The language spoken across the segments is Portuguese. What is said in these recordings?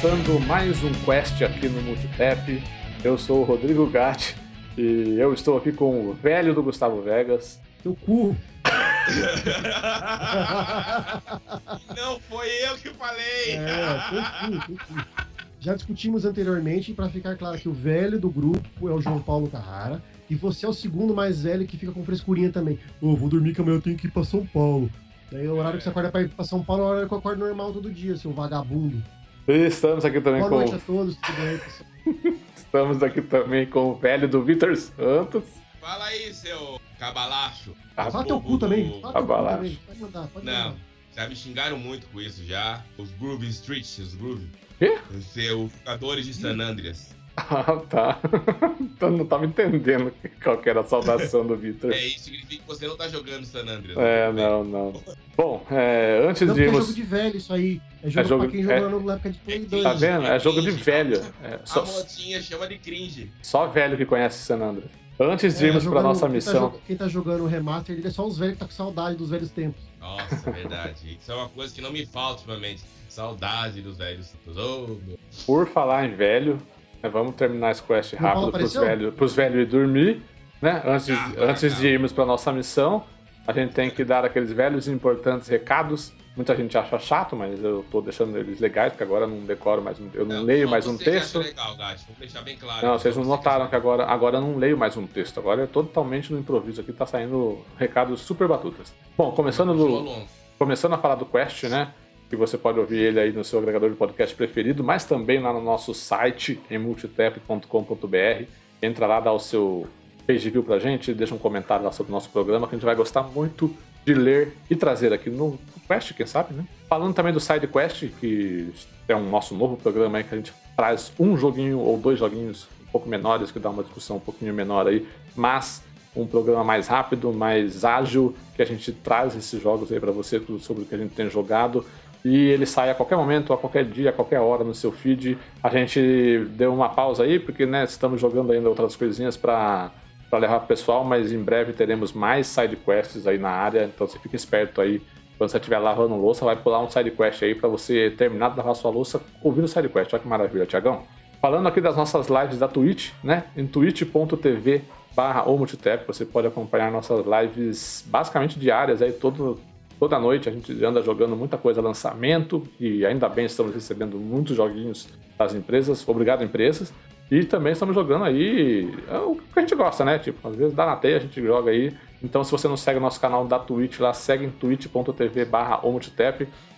começando mais um quest aqui no Multitap. Eu sou o Rodrigo Gatti e eu estou aqui com o velho do Gustavo Vegas. Teu cu! Não foi eu que falei! É, teu cu, teu cu. Já discutimos anteriormente, para ficar claro que o velho do grupo é o João Paulo Carrara, e você é o segundo mais velho que fica com frescurinha também. Ô, vou dormir que amanhã eu tenho que ir pra São Paulo. Daí o horário que você acorda pra ir pra São Paulo é o horário que eu acordo normal todo dia, seu vagabundo. Estamos aqui também Boa com noite a todos, tudo bem, pessoal? estamos aqui também com o velho do Vitor Santos. Fala aí, seu cabalacho. Ah, Fala teu cu também. do- Fala teu cu Abalacho. também. Pode mandar, pode Não, mandar. já me xingaram muito com isso já. Os Groove Streets, os Groove. Quê? Os jogadores de San Andreas. Ah, tá. Então não tava entendendo qual que era a saudação do Vitor. É, isso significa que você não tá jogando San Andreas. É, não, não. Bom, é, antes Não, de porque é irmos. jogo de velho isso aí. É jogo, É jogo- pra quem é- jogou na época de Play 2. Tá vendo? É jogo de velho. É, A só, modinha chama de cringe. só velho que conhece San Andreas. Antes de É, irmos pra jogando- nossa quem tá missão. jo- Quem tá jogando o remaster dele é só os velhos que tá com saudade dos velhos tempos. Nossa, verdade. Isso é uma coisa que não me falta ultimamente. Saudade dos velhos. Oh, meu. Por falar em velho, né, vamos terminar esse quest rápido pros velhos, pros velhos ir dormir, né? Antes, Ah, antes tá. de irmos pra nossa missão, a gente tem que dar aqueles velhos e importantes recados. Muita gente acha chato, mas eu tô deixando eles legais, porque agora eu não decoro mais um, eu não, leio só mais um que acha texto. legal, Gato. Vamos deixar bem claro. Não, vocês não notaram acha que agora, agora eu não leio mais um texto. Agora é totalmente no improviso aqui, tá saindo recados super batutas. Bom, começando do, começando a falar do Quest, né? Que você pode ouvir ele aí no seu agregador de podcast preferido, mas também lá no nosso site, em multitap.com.br. Entra lá, dá o seu page view pra gente, deixa um comentário lá sobre o nosso programa, que a gente vai gostar muito de ler e trazer aqui no Quest, quem sabe, né? Falando também do Side Quest, que é um nosso novo programa aí, que a gente traz um joguinho ou dois joguinhos um pouco menores, que dá uma discussão um pouquinho menor aí, mas um programa mais rápido, mais ágil, que a gente traz esses jogos aí para você, tudo sobre o que a gente tem jogado. E ele sai a qualquer momento, a qualquer dia, a qualquer hora no seu feed. A gente deu uma pausa aí, porque né, estamos jogando ainda outras coisinhas para levar pro pessoal, mas em breve teremos mais side quests aí na área, então você fica esperto aí. Quando você estiver lavando louça, vai pular um side quest aí para você terminar de lavar sua louça ouvindo o side quest. Olha que maravilha, Tiagão. Falando aqui das nossas lives da Twitch, né? Em twitch.tv barra você pode acompanhar nossas lives basicamente diárias aí todo, toda noite. A gente anda jogando muita coisa lançamento e ainda bem estamos recebendo muitos joguinhos das empresas. Obrigado, empresas. E também estamos jogando aí é o que a gente gosta, né? Tipo, às vezes dá na teia, a gente joga aí. Então, se você não segue o nosso canal da Twitch lá, segue em twitch.tv barra.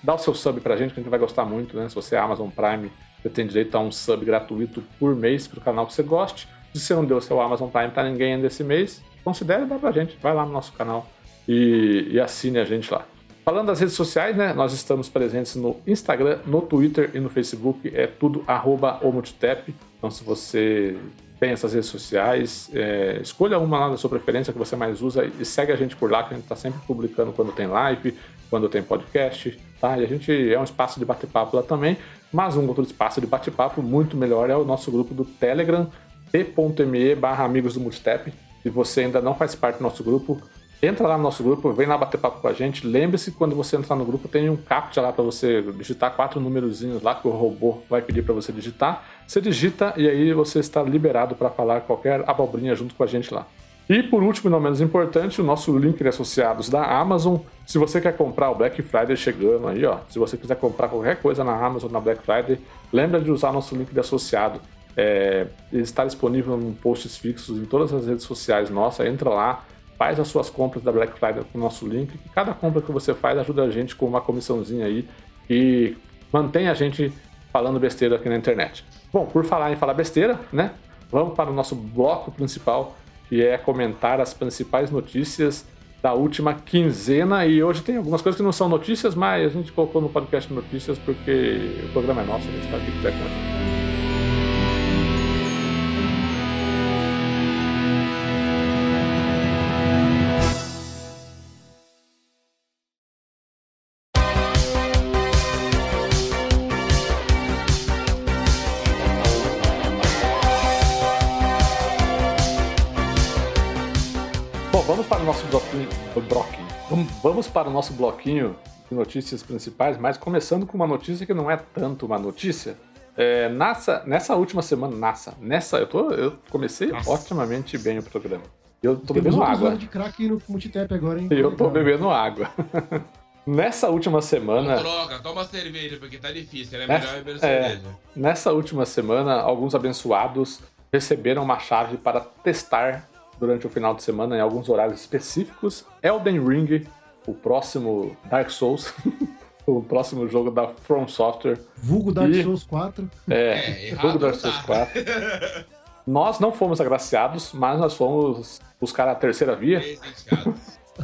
Dá o seu sub pra gente, que a gente vai gostar muito, né? Se você é Amazon Prime, você tem direito a um sub gratuito por mês pro canal que você goste. Se você não deu seu Amazon Prime pra ninguém ainda esse mês, considere dar pra gente. Vai lá no nosso canal e, e assine a gente lá. Falando das redes sociais, né? Nós estamos presentes no Instagram, no Twitter e no Facebook. É tudo arroba. Então, se você tem essas redes sociais, é, escolha uma lá da sua preferência que você mais usa e segue a gente por lá, que a gente está sempre publicando quando tem live, quando tem podcast, tá? E a gente é um espaço de bate-papo lá também, mas um outro espaço de bate-papo muito melhor é o nosso grupo do Telegram, t.me barra amigos do Multitap. Se você ainda não faz parte do nosso grupo, entra lá no nosso grupo, vem lá bater papo com a gente. Lembre-se quando você entrar no grupo tem um captcha lá para você digitar quatro númerozinhos lá que o robô vai pedir para você digitar. Você digita e aí você está liberado para falar qualquer abobrinha junto com a gente lá. E por último, e não menos importante, o nosso link de associados da Amazon. Se você quer comprar o Black Friday chegando aí, ó, se você quiser comprar qualquer coisa na Amazon na Black Friday, lembra de usar nosso link de associado. É, ele está disponível em posts fixos em todas as redes sociais nossas. Entra lá, faz as suas compras da Black Friday com o nosso link. Cada compra que você faz ajuda a gente com uma comissãozinha aí e mantém a gente falando besteira aqui na internet. Bom, por falar em falar besteira, né? Vamos para o nosso bloco principal, que é comentar as principais notícias da última quinzena. E hoje tem algumas coisas que não são notícias, mas a gente colocou no podcast notícias porque o programa é nosso, a gente. Bom, vamos para o para o nosso bloquinho de notícias principais, mas começando com uma notícia que não é tanto uma notícia. É, nessa, nessa última semana, nessa, nessa, eu, tô, eu comecei Nossa. otimamente bem o programa. Eu tô Temos bebendo água. de crack no multitap agora, hein? Eu tô Legal. bebendo água. nessa última Não semana, troca, toma cerveja, porque tá difícil, né? É, Melhor beber é. cerveja. nessa última semana, alguns abençoados receberam uma chave para testar durante o final de semana em alguns horários específicos Elden Ring, o próximo Dark Souls, o próximo jogo da From Software. Vulgo Dark E- Souls 4. É, o jogo errado Dark Souls tá. 4. Nós não fomos agraciados, mas nós fomos buscar a terceira via.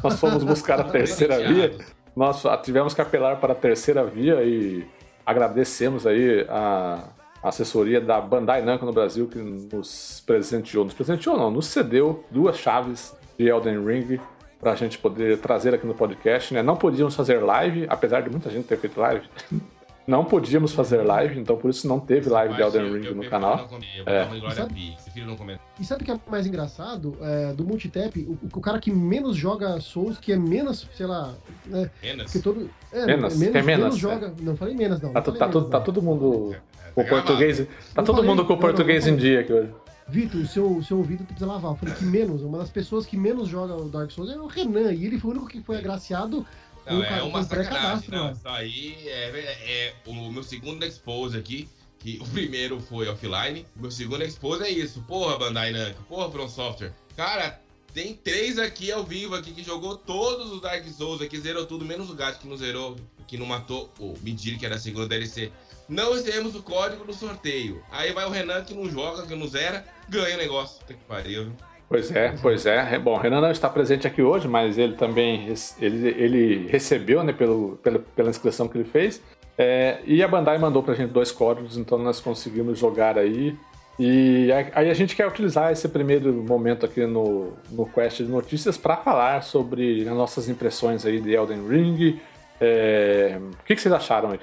Nós fomos buscar a terceira via. Nós tivemos que apelar para a terceira via e agradecemos aí a assessoria da Bandai Namco no Brasil que nos presenteou, nos presenteou não, nos cedeu duas chaves de Elden Ring para a gente poder trazer aqui no podcast, né? Não podíamos fazer live, apesar de muita gente ter feito live. Não podíamos fazer live, então por isso não teve live de Elden Ring eu no canal. não Eu É. Sabe- não. E sabe o que é mais engraçado? É, do multitap, o, o cara que menos joga Souls, que é menos, sei lá, né? Menos. Porque todo. É, Menos, menos, que é menos, menos joga. Não falei menos, não. Tá, não tu- falei tá menos, tá não. todo mundo É, com o tá português. Tá Não todo falei- mundo com o não, não, português não em dia aqui hoje. Vitor, o seu, o seu ouvido precisa lavar. Eu falei que menos, uma das pessoas que menos joga o Dark Souls é o Renan. E ele foi o único que foi agraciado Não, é uma sacanagem. Não, né? isso aí é, é, é o meu segundo expose aqui. Que o primeiro foi offline. O meu segundo expose é isso. Porra, Bandai Namco. Porra, From Software. Cara, tem três aqui ao vivo aqui que jogou todos os Dark Souls aqui, zerou tudo, menos o gato que não zerou, que não matou o Medir, que era a segunda DLC. Não recebemos o código do sorteio. Aí vai o Renan que não joga, que não zera, ganha o negócio. Puta que pariu? Pois é, pois é. Bom, Renan não está presente aqui hoje, mas ele também ele, ele recebeu né, pelo, pela, pela inscrição que ele fez. É, e a Bandai mandou pra gente dois códigos, então nós conseguimos jogar aí. E aí a gente quer utilizar esse primeiro momento aqui no, no Quest de Notícias para falar sobre as nossas impressões aí de Elden Ring. É, o que, que vocês acharam aí?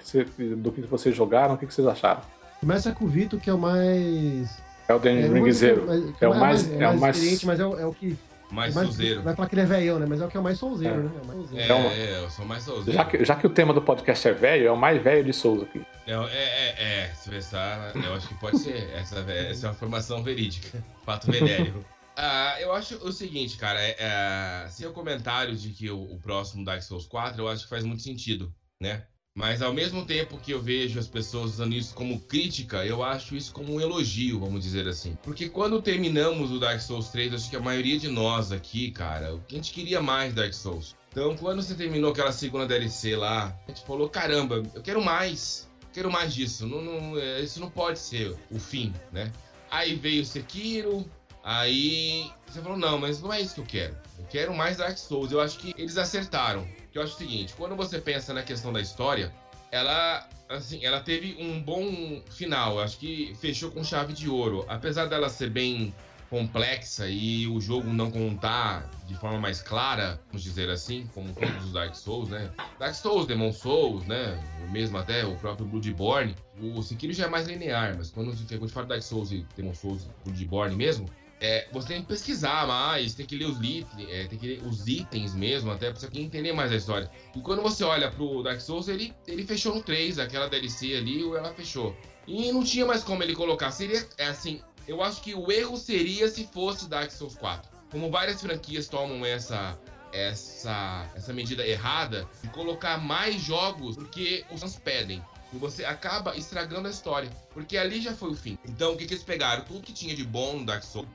Do que vocês jogaram, o que, que vocês acharam? Começa com o Vitor, que é o mais. É, não Ring vou dizer Zero. que que É o mais- é é o mais mais- experiente, mas é o, é o que. Mais é mais, Souzeiro. Vai falar que ele é velhão, né? Mas é o que é o mais solzeiro, É. né? É o mais solzeiro. É, É uma- é, eu sou mais Souzeiro. Já que, já que o tema do podcast é velho, é o mais velho de Souza aqui. É, é, é, é, se pensar, eu acho que pode ser. Essa, essa é uma informação verídica. Fato venéreo. Ah, eu acho o seguinte, cara. É, é, seu comentário de que o, o próximo Dark Souls 4, eu acho que faz muito sentido, né? Mas ao mesmo tempo que eu vejo as pessoas usando isso como crítica, eu acho isso como um elogio, vamos dizer assim. Porque quando terminamos o Dark Souls 3, acho que a maioria de nós aqui, cara, a gente queria mais Dark Souls. Então, quando você terminou aquela segunda DLC lá, a gente falou: caramba, eu quero mais. Quero mais disso. Não, não, é, isso não pode ser o fim, né? Aí veio o Sekiro, aí você falou: não, mas não é isso que eu quero. Eu quero mais Dark Souls. Eu acho que eles acertaram. Que eu acho o seguinte: quando você pensa na questão da história, ela. Assim, ela teve um bom final. Acho que fechou com chave de ouro. Apesar dela ser bem complexa e o jogo não contar de forma mais clara, vamos dizer assim, como todos os Dark Souls, né? Dark Souls, Demon Souls, né? O mesmo até o próprio Bloodborne. O Sekiro já é mais linear, mas quando gente fala de Dark Souls e Demon Souls, Bloodborne mesmo, é, você tem que pesquisar mais, tem que ler os, lit, é, tem que ler os itens mesmo, até pra você entender mais a história. E quando você olha pro Dark Souls, ele, ele fechou no 3, aquela DLC ali, ela fechou. E não tinha mais como ele colocar. Seria, é assim, eu acho que o erro seria se fosse Dark Souls 4. Como várias franquias tomam essa essa essa medida errada de colocar mais jogos porque os fãs pedem. E você acaba estragando a história. Porque ali já foi o fim. Então, o que, que eles pegaram? Tudo que tinha de bom no Dark Souls,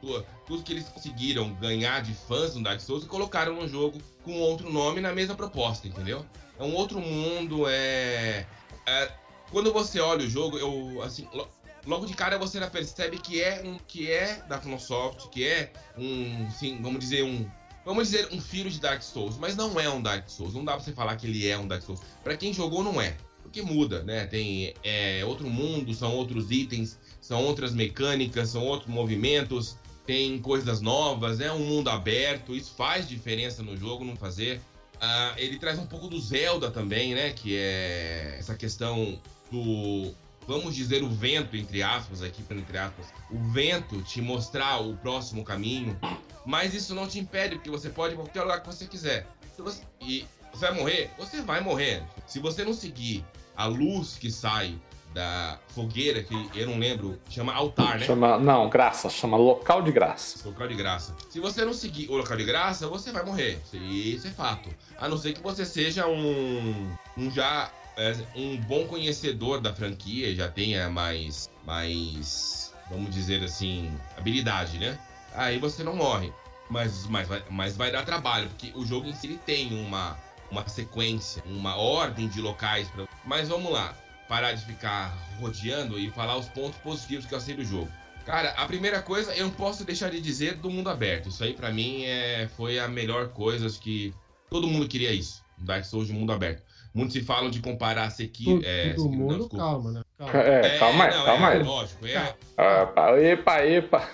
tudo, que eles conseguiram ganhar de fãs no Dark Souls e colocaram no jogo com outro nome na mesma proposta, entendeu? É um outro mundo, é. é quando você olha o jogo, eu, assim, lo- logo de cara você já percebe que é um que é da FromSoft, que é um, sim, vamos dizer um, vamos dizer um filho de Dark Souls, mas não é um Dark Souls. Não dá pra você falar que ele é um Dark Souls. Pra quem jogou não é, porque muda, né? Tem é, outro mundo, são outros itens, são outras mecânicas, são outros movimentos, tem coisas novas, é um mundo aberto. Isso faz diferença no jogo, não fazer. Ah, ele traz um pouco do Zelda também, né? Que é essa questão do vamos dizer, o vento, entre aspas, aqui, entre aspas, o vento te mostrar o próximo caminho, mas isso não te impede, porque você pode ir qualquer lugar que você quiser. Se você- E Você vai morrer? Você vai morrer. Se você não seguir a luz que sai da fogueira, que eu não lembro, chama altar, né? Chama, não, graça, chama local de graça. Local de graça. Se você não seguir o local de graça, você vai morrer. Isso é fato. A não ser que você seja um, um já é, um bom conhecedor da franquia, já tenha mais, mais, vamos dizer assim, habilidade, né? Aí você não morre. Mas, mas, mas vai dar trabalho, porque o jogo em si tem uma, uma sequência, uma ordem de locais. Pra... Mas vamos lá parar de ficar rodeando e falar os pontos positivos que eu sei do jogo. Cara, a primeira coisa, eu não posso deixar de dizer do mundo aberto. Isso aí para mim é, foi a melhor coisa, acho que todo mundo queria isso. Dark Souls de mundo aberto. Muitos se falam de comparar Sekiro. É, todo Sekiro, mundo, não, calma, né? Calma. É, calma aí, calma é, aí. Lógico, é. Ah, epa, epa.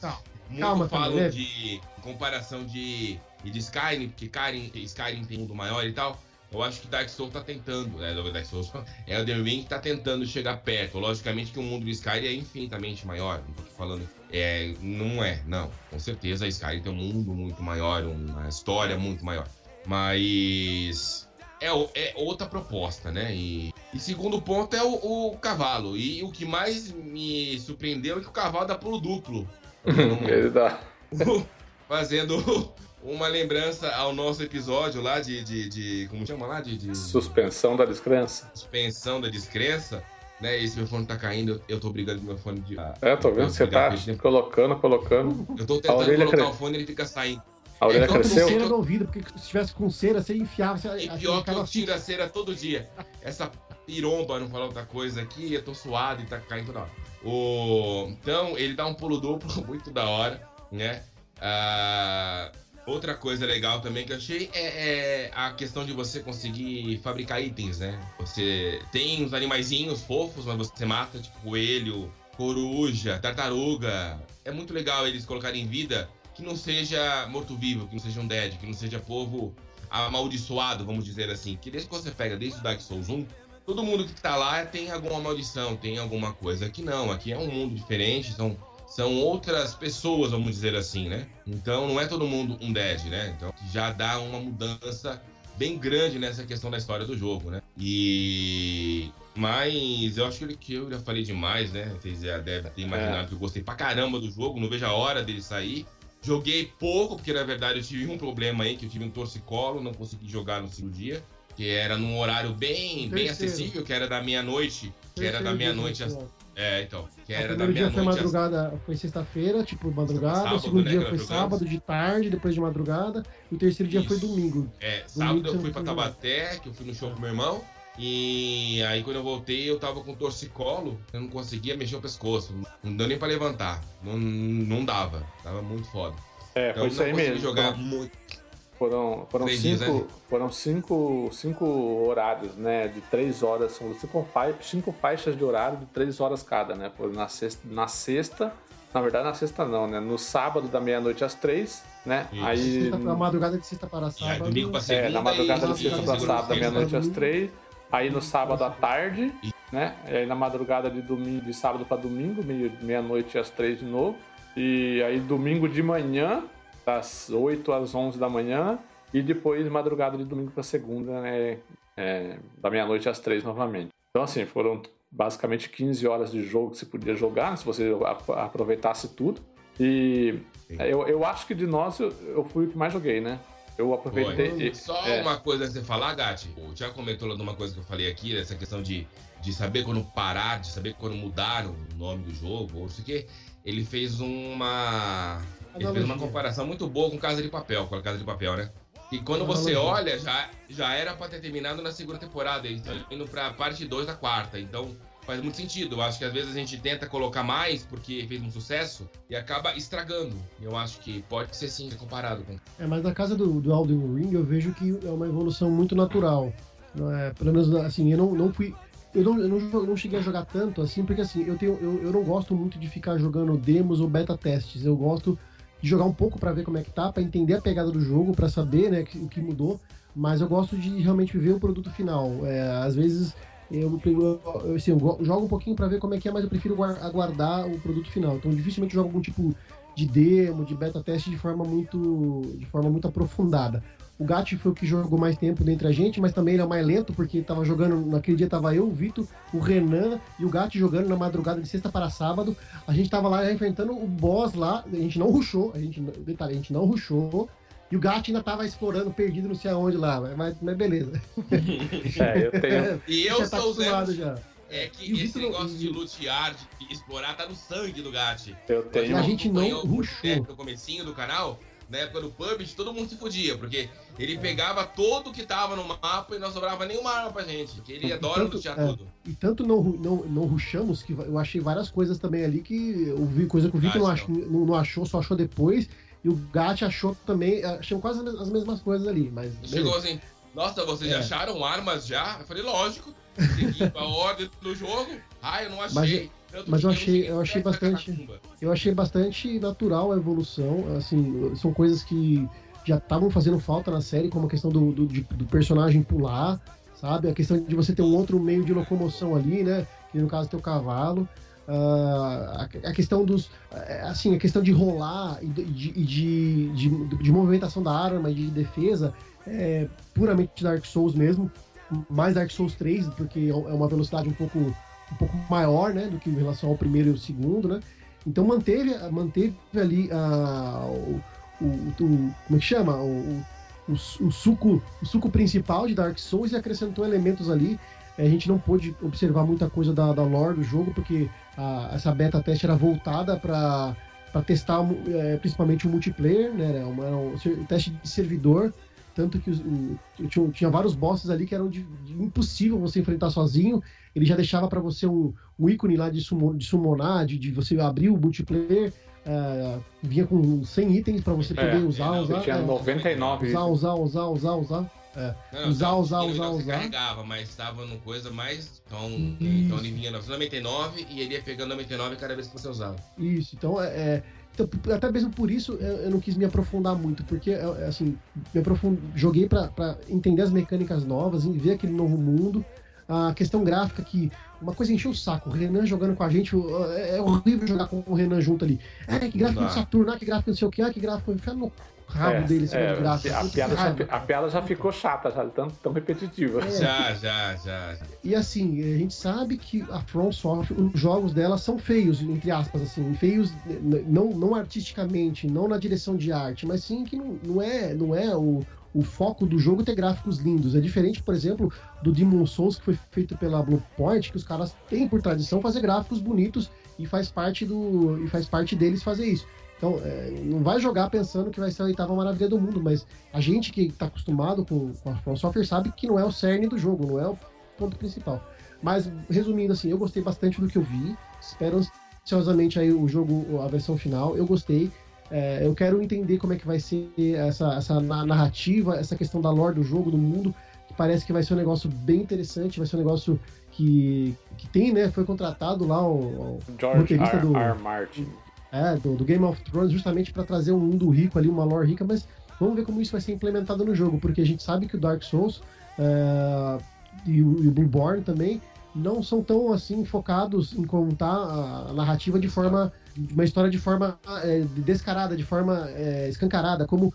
Calma. Muitos Calma, falam também, né? de comparação de, de Skyrim, porque Skyrim, Skyrim tem mundo maior e tal. Eu acho que Dark Souls tá tentando, né? Dark Souls, Elden Ring tá tentando chegar perto. Logicamente que o mundo do Skyrim é infinitamente maior. Não tô falando. É, não é, não. Com certeza a Skyrim tem um mundo muito maior, uma história muito maior. Mas. É, é outra proposta, né? E, e segundo ponto é o, o, cavalo. E o que mais me surpreendeu é que o cavalo dá pulo duplo. Ele dá. Fazendo uma lembrança ao nosso episódio lá de. de, de como chama lá? De, de, Suspensão da descrença. Suspensão da descrença. Né? Esse meu fone tá caindo, eu tô brigando com meu fone de. É, tô vendo, você tá colocando, colocando. Eu tô tentando colocar cre... o fone e ele fica saindo. A orelha é, cresceu? Cera no ouvido, porque se tivesse com cera, você enfiava. Você, e pior que eu tiro a cera todo dia. Essa piromba, não falar outra coisa aqui, eu tô suado e tá caindo toda hora. O... Então, ele dá um pulo duplo muito da hora, né? Ah, outra coisa legal também que eu achei é, é, a questão de você conseguir fabricar itens, né? Você tem uns animaizinhos fofos, mas você mata, tipo coelho, coruja, tartaruga. É muito legal eles colocarem vida que não seja morto-vivo, que não seja um dead, que não seja povo amaldiçoado, vamos dizer assim. Que desde que você pega desde o Dark Souls 1, todo mundo que tá lá tem alguma maldição, tem alguma coisa. Aqui não, aqui é um mundo diferente, são, são outras pessoas, vamos dizer assim, né? Então não é todo mundo um dead, né? Então já dá uma mudança bem grande nessa questão da história do jogo, né? E mas eu acho que, eu já falei demais, né? Vocês já devem ter imaginado é. que eu gostei pra caramba do jogo, não vejo a hora dele sair. Joguei pouco, porque na verdade eu tive um problema aí, que eu tive um torcicolo, não consegui jogar no segundo dia, que era num horário bem, bem acessível, que era da meia-noite, que era da meia-noite às... É, então, que era da meia-noite foi madrugada, às... foi sexta-feira, tipo madrugada, sábado, o segundo né, dia foi sábado de tarde, depois de madrugada, e o terceiro dia Isso. foi domingo. É, sábado eu fui pra Tabaté, que eu fui no show com meu irmão, e aí quando eu voltei, eu tava com torcicolo, eu não conseguia mexer o pescoço. Não deu nem pra levantar. Não, não dava. Tava muito foda. É, então, foi isso aí mesmo. jogar muito. Foram, foram, cinco, dias, né? foram cinco, cinco horários, né? De três horas. São cinco, faixas, cinco faixas de horário de três horas cada, né? Na sexta, na sexta. Na verdade, na sexta não, né? No sábado, da meia-noite às três, né? Isso. Aí. Sexta, na madrugada de sexta para E aí, sábado. domingo pra segunda. É, na madrugada e- da sexta segunda sábado, da meia-noite às três. Aí no sábado à tarde, E- né? E aí na madrugada de domingo, de sábado pra domingo, meio- meia-noite às três de novo. E aí domingo de manhã, das 8 às 11 da manhã. E depois madrugada de domingo pra segunda, né? É, da meia-noite às três novamente. Então assim, foram basicamente 15 horas de jogo que você podia jogar, se você aproveitasse tudo. E eu, eu acho que de nós eu, eu fui o que mais joguei, né? Eu aproveitei. Foi. Só é. uma coisa a você falar, Gatti. O Thiago comentou lá de uma coisa que eu falei aqui, essa questão de, de saber quando parar, de saber quando mudar o nome do jogo, ou não sei o quê. Ele fez uma. Ele fez uma comparação muito boa com Casa de Papel, com a Casa de Papel, né? E quando você olha, já, já era pra ter terminado na segunda temporada. Eles estão indo pra parte 2 da quarta. Então faz muito sentido. Eu acho que às vezes a gente tenta colocar mais porque fez um sucesso e acaba estragando. Eu acho que pode ser sim comparado com. É, mas na casa do, do Elden Ring eu vejo que é uma evolução muito natural. É, pelo menos assim, eu não, não fui. Eu não, eu, não, não cheguei a jogar tanto assim, porque assim, eu, tenho, eu, eu não gosto muito de ficar jogando demos ou beta testes. Eu gosto de jogar um pouco pra ver como é que tá, pra entender a pegada do jogo, pra saber né, o que mudou. Mas eu gosto de realmente ver o produto final. É, às vezes eu, eu, assim, eu go- jogo um pouquinho pra ver como é que é, mas eu prefiro guar- aguardar o produto final. Então dificilmente jogo algum tipo de demo, de beta teste de forma muito, de forma muito aprofundada. O Gatti foi o que jogou mais tempo dentre a gente, mas também ele é mais lento, porque tava jogando, naquele dia tava eu, o Vitor, o Renan e o Gatti jogando na madrugada de sexta para sábado. A gente tava lá enfrentando o boss lá, a gente não rushou, a gente, detalhe, a gente não rushou. E o Gatti ainda tava explorando, perdido não sei aonde lá, mas, mas beleza. É, eu tenho. E eu tá sou o já. É que E esse Vitor- negócio de lutear, de explorar, tá no sangue do Gatti. Eu tenho. A gente não tempo No comecinho do canal, na época do PUBG, todo mundo se fudia, porque ele pegava todo que tava no mapa e não sobrava nenhuma arma pra gente, que ele adora Tanto- lutear é. tudo. E tanto não, não, não rushamos que eu achei várias coisas também ali que eu vi coisa que o Vitor não, ach- não, não achou, só achou depois. E o Gatti achou também, achou quase as mes- as mesmas coisas ali, mas. Chegou assim, nossa, vocês É. acharam armas já? Eu falei, lógico, pra ordem do jogo. Ah, eu não achei. Tanto mas eu achei- eu achei bastante-. Eu achei bastante natural a evolução, assim, são coisas que já estavam fazendo falta na série, como a questão do, do, de- do personagem pular, sabe? A questão de você ter um outro meio de locomoção ali, né? Que no caso é o cavalo. Ah, a, a questão dos. eh, Assim, a questão de rolar e de, de, de, de- de movimentação da arma e de defesa é puramente Dark Souls mesmo. Mais Dark Souls 3, porque é uma velocidade um pouco, um pouco maior, né? Do que em relação ao primeiro e o segundo, né? Então manteve, manteve ali ah, o, o, o- Como é que chama? O, o, o suco, o suco principal de Dark Souls e acrescentou elementos ali. A gente não pôde observar muita coisa da, da lore do jogo, porque ah, essa beta teste era voltada para testar o- eh, principalmente o multiplayer, né? Era, uma- era um teste de servidor. Tanto que tinha, tinha vários bosses ali que eram de, de impossível você enfrentar sozinho. Ele já deixava para você um, um ícone lá de, sumo, de summonar, de, de você abrir o multiplayer. ah, vinha com 100 itens para você poder É, usar, não, usar, tinha é, 99. usar, usar, usar, usar, usar. Não, Usar, não, usar, usar, que usar. carregava, mas estava no coisa mais. Então, Isso. então ele vinha 99 e ele ia pegando 99 cada vez que você usava. Isso, então é. é- então, até mesmo por isso eu, eu não quis me aprofundar muito, porque é, é, assim, me aprofund... joguei pra pra entender as mecânicas novas, e ver aquele novo mundo. A questão gráfica que uma coisa encheu o saco, o Renan jogando com a gente, é é horrível jogar com o Renan junto ali. É, que gráfico do. Saturno, ah, que gráfico não sei o que, ah, que gráfico. Enfia no rabo É, dele é, de gráfico. a, piada já, a piada já ficou chata, já tão, tão repetitiva. É. Já, já, já. já. E assim, a gente sabe que a From Software, os jogos dela são feios, entre aspas, assim, feios não, não artisticamente, não na direção de arte, mas sim que não, não é, não é o, o foco do jogo ter gráficos lindos. É diferente, por exemplo, do Demon Souls, que foi feito pela Bluepoint, que os caras têm por tradição fazer gráficos bonitos e faz parte do e faz parte deles fazer isso. Então, é, não vai jogar pensando que vai ser a oitava maravilha do mundo, mas a gente que está acostumado com, com a From Software sabe que não é o cerne do jogo, não é o ponto principal. Mas, resumindo assim, eu gostei bastante do que eu vi, espero ansiosamente aí o jogo, a versão final, eu gostei. É, eu quero entender como é que vai ser essa, essa na- narrativa, essa questão da lore do jogo, do mundo, que parece que vai ser um negócio bem interessante, vai ser um negócio que, que tem, né? Foi contratado lá o, o- George R. do- R. Martin. é, do, do Game of Thrones justamente para trazer um mundo rico ali, uma lore rica, mas vamos ver como isso vai ser implementado no jogo, porque a gente sabe que o Dark Souls é, e, o, e o Bloodborne também não são tão assim focados em contar a, narrativa de forma uma história de forma é, descarada, de forma é, escancarada, como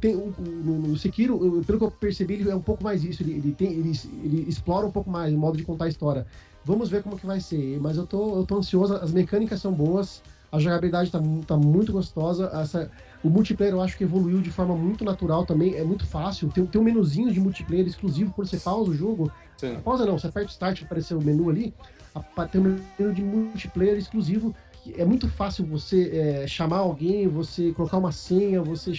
tem o- o- no Sekiro, pelo que eu percebi, ele é um pouco mais isso, ele, ele, tem, ele, ele explora um pouco mais o modo de contar a história. Vamos ver como que vai ser, mas eu tô, eu tô ansioso, as mecânicas são boas, a jogabilidade tá, tá muito gostosa, essa, o multiplayer eu acho que evoluiu de forma muito natural também, é muito fácil, tem, tem um menuzinho de multiplayer exclusivo, quando você pausa o jogo, Sim. pausa não, você aperta o start, aparecer o menu ali, tem um menu de multiplayer exclusivo, é muito fácil você é, chamar alguém, você colocar uma senha, você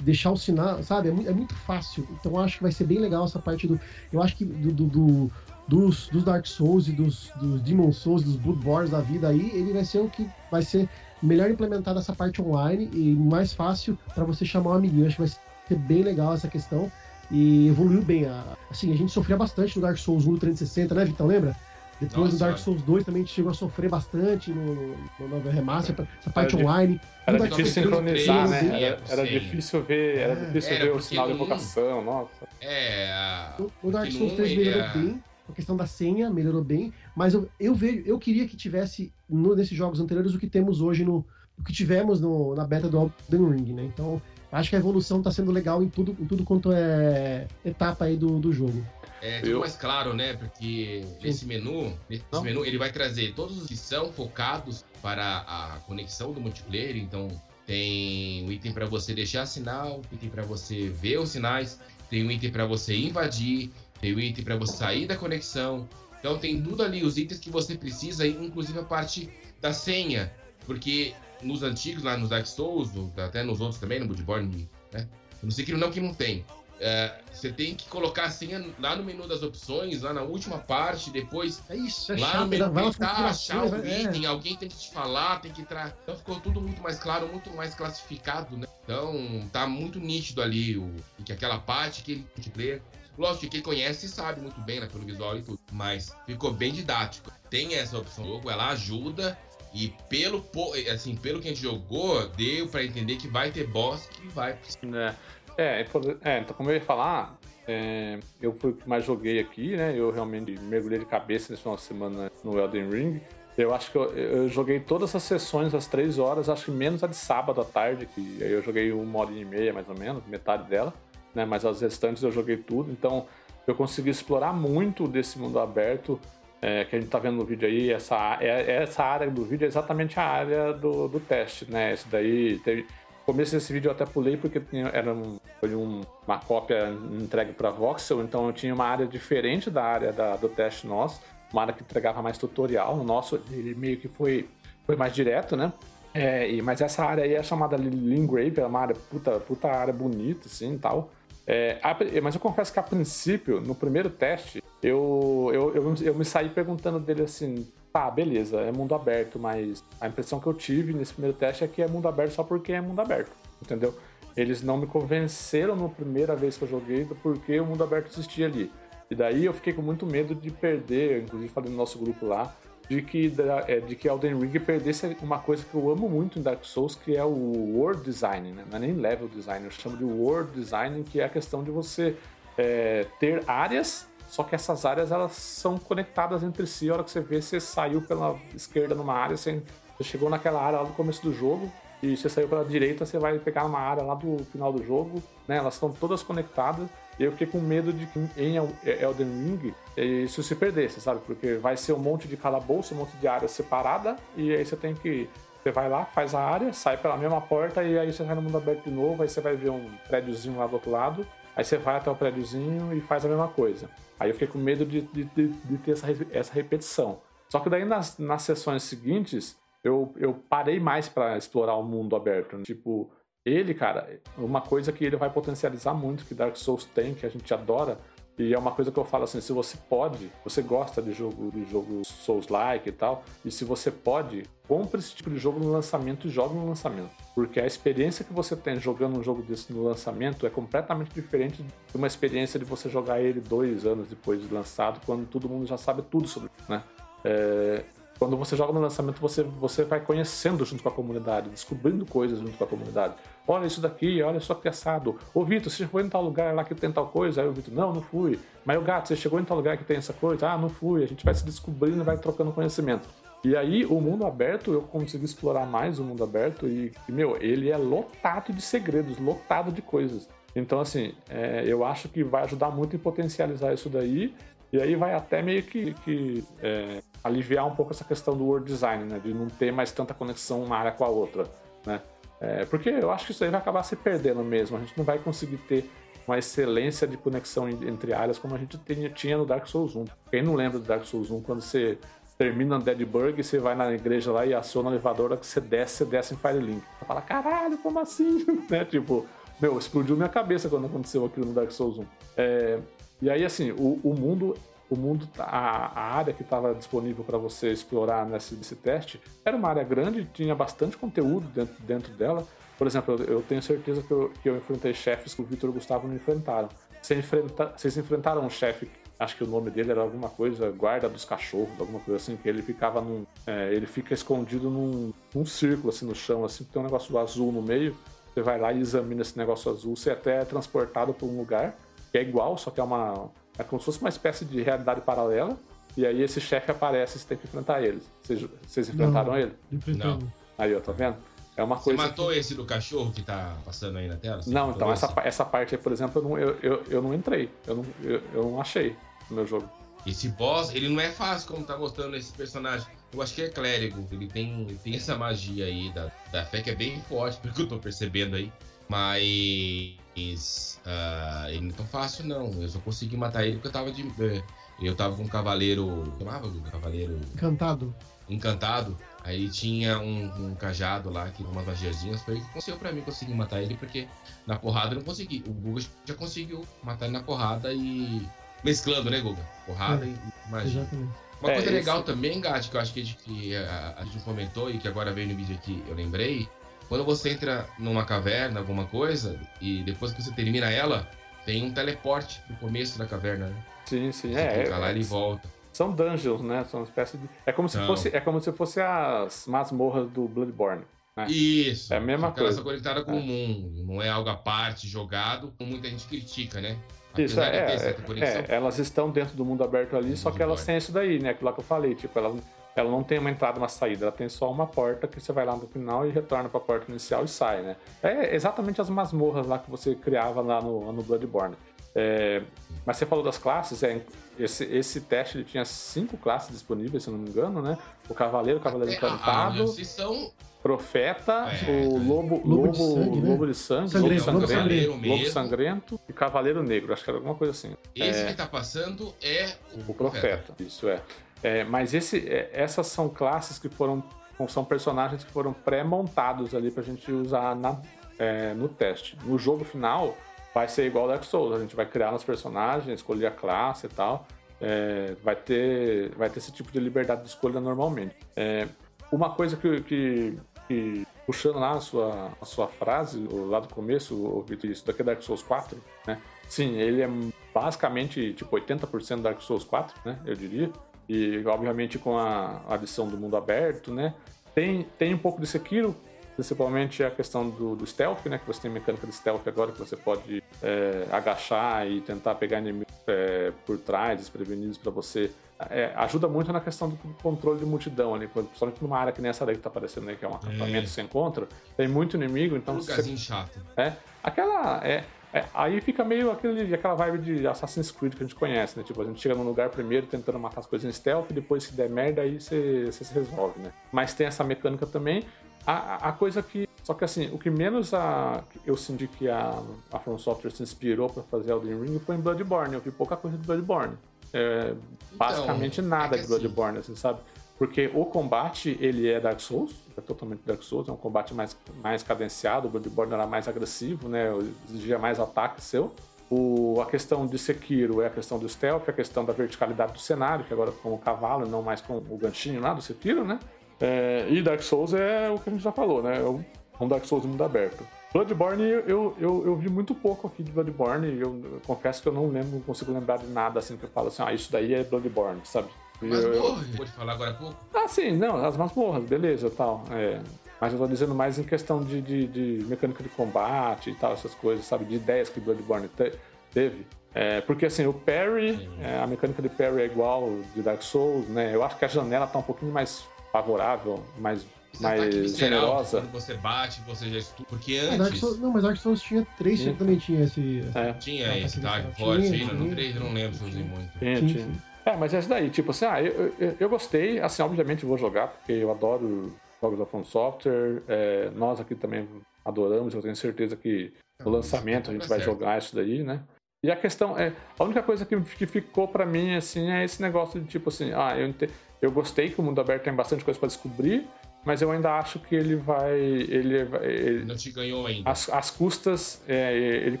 deixar o sinal, sabe? É, é muito fácil. Então eu acho que vai ser bem legal essa parte do. Eu acho que do, do- do- dos, dos Dark Souls e dos, dos Demon Souls, dos Bloodborne da vida aí, ele vai ser o que vai ser melhor implementado essa parte online e mais fácil para você chamar um amiguinho. Acho que vai ser bem legal essa questão. E evoluiu bem. A- Assim, a gente sofria bastante no Dark Souls 1 do 360, né, Vitão? Lembra? Depois Nossa, do Dark olha. Souls 2 também a gente chegou a sofrer bastante no, no, no remaster, essa parte Era online. Era difícil Souls sincronizar, 3, né? Era, era difícil ver, era É. difícil Era ver o sinal de invocação, nossa. É, no Dark Souls no 3 um, melhorou é- bem, a questão da senha melhorou bem, mas eu, eu vejo, eu queria que tivesse no, nesses jogos anteriores o que temos hoje no. do que tivemos no, na beta do Elden Ring, né? Então, acho que a evolução está sendo legal em tudo, em tudo quanto é etapa aí do, do jogo. É tudo eu... mais claro, né? Porque esse menu, esse menu, ele vai trazer todos os que são focados para a conexão do multiplayer. Então, tem um item para você deixar sinal, item para você ver os sinais, tem um item para você invadir, tem um item para você sair da conexão. Então tem tudo ali, os itens que você precisa, inclusive a parte da senha. Porque nos antigos, lá nos Dark Souls, até nos outros também, no Bloodborne, né? Sei que não que não tem. É, você tem que colocar a senha lá no menu das opções, lá na última parte, depois. É isso, é lá chato, no menu vai tentar achar o é. item, alguém tem que te falar, tem que entrar. Então ficou tudo muito mais claro, muito mais classificado, né? Então tá muito nítido ali o, que aquela parte, aquele multiplayer. Lógico que quem conhece sabe muito bem, né, pelo visual e tudo, mas ficou bem didático. Tem essa opção do jogo, ela ajuda e pelo assim, pelo que a gente jogou, deu para entender que vai ter boss que vai. É. É, é, então como eu ia falar, é, eu fui o que mais joguei aqui, né? Eu realmente mergulhei de cabeça nesse final de semana no Elden Ring. Eu acho que eu, eu, joguei todas as sessões às três horas, acho que menos a de sábado à tarde, que eu joguei uma hora e meia mais ou menos, metade dela, né? Mas as restantes eu joguei tudo, então eu consegui explorar muito desse mundo aberto é, que a gente tá vendo no vídeo aí. Essa, é, essa área do vídeo é exatamente a área do, do teste, né? Esse daí teve começo desse vídeo eu até pulei porque tinha, era um, foi um, uma cópia entregue para Voxel, então eu tinha uma área diferente da área da, do teste nosso, uma área que entregava mais tutorial. No nosso, ele meio que foi, foi mais direto, né? É, e, mas essa área aí é chamada Lingrave, é uma área puta, puta área bonita, assim e tal. É, a, mas eu confesso que a princípio, no primeiro teste, eu, eu, eu, eu me saí perguntando dele assim: tá, beleza, é mundo aberto, mas a impressão que eu tive nesse primeiro teste é que é mundo aberto só porque é mundo aberto, entendeu? Eles não me convenceram na primeira vez que eu joguei do porquê o mundo aberto existia ali. E daí eu fiquei com muito medo de perder, inclusive falei no nosso grupo lá, de que, é, de que Elden Ring perdesse uma coisa que eu amo muito em Dark Souls, que é o world design, né? Não é nem level design, eu chamo de world design, que é a questão de você é, ter áreas só que essas áreas elas são conectadas entre si. A hora que você vê, você saiu pela esquerda numa área, você, chegou naquela área lá no começo do jogo, e você saiu pela direita, você vai pegar uma área lá do final do jogo, né? Elas estão todas conectadas. E eu fiquei com medo de que em Elden Ring isso se perdesse, sabe? Porque vai ser um monte de calabouço, um monte de área separada, e aí você tem que. Você vai lá, faz a área, sai pela mesma porta, e aí você vai no mundo aberto de novo, aí você vai ver um prédiozinho lá do outro lado, aí você vai até o prédiozinho e faz a mesma coisa. Aí eu fiquei com medo de, de, de, de ter essa, essa repetição. Só que daí nas, nas sessões seguintes, eu, eu parei mais para explorar o mundo aberto. Né? Tipo, ele, cara, uma coisa que ele vai potencializar muito, que Dark Souls tem, que a gente adora, e é uma coisa que eu falo assim, se você pode, você gosta de jogo de jogo Souls-like e tal, e se você pode, compre esse tipo de jogo no lançamento e jogue no lançamento. Porque a experiência que você tem jogando um jogo desse no lançamento é completamente diferente de uma experiência de você jogar ele dois anos depois de lançado, quando todo mundo já sabe tudo sobre, né? É, quando você joga no lançamento, você, você vai conhecendo junto com a comunidade, descobrindo coisas junto com a comunidade. Olha isso daqui, olha só assado. Ô Vitor, você foi em tal lugar lá que tem tal coisa? Aí o Vitor, não, não fui. Mas o gato, você chegou em tal lugar que tem essa coisa? Ah, não fui. A gente vai se descobrindo e vai trocando conhecimento. E aí, o mundo aberto, eu consegui explorar mais o mundo aberto e, meu, ele é lotado de segredos, lotado de coisas. Então, assim, é, eu acho que vai ajudar muito em potencializar isso daí e aí vai até meio que, que é, aliviar um pouco essa questão do world design, né? De não ter mais tanta conexão uma área com a outra, né? É, porque eu acho que isso aí vai acabar se perdendo mesmo. A gente não vai conseguir ter uma excelência de conexão entre áreas como a gente tinha, no Dark Souls 1. Quem não lembra do Dark Souls 1, quando você termina no Deadburg, você vai na igreja lá e aciona o elevador, que você desce, você desce em Firelink. Você fala, caralho, como assim? né? Tipo, meu, explodiu minha cabeça quando aconteceu aquilo no Dark Souls 1. É, e aí, assim, o, o mundo, o mundo, tá, a, a área que estava disponível para você explorar nesse, nesse teste era uma área grande, tinha bastante conteúdo dentro, dentro dela. Por exemplo, eu, eu tenho certeza que eu, que eu enfrentei chefes que o Vitor Gustavo não enfrentaram. Vocês, enfrenta, vocês enfrentaram um chefe acho que o nome dele era alguma coisa, guarda dos cachorros, alguma coisa assim, que ele ficava num. É, ele fica escondido num, num círculo assim no chão, assim, tem um negócio azul no meio. Você vai lá e examina esse negócio azul, você até é transportado para um lugar que é igual, só que é uma. É como se fosse uma espécie de realidade paralela. E aí esse chefe aparece e você tem que enfrentar ele. Vocês, vocês enfrentaram não, ele? Não. Aí, ó, tá vendo? É uma Você coisa. matou que... esse do cachorro que tá passando aí na tela? Você Não, então essa, esse? essa parte aí, por exemplo, eu não, eu, eu, eu não entrei. Eu não, eu, eu não achei no meu jogo. Esse boss, ele não é fácil como tá mostrando esse personagem. Eu acho que é clérigo. Ele tem, ele tem essa magia aí da, da fé que é bem forte, pelo que eu tô percebendo aí. Mas. ah, ele não é tão fácil, não. Eu só consegui matar ele porque eu tava de. eh, Eu tava com um cavaleiro. Chamava o cavaleiro Cantado. encantado. Aí tinha um, um cajado lá, que umas magiazinhas. Foi o que aconteceu pra mim conseguir matar ele, porque na porrada eu não consegui. O Guga já conseguiu matar ele na porrada e. Mesclando, né, Guga? Porrada É, e magia. Exatamente. Uma É, coisa esse- legal também, Gat, que eu acho que a gente, que a, a gente comentou e que agora veio no vídeo aqui, eu lembrei. Quando você entra numa caverna, alguma coisa, e depois que você termina ela, tem um teleporte pro começo da caverna, né? Sim, sim. Você É, clica lá é, e volta. são dungeons, né? São uma espécie de. É como se São. fosse, é como se fosse as masmorras do Bloodborne. É. Isso. É a mesma elas coisa. são conectadas com É. o mundo. Não é algo à parte, jogado, como muita gente critica, né? Isso, é, conexão. é, elas estão dentro do mundo aberto ali, só que elas têm isso daí, né? Aquilo lá que eu falei, tipo, ela, ela não tem uma entrada e uma saída, ela tem só uma porta que você vai lá no final e retorna pra porta inicial e sai, né? É exatamente as masmorras lá que você criava lá no, no Bloodborne. É, mas você falou das classes, é, esse, esse teste ele tinha cinco classes disponíveis, se eu não me engano, né? O Cavaleiro, o Cavaleiro É, a- a- Encantado, são Profeta, É, o é. Lobo, Lobo lobo, de sangue, né? lobo de sangue, Sangrento, lobo Lobo sangrento, lobo mesmo. sangrento e Cavaleiro Negro, acho que era alguma coisa assim. Esse que tá passando é o, O profeta, isso é. É, mas esse, é, essas são classes que foram. São personagens que foram pré-montados ali pra gente usar na, é, no teste. No jogo final, vai ser igual ao Dark Souls. A gente vai criar nos personagens, escolher a classe e tal. É, vai, ter, vai ter esse tipo de liberdade de escolha normalmente. É, uma coisa que, que, que- puxando lá a sua, a sua frase, lá do começo, Vitor, isso daqui é Dark Souls 4, né? Sim, ele é basicamente tipo 80% Dark Souls 4, né? Eu diria. E obviamente com a adição do mundo aberto, né? Tem, tem um pouco de Sekiro, principalmente a questão do, do stealth, né? Que você tem mecânica de stealth agora que você pode é, agachar e tentar pegar inimigos é, por trás, desprevenidos para você. É, ajuda muito na questão do controle de multidão ali, principalmente numa área que nem essa daí que tá aparecendo aí, que é um acampamento que você encontra. Tem muito inimigo, então um você chato. é, aquela. É, é, aí fica meio aquele, aquela vibe de Assassin's Creed que a gente conhece, né? Tipo, a gente chega num lugar primeiro tentando matar as coisas em stealth, e depois se der merda, aí você se resolve, né? Mas tem essa mecânica também. A, a- coisa que. Só que assim, o que menos a, eu senti que a, a From Software se inspirou pra fazer Elden Ring foi em Bloodborne. Eu vi pouca coisa de Bloodborne. É, basicamente nada é de Bloodborne, assim, sabe? Porque o combate, ele é Dark Souls, é totalmente Dark Souls, é um combate mais, mais cadenciado, o Bloodborne era mais agressivo, né? Exigia mais ataque seu. O, a questão de Sekiro é a questão do stealth, a questão da verticalidade do cenário, que agora é com o cavalo, não mais com o ganchinho lá do Sekiro, né? É, e Dark Souls é o que a gente já falou, né? É um Dark Souls mundo aberto. Bloodborne, eu, eu, eu vi muito pouco aqui de Bloodborne, eu, eu confesso que eu não lembro, não consigo lembrar de nada assim que eu falo assim, ah, isso daí é Bloodborne, sabe? Mas, Eu- eu- porra, pode falar agora há pouco? ah, sim, não, as masmorras, beleza tal. É. Mas eu tô dizendo mais em questão de, de, de mecânica de combate e tal, essas coisas, sabe? De ideias que Bloodborne te- teve. É, porque assim, o parry, é, a mecânica de parry é igual de Dark Souls, né? Eu acho que a janela tá um pouquinho mais favorável, mais, ataque mais generosa. Quando você bate, você já estuda. Porque Dark antes Souls, não, mas Dark Souls tinha três, Tinha. também tinha esse. É, tinha esse visceral. forte Tinha, ainda no tinha. 3, eu não lembro se eu usei muito. tinha, tinha. É, mas é isso daí, tipo assim, ah, eu, eu, eu gostei, assim, obviamente vou jogar, porque eu adoro jogos da From Software, é, nós aqui também adoramos, eu tenho certeza que no Não, lançamento a gente tá vai certo. jogar isso daí, né? E a questão é, a única coisa que, que ficou pra mim, assim, é esse negócio de tipo assim, ah, eu, eu gostei que o mundo aberto tem bastante coisa pra descobrir, mas eu ainda acho que ele vai, ele, ele, Não te ganhou ainda. as, as custas, é, ele,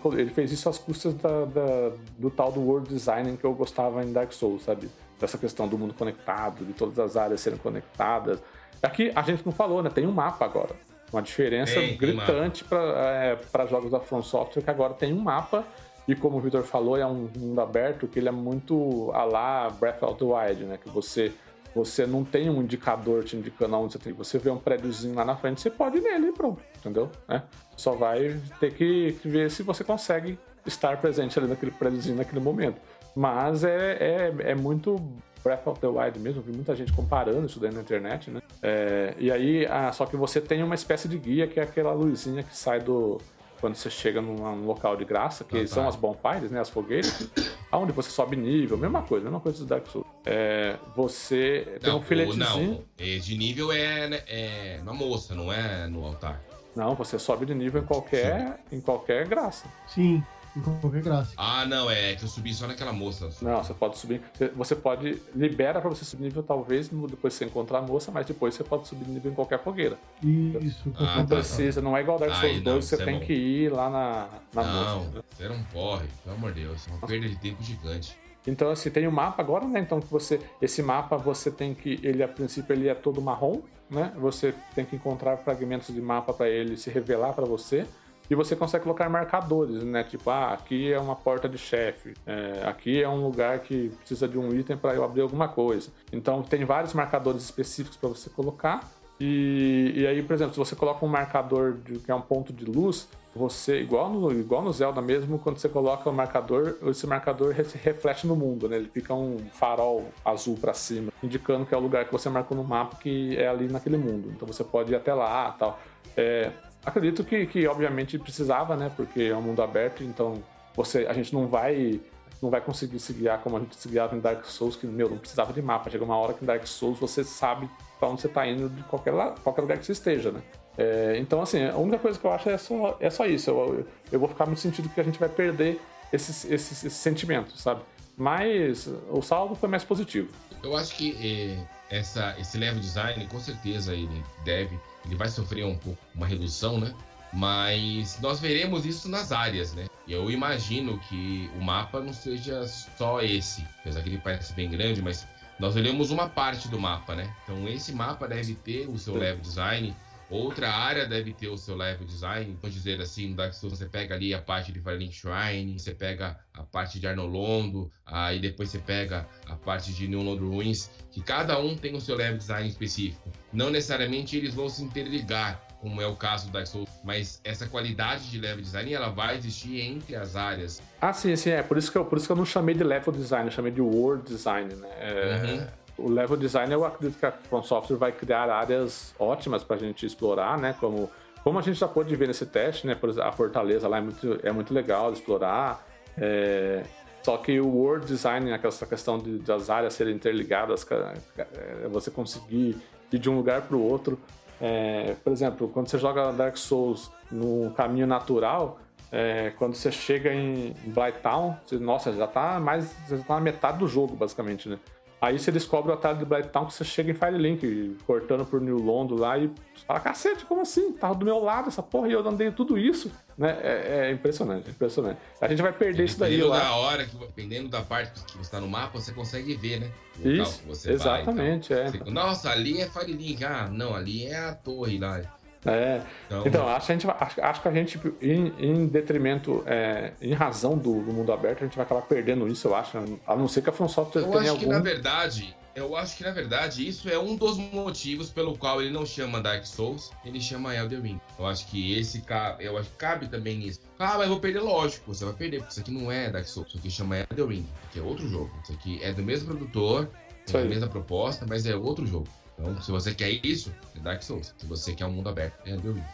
ele fez isso às custas da, da- do tal do world design que eu gostava em Dark Souls, sabe? Dessa questão do mundo conectado, de todas as áreas serem conectadas. Aqui a gente não falou, né? Tem um mapa agora. Uma diferença Tem, gritante para jogos da From Software, que agora tem um mapa. E como o Victor falou, é um mundo aberto que ele é muito a lá Breath of the Wild, né? Que você, você não tem um indicador te indicando aonde você tem. Você vê um prédiozinho lá na frente, você pode ir nele e pronto, entendeu? É. Só vai ter que ver se você consegue estar presente ali naquele prédiozinho naquele momento. Mas é, é, é muito Breath of the Wild mesmo, vi muita gente comparando isso daí na internet, né? É, e aí, ah, só que você tem uma espécie de guia que é aquela luzinha que sai do. Quando você chega num, num local de graça, que Ah, tá. são as bonfires, né? As fogueiras, aonde você sobe nível, mesma coisa, mesma coisa do Dark Souls. É, você tem Não, um filetezinho. não, de nível é, né, é na moça, não é no altar. Não, você sobe de nível em qualquer, em qualquer graça. Sim, em qualquer graça. Ah, não, é que eu subi só naquela moça. Não, você pode subir. você- pode. Libera pra você subir nível, talvez, depois você encontrar a moça, mas depois você pode subir nível em qualquer fogueira. Isso, Ah, Não tá, graça. precisa, não é igual Dark Souls não, 2, você é tem bom. que ir lá na, na não, moça. né? você não corre, pelo amor de Deus. É uma perda de tempo gigante. Então, assim, tem o mapa agora, né? Então, que você, esse mapa você tem que. Ele, a princípio, ele é todo marrom, né? Você tem que encontrar fragmentos de mapa para ele se revelar para você. E você consegue colocar marcadores, né? Tipo, ah, aqui é uma porta de chefe, é, aqui é um lugar que precisa de um item para eu abrir alguma coisa. Então, tem vários marcadores específicos para você colocar. E, e aí, por exemplo, se você coloca um marcador de, que é um ponto de luz, você, igual no, igual no Zelda mesmo, quando você coloca o marcador, esse marcador se reflete no mundo, né? Ele fica um farol azul para cima, indicando que é o lugar que você marcou no mapa, que é ali naquele mundo. Então você pode ir até lá tal. É, acredito que, que, obviamente, precisava, né? Porque é um mundo aberto, então você, a gente não vai não vai conseguir se guiar como a gente se guiava em Dark Souls, que, meu, não precisava de mapa. Chega uma hora que em Dark Souls você sabe pra onde você tá indo de qualquer, qualquer lugar que você esteja, né? É, então, assim, a única coisa que eu acho é só, é só isso. Eu, eu vou ficar no sentido que a gente vai perder esses, esses, esses sentimentos, sabe? Mas o saldo foi mais positivo. Eu acho que eh, essa, esse level design, com certeza, ele deve, ele vai sofrer um pouco uma redução, né? Mas nós veremos isso nas áreas, né? Eu imagino que o mapa não seja só esse, apesar que ele parece bem grande, mas nós veremos uma parte do mapa, né? Então esse mapa deve ter o seu level design, outra área deve ter o seu level design. Vamos dizer assim, no Dark Souls você pega ali a parte de Firelink Shrine, você pega a parte de Arnolondo, aí depois você pega a parte de New Lord Ruins, que cada um tem o seu level design específico. Não necessariamente eles vão se interligar, como é o caso Dark Souls, mas essa qualidade de level design ela vai existir entre as áreas. Ah, sim, sim, é. Por isso que eu, por isso que eu não chamei de level design, eu chamei de world design, né? É, O level design, eu acredito que a From Software vai criar áreas ótimas pra gente explorar, né? Como, como a gente já pôde ver nesse teste, né? Por exemplo, a Fortaleza lá é muito, é muito legal de explorar. É, só que o world design, essa questão de, das áreas serem interligadas, é, você conseguir de um lugar para o outro. É, por exemplo, quando você joga Dark Souls no caminho natural, é, quando você chega em Blighttown, você, nossa, já tá mais. Já tá na metade do jogo, basicamente, né? Aí você descobre o atalho de Blighttown que você chega em Firelink, cortando por New Londo lá e fala, cacete, como assim? Tava do meu lado essa porra e eu andei tudo isso, né? É, é impressionante, impressionante. A gente vai perder isso daí, dependendo eu da acho. hora, que, dependendo da parte que você está no mapa, você consegue ver, né? O Isso, que você vai, exatamente, é. então. Você- Nossa, ali é Firelink. Ah, não, ali é a torre lá. É, Então, Então, acho que a gente, vai- acho, acho que a gente, em, em detrimento, é, em razão do, do mundo aberto, a gente vai acabar perdendo isso, eu acho. A não ser que a From Software eu tenha acho algum. que na verdade, eu acho que na verdade isso é um dos motivos pelo qual ele não chama Dark Souls, ele chama Elden Ring. Eu acho que esse cabe, eu acho que cabe também nisso. Ah, mas eu vou perder, lógico, você vai perder, porque isso aqui não é Dark Souls, isso aqui chama Elden Ring, que é outro jogo. Isso aqui é do mesmo produtor, é a mesma proposta, mas é outro jogo. Então, se você quer isso, é Dark Souls. Se você quer um mundo aberto, é Elden Ring.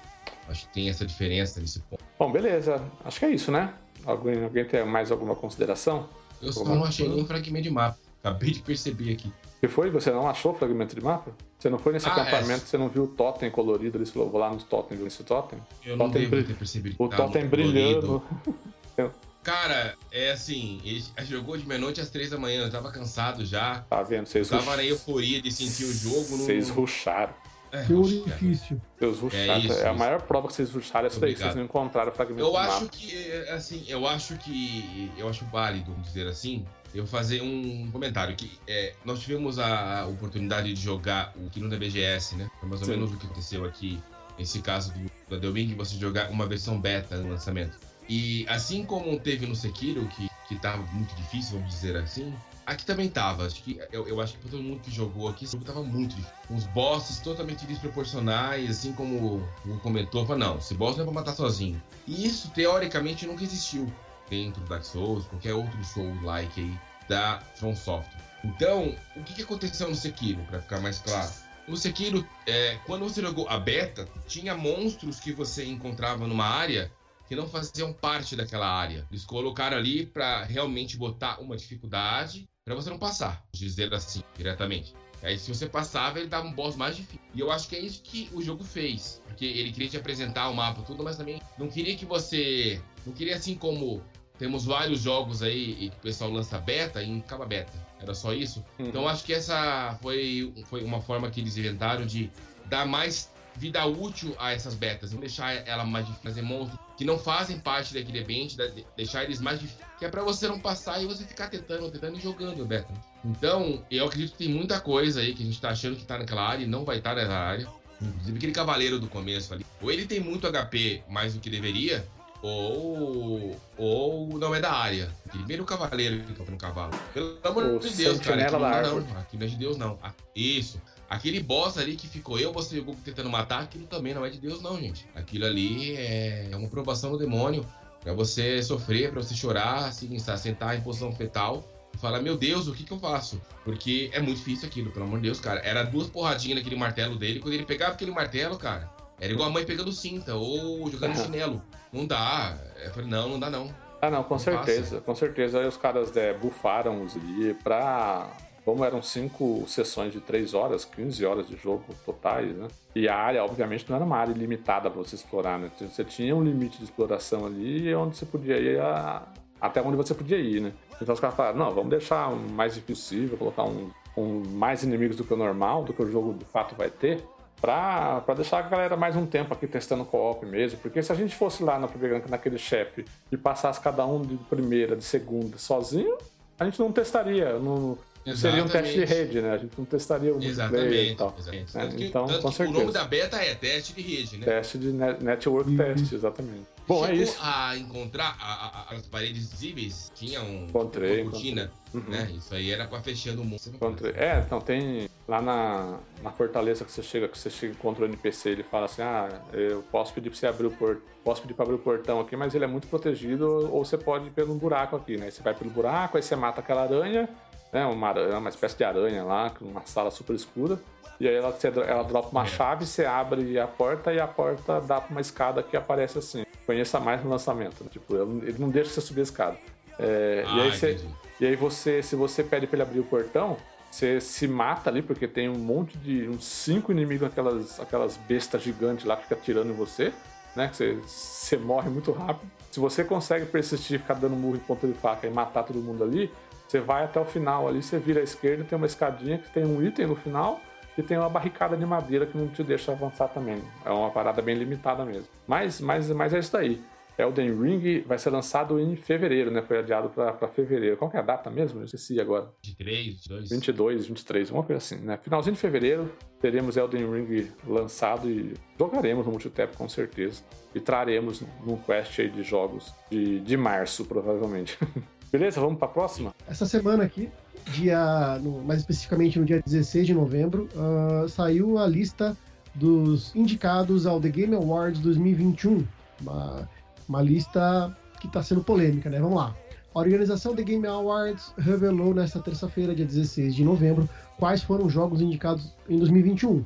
Acho que tem essa diferença nesse ponto. Bom, beleza. Acho que é isso, né? Alguém, alguém tem mais alguma consideração? Eu só não achei nenhum fragmento de mapa. Acabei de perceber aqui. Que foi? Você não achou fragmento de mapa? Você não foi nesse Ah, acampamento, é. você não viu o totem colorido ali? Você falou, vou lá no totem, ver esse totem? Eu não Totem devo ter percebido. O tava totem brilhando. Cara, é assim, ele jogou de meia-noite às três da manhã, eu tava cansado já. Tá vendo? Vocês tava rush- na euforia de sentir o jogo. no- Vocês rusharam. É, Que orifício. Vocês rusharam. isso, É, a isso. maior prova que vocês rusharam é isso daí, vocês não encontraram fragmento Eu de acho mapa. que, assim, eu acho que. Eu acho válido, vamos dizer assim, eu fazer um comentário. que é, Nós tivemos a oportunidade de jogar o Kino da BGS, né? Foi mais ou Sim. menos o que aconteceu aqui, nesse caso do, Elden Ring, você jogar uma versão beta no lançamento. E assim como teve no Sekiro, que, que tava muito difícil, vamos dizer assim, aqui também tava. Acho que, eu, eu acho que pra todo mundo que jogou aqui, esse jogo tava muito difícil. Uns bosses totalmente desproporcionais, assim como o comentou, falou, não, esse boss não é pra matar sozinho. E isso, teoricamente, nunca existiu dentro do Dark Souls, qualquer outro Soul-like aí. da From Software. Então, o que, que aconteceu no Sekiro, para ficar mais claro? No Sekiro, é, quando você jogou a beta, tinha monstros que você encontrava numa área que não faziam parte daquela área. Eles colocaram ali para realmente botar uma dificuldade para você não passar, dizer assim, diretamente. Aí se você passava, ele dava um boss mais difícil. E eu acho que é isso que o jogo fez. Porque ele queria te apresentar o mapa tudo, mas também não queria que você. Não queria assim como temos vários jogos aí e o pessoal lança beta e acaba beta. Era só isso. Uhum. Então acho que essa foi, foi uma forma que eles inventaram de dar mais vida útil a essas betas, não deixar ela mais difícil, fazer monstros que não fazem parte daquele ambiente, deixar eles mais difíceis, que é para você não passar e você ficar tentando, tentando e jogando beta. Então, eu acredito que tem muita coisa aí que a gente tá achando que tá naquela área e não vai estar tá nessa área. Inclusive aquele cavaleiro do começo ali. Ou ele tem muito HP mais do que deveria, ou, ou não é da área. Primeiro o cavaleiro que tá no cavalo. Pelo amor de Deus, cara. Aqui não, não. Não é de Deus, não. Ah, isso. Aquele boss ali que ficou eu, você e tentando matar, aquilo também não é de Deus, não, gente. Aquilo ali é uma provação do demônio para você sofrer, para você chorar, assim, sentar em posição fetal falar: Meu Deus, o que, que eu faço? Porque é muito difícil aquilo, pelo amor de Deus, cara. Era duas porradinhas naquele martelo dele. Quando ele pegava aquele martelo, cara, era igual a mãe pegando cinta ou jogando chinelo. Não dá. Eu falei: Não, não dá não. Ah, não, com não certeza, passa. com certeza. Aí os caras é, bufaram os ali pra como eram cinco sessões de 3 horas, 15 horas de jogo totais, né? E a área, obviamente, não era uma área limitada para você explorar, né? Você tinha um limite de exploração ali onde você podia ir a... até onde você podia ir, né? Então os caras falaram, não, vamos deixar o mais difícil colocar um, um, mais inimigos do que o normal, do que o jogo de fato vai ter, pra, pra deixar a galera mais um tempo aqui testando co-op mesmo. Porque se a gente fosse lá na primeira, naquele chefe e passasse cada um de primeira, de segunda, sozinho, a gente não testaria, não, Seria um teste de rede, né? A gente não testaria o exatamente, e tal. Exatamente. É, que, então, com certeza. o nome da beta é teste de rede, né? Teste de network uhum. test, exatamente. Bom, é isso. a encontrar a, a, as paredes visíveis? Tinha um, encontrei, uma cortina, uhum. né? Isso aí era pra fechando o mundo. Encontrei. É, então tem lá na, na fortaleza que você chega, que você chega contra o NPC, ele fala assim, ah, eu posso pedir pra você abrir o portão, posso pedir pra abrir o portão aqui, mas ele é muito protegido, ou você pode ir pelo buraco aqui, né? Você vai pelo buraco, aí você mata aquela aranha, né, uma, aranha, uma espécie de aranha lá, uma sala super escura. E aí ela, ela dropa uma chave, você abre a porta e a porta dá pra uma escada que aparece assim. Conheça mais no lançamento. Né? Tipo, ele não deixa você subir a escada. É, ah, e, aí você, e aí você, se você pede pra ele abrir o portão, você se mata ali, porque tem um monte de. uns cinco inimigos, aquelas, aquelas bestas gigantes lá que fica atirando em você, né? Que você, você morre muito rápido. Se você consegue persistir, ficar dando murro em ponta de faca e matar todo mundo ali, você vai até o final ali, você vira à esquerda, tem uma escadinha que tem um item no final e tem uma barricada de madeira que não te deixa avançar também. É uma parada bem limitada mesmo. Mas, mas, mas é isso daí. Elden Ring vai ser lançado em fevereiro, né? Foi adiado para fevereiro. Qual que é a data mesmo? Eu esqueci agora. 23, 22. 22, 23, uma coisa assim, né? Finalzinho de fevereiro teremos Elden Ring lançado e jogaremos no Multitap com certeza. E traremos num quest aí de jogos de, de março, provavelmente. Beleza, vamos para a próxima? Essa semana aqui, dia, no, mais especificamente no dia 16 de novembro, uh, saiu a lista dos indicados ao The Game Awards 2021. Uma, uma lista que está sendo polêmica, né? Vamos lá. A organização The Game Awards revelou nesta terça-feira, dia 16 de novembro, quais foram os jogos indicados em 2021.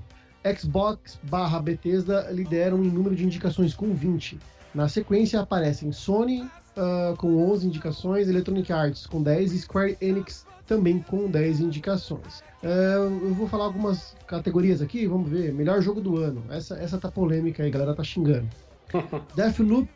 Xbox barra Bethesda lideram em número de indicações com 20. Na sequência aparecem Sony, uh, com 11 indicações, Electronic Arts com 10 e Square Enix também com 10 indicações. Uh, eu vou falar algumas categorias aqui, vamos ver. Melhor jogo do ano. Essa, essa tá polêmica aí, a galera tá xingando. Deathloop,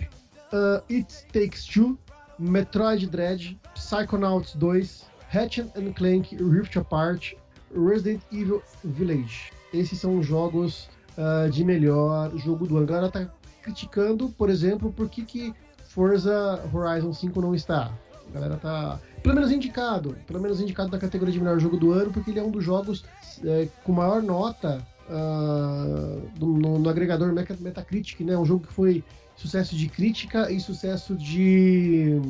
uh, It Takes Two, Metroid Dread, Psychonauts 2, Ratchet and Clank Rift Apart, Resident Evil Village. Esses são os jogos uh, de melhor jogo do ano. A galera tá criticando, por exemplo, por que, que Forza Horizon 5 não está. A galera tá. Pelo menos indicado. Pelo menos indicado na categoria de melhor jogo do ano, porque ele é um dos jogos é, com maior nota uh, no, no, agregador Metacritic, né? Um jogo que foi sucesso de crítica e sucesso de.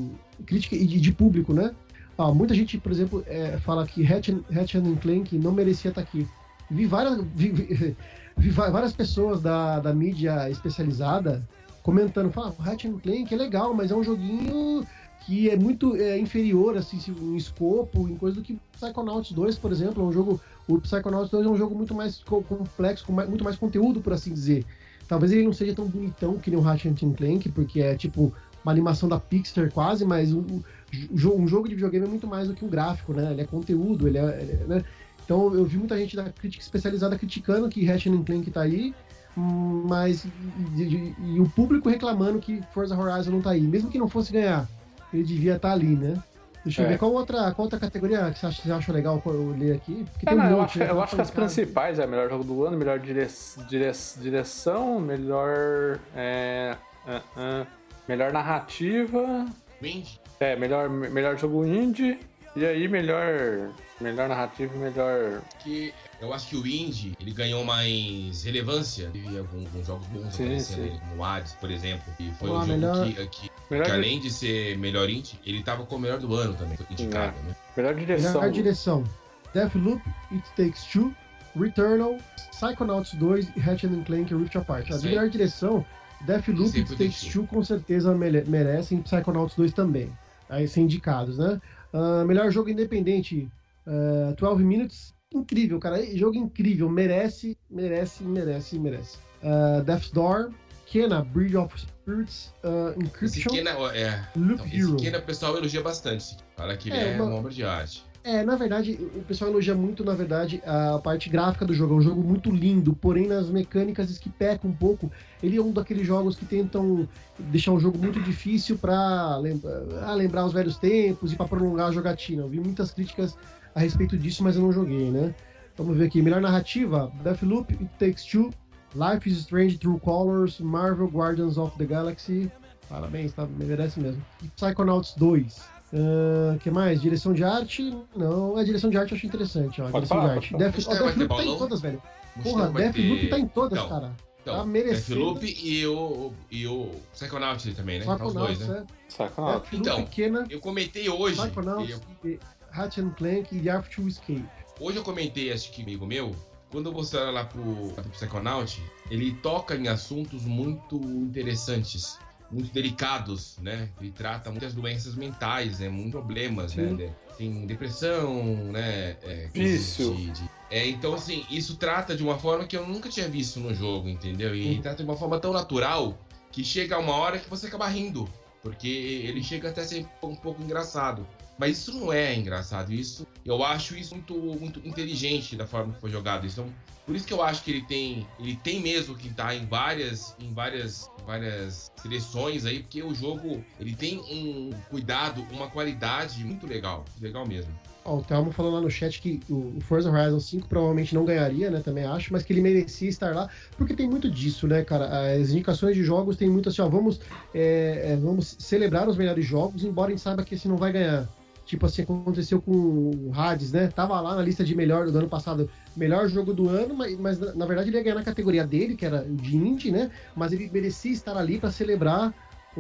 crítica e de, de público, né? Ah, muita gente, por exemplo, é, fala que Ratchet, Ratchet Clank não merecia estar aqui. Vi várias, vi, vi, vi várias pessoas da, da mídia especializada comentando, fala, o Ratchet Clank é legal, mas é um joguinho que é muito é, inferior, assim, em escopo, em coisa do que Psychonauts 2, por exemplo. É um jogo. O Psychonauts 2 é um jogo muito mais complexo, com muito mais conteúdo, por assim dizer. Talvez ele não seja tão bonitão que nem o Ratchet Clank, porque é tipo uma animação da Pixar quase, mas um, um jogo de videogame é muito mais do que um gráfico, né? Ele é conteúdo, ele é. Ele é né? Então eu vi muita gente da crítica especializada criticando que Ratchet Clank tá aí, mas e, e, e, o público reclamando que Forza Horizon não tá aí, mesmo que não fosse ganhar, ele devia estar tá ali, né? Deixa eu é. ver qual outra, qual outra categoria que você acha, você acha legal eu ler aqui. É, não, um eu, acho, né? eu acho que as principais é melhor jogo do ano, melhor dire, dire, direção, melhor. É, uh, uh, melhor narrativa. Indie? É, melhor, melhor jogo indie. E aí, melhor, melhor narrativa e melhor. Que eu acho que o indie ele ganhou mais relevância. Teve alguns, alguns jogos bons sim, aparecendo sim. como o Hades, por exemplo. E foi um jogo melhor... que, que, que, além de ser melhor indie, ele tava com o melhor do ano também, indicado, né? Melhor direção. Melhor direção. Deathloop, It Takes Two, Returnal, Psychonauts 2 e Ratchet Clank Rift Apart. A melhor direção, Deathloop e It Takes Two com certeza merecem, Psychonauts 2 também. Aí ser indicados, né? Uh, melhor jogo independente, uh, 12 Minutes. Incrível, cara. Jogo incrível. Merece, merece, merece, merece. Uh, Death's Door, Kena, Bridge of Spirits, uh, Encryption, esse Kena, é, Loop então, Hero. Esse Kena o pessoal elogia bastante. Fala que ele é, é uma obra de arte. É, na verdade, o pessoal elogia muito, na verdade, a parte gráfica do jogo. É um jogo muito lindo, porém nas mecânicas que peca um pouco. Ele é um daqueles jogos que tentam deixar um jogo muito difícil para lembrar, ah, lembrar os velhos tempos e para prolongar a jogatina. Eu vi muitas críticas a respeito disso, mas eu não joguei, né? Vamos ver aqui. Melhor narrativa: Deathloop, It Takes Two, Life is Strange True Colors, Marvel Guardians of the Galaxy. Parabéns, tá? Merece mesmo. E Psychonauts 2. Uh, que mais? Direção de arte? Não, a direção de arte eu acho interessante. Ó. Pode direção falar, de arte. Death, oh, Deathloop tá em todas, velho. Porra, Deathloop ter... tá em todas, então, cara. Então, tá merecendo. Deathloop e o, e o Psychonauts também, né? Psychonauts, tá os dois, né? É. Psychonauts. Então, pequena, eu comentei hoje. Psychonauts, eu... Ratchet Clank e Art to Escape. Hoje eu comentei, acho que amigo meu, quando você olha lá pro, pro Psychonaut, ele toca em assuntos muito interessantes muito delicados, né? Ele trata muitas doenças mentais, né? Muitos problemas, né? Sim. né? Tem depressão, né? É, Vício. De, de... É, então, assim, isso trata de uma forma que eu nunca tinha visto no jogo, entendeu? E trata de uma forma tão natural que chega uma hora que você acaba rindo. Porque ele chega até a ser um pouco engraçado. Mas isso não é engraçado. Isso eu acho isso muito, muito inteligente da forma que foi jogado. Isso, por isso que eu acho que ele tem, ele tem mesmo que estar tá em várias, em várias, várias seleções aí, porque o jogo ele tem um cuidado, uma qualidade muito legal, legal mesmo. Ó, o Thelmo falou lá no chat que o Forza Horizon 5 provavelmente não ganharia, né? Também acho, mas que ele merecia estar lá, porque tem muito disso, né, cara? As indicações de jogos tem muito assim, ó, vamos, é, é, vamos celebrar os melhores jogos, embora a gente saiba que esse não vai ganhar. Tipo assim, aconteceu com o Hades, né? Tava lá na lista de melhor do ano passado, melhor jogo do ano, mas, mas na verdade ele ia ganhar na categoria dele, que era de indie, né? Mas ele merecia estar ali para celebrar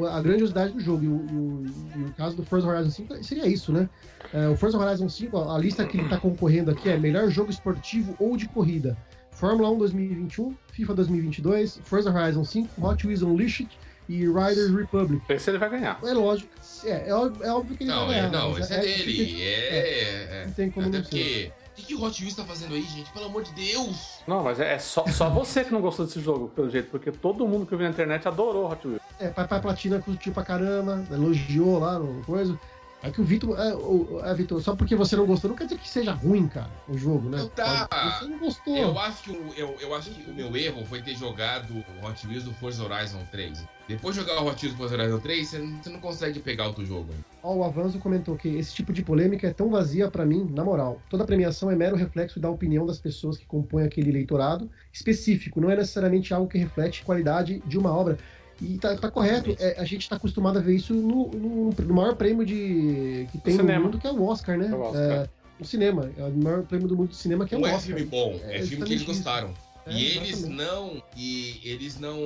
a grandiosidade do jogo. E o, o, o, caso do Forza Horizon 5 seria isso, né? É, o Forza Horizon 5, a lista que ele tá concorrendo aqui é melhor jogo esportivo ou de corrida. Fórmula 1 2021, FIFA 2022, Forza Horizon 5, Hot Wheels Unleashed e Riders Republic. Esse ele vai ganhar. É lógico. É, é, óbvio que ele não, vai ganhar. É, não, esse é, é dele. É, é, Não tem como Até não porque... Ser. O que, que o Hot Wheels tá fazendo aí, gente? Pelo amor de Deus! Não, mas é, só, só você que não gostou desse jogo, pelo jeito, porque todo mundo que eu vi na internet adorou Hot Wheels. É, Pai Pai Platina curtiu pra caramba, elogiou lá no coisa. É que o Vitor. É, é, Vitor, só porque você não gostou, não quer dizer que seja ruim, cara, o jogo, né? Não tá. Você não gostou. Eu acho que o, eu, eu acho que o meu erro foi ter jogado o Hot Wheels do Forza Horizon 3. Depois de jogar o Hot Wheels do Forza Horizon 3, você, você não consegue pegar outro jogo. Ó, o Avanzo comentou que esse tipo de polêmica é tão vazia para mim, na moral. Toda premiação é mero reflexo da opinião das pessoas que compõem aquele eleitorado específico, não é necessariamente algo que reflete qualidade de uma obra. E tá, tá correto. É, a gente tá acostumado a ver isso no, no, no maior prêmio de que tem no mundo, que é o Oscar, né? É o Oscar. É, o cinema. É o maior prêmio do mundo de cinema que é o Oscar. é filme bom, é, é filme que eles gostaram. É, e eles exatamente. não, e eles não,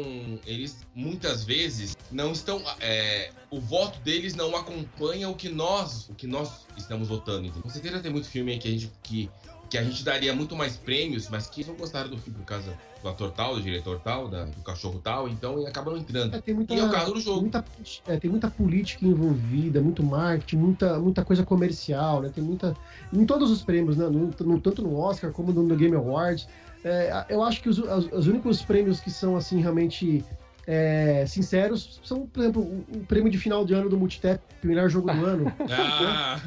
eles muitas vezes não estão, é, o voto deles não acompanha o que nós, o que nós estamos votando. Então, com certeza tem muito filme aí que a gente que que a gente daria muito mais prêmios, mas que não gostaram do filme por causa do ator tal, do diretor tal, da, do cachorro tal, então ele acaba não entrando. É, tem muita, e é o caso do jogo. Muita, é, tem muita política envolvida, muito marketing, muita, muita coisa comercial, né? Tem muita. Em todos os prêmios, né? No, no, tanto no Oscar como no, no Game Awards. É, eu acho que os, os, os, únicos prêmios que são assim realmente é, sinceros, são, por exemplo, o, o, prêmio de final de ano do Multitap, melhor jogo do ano. Ah.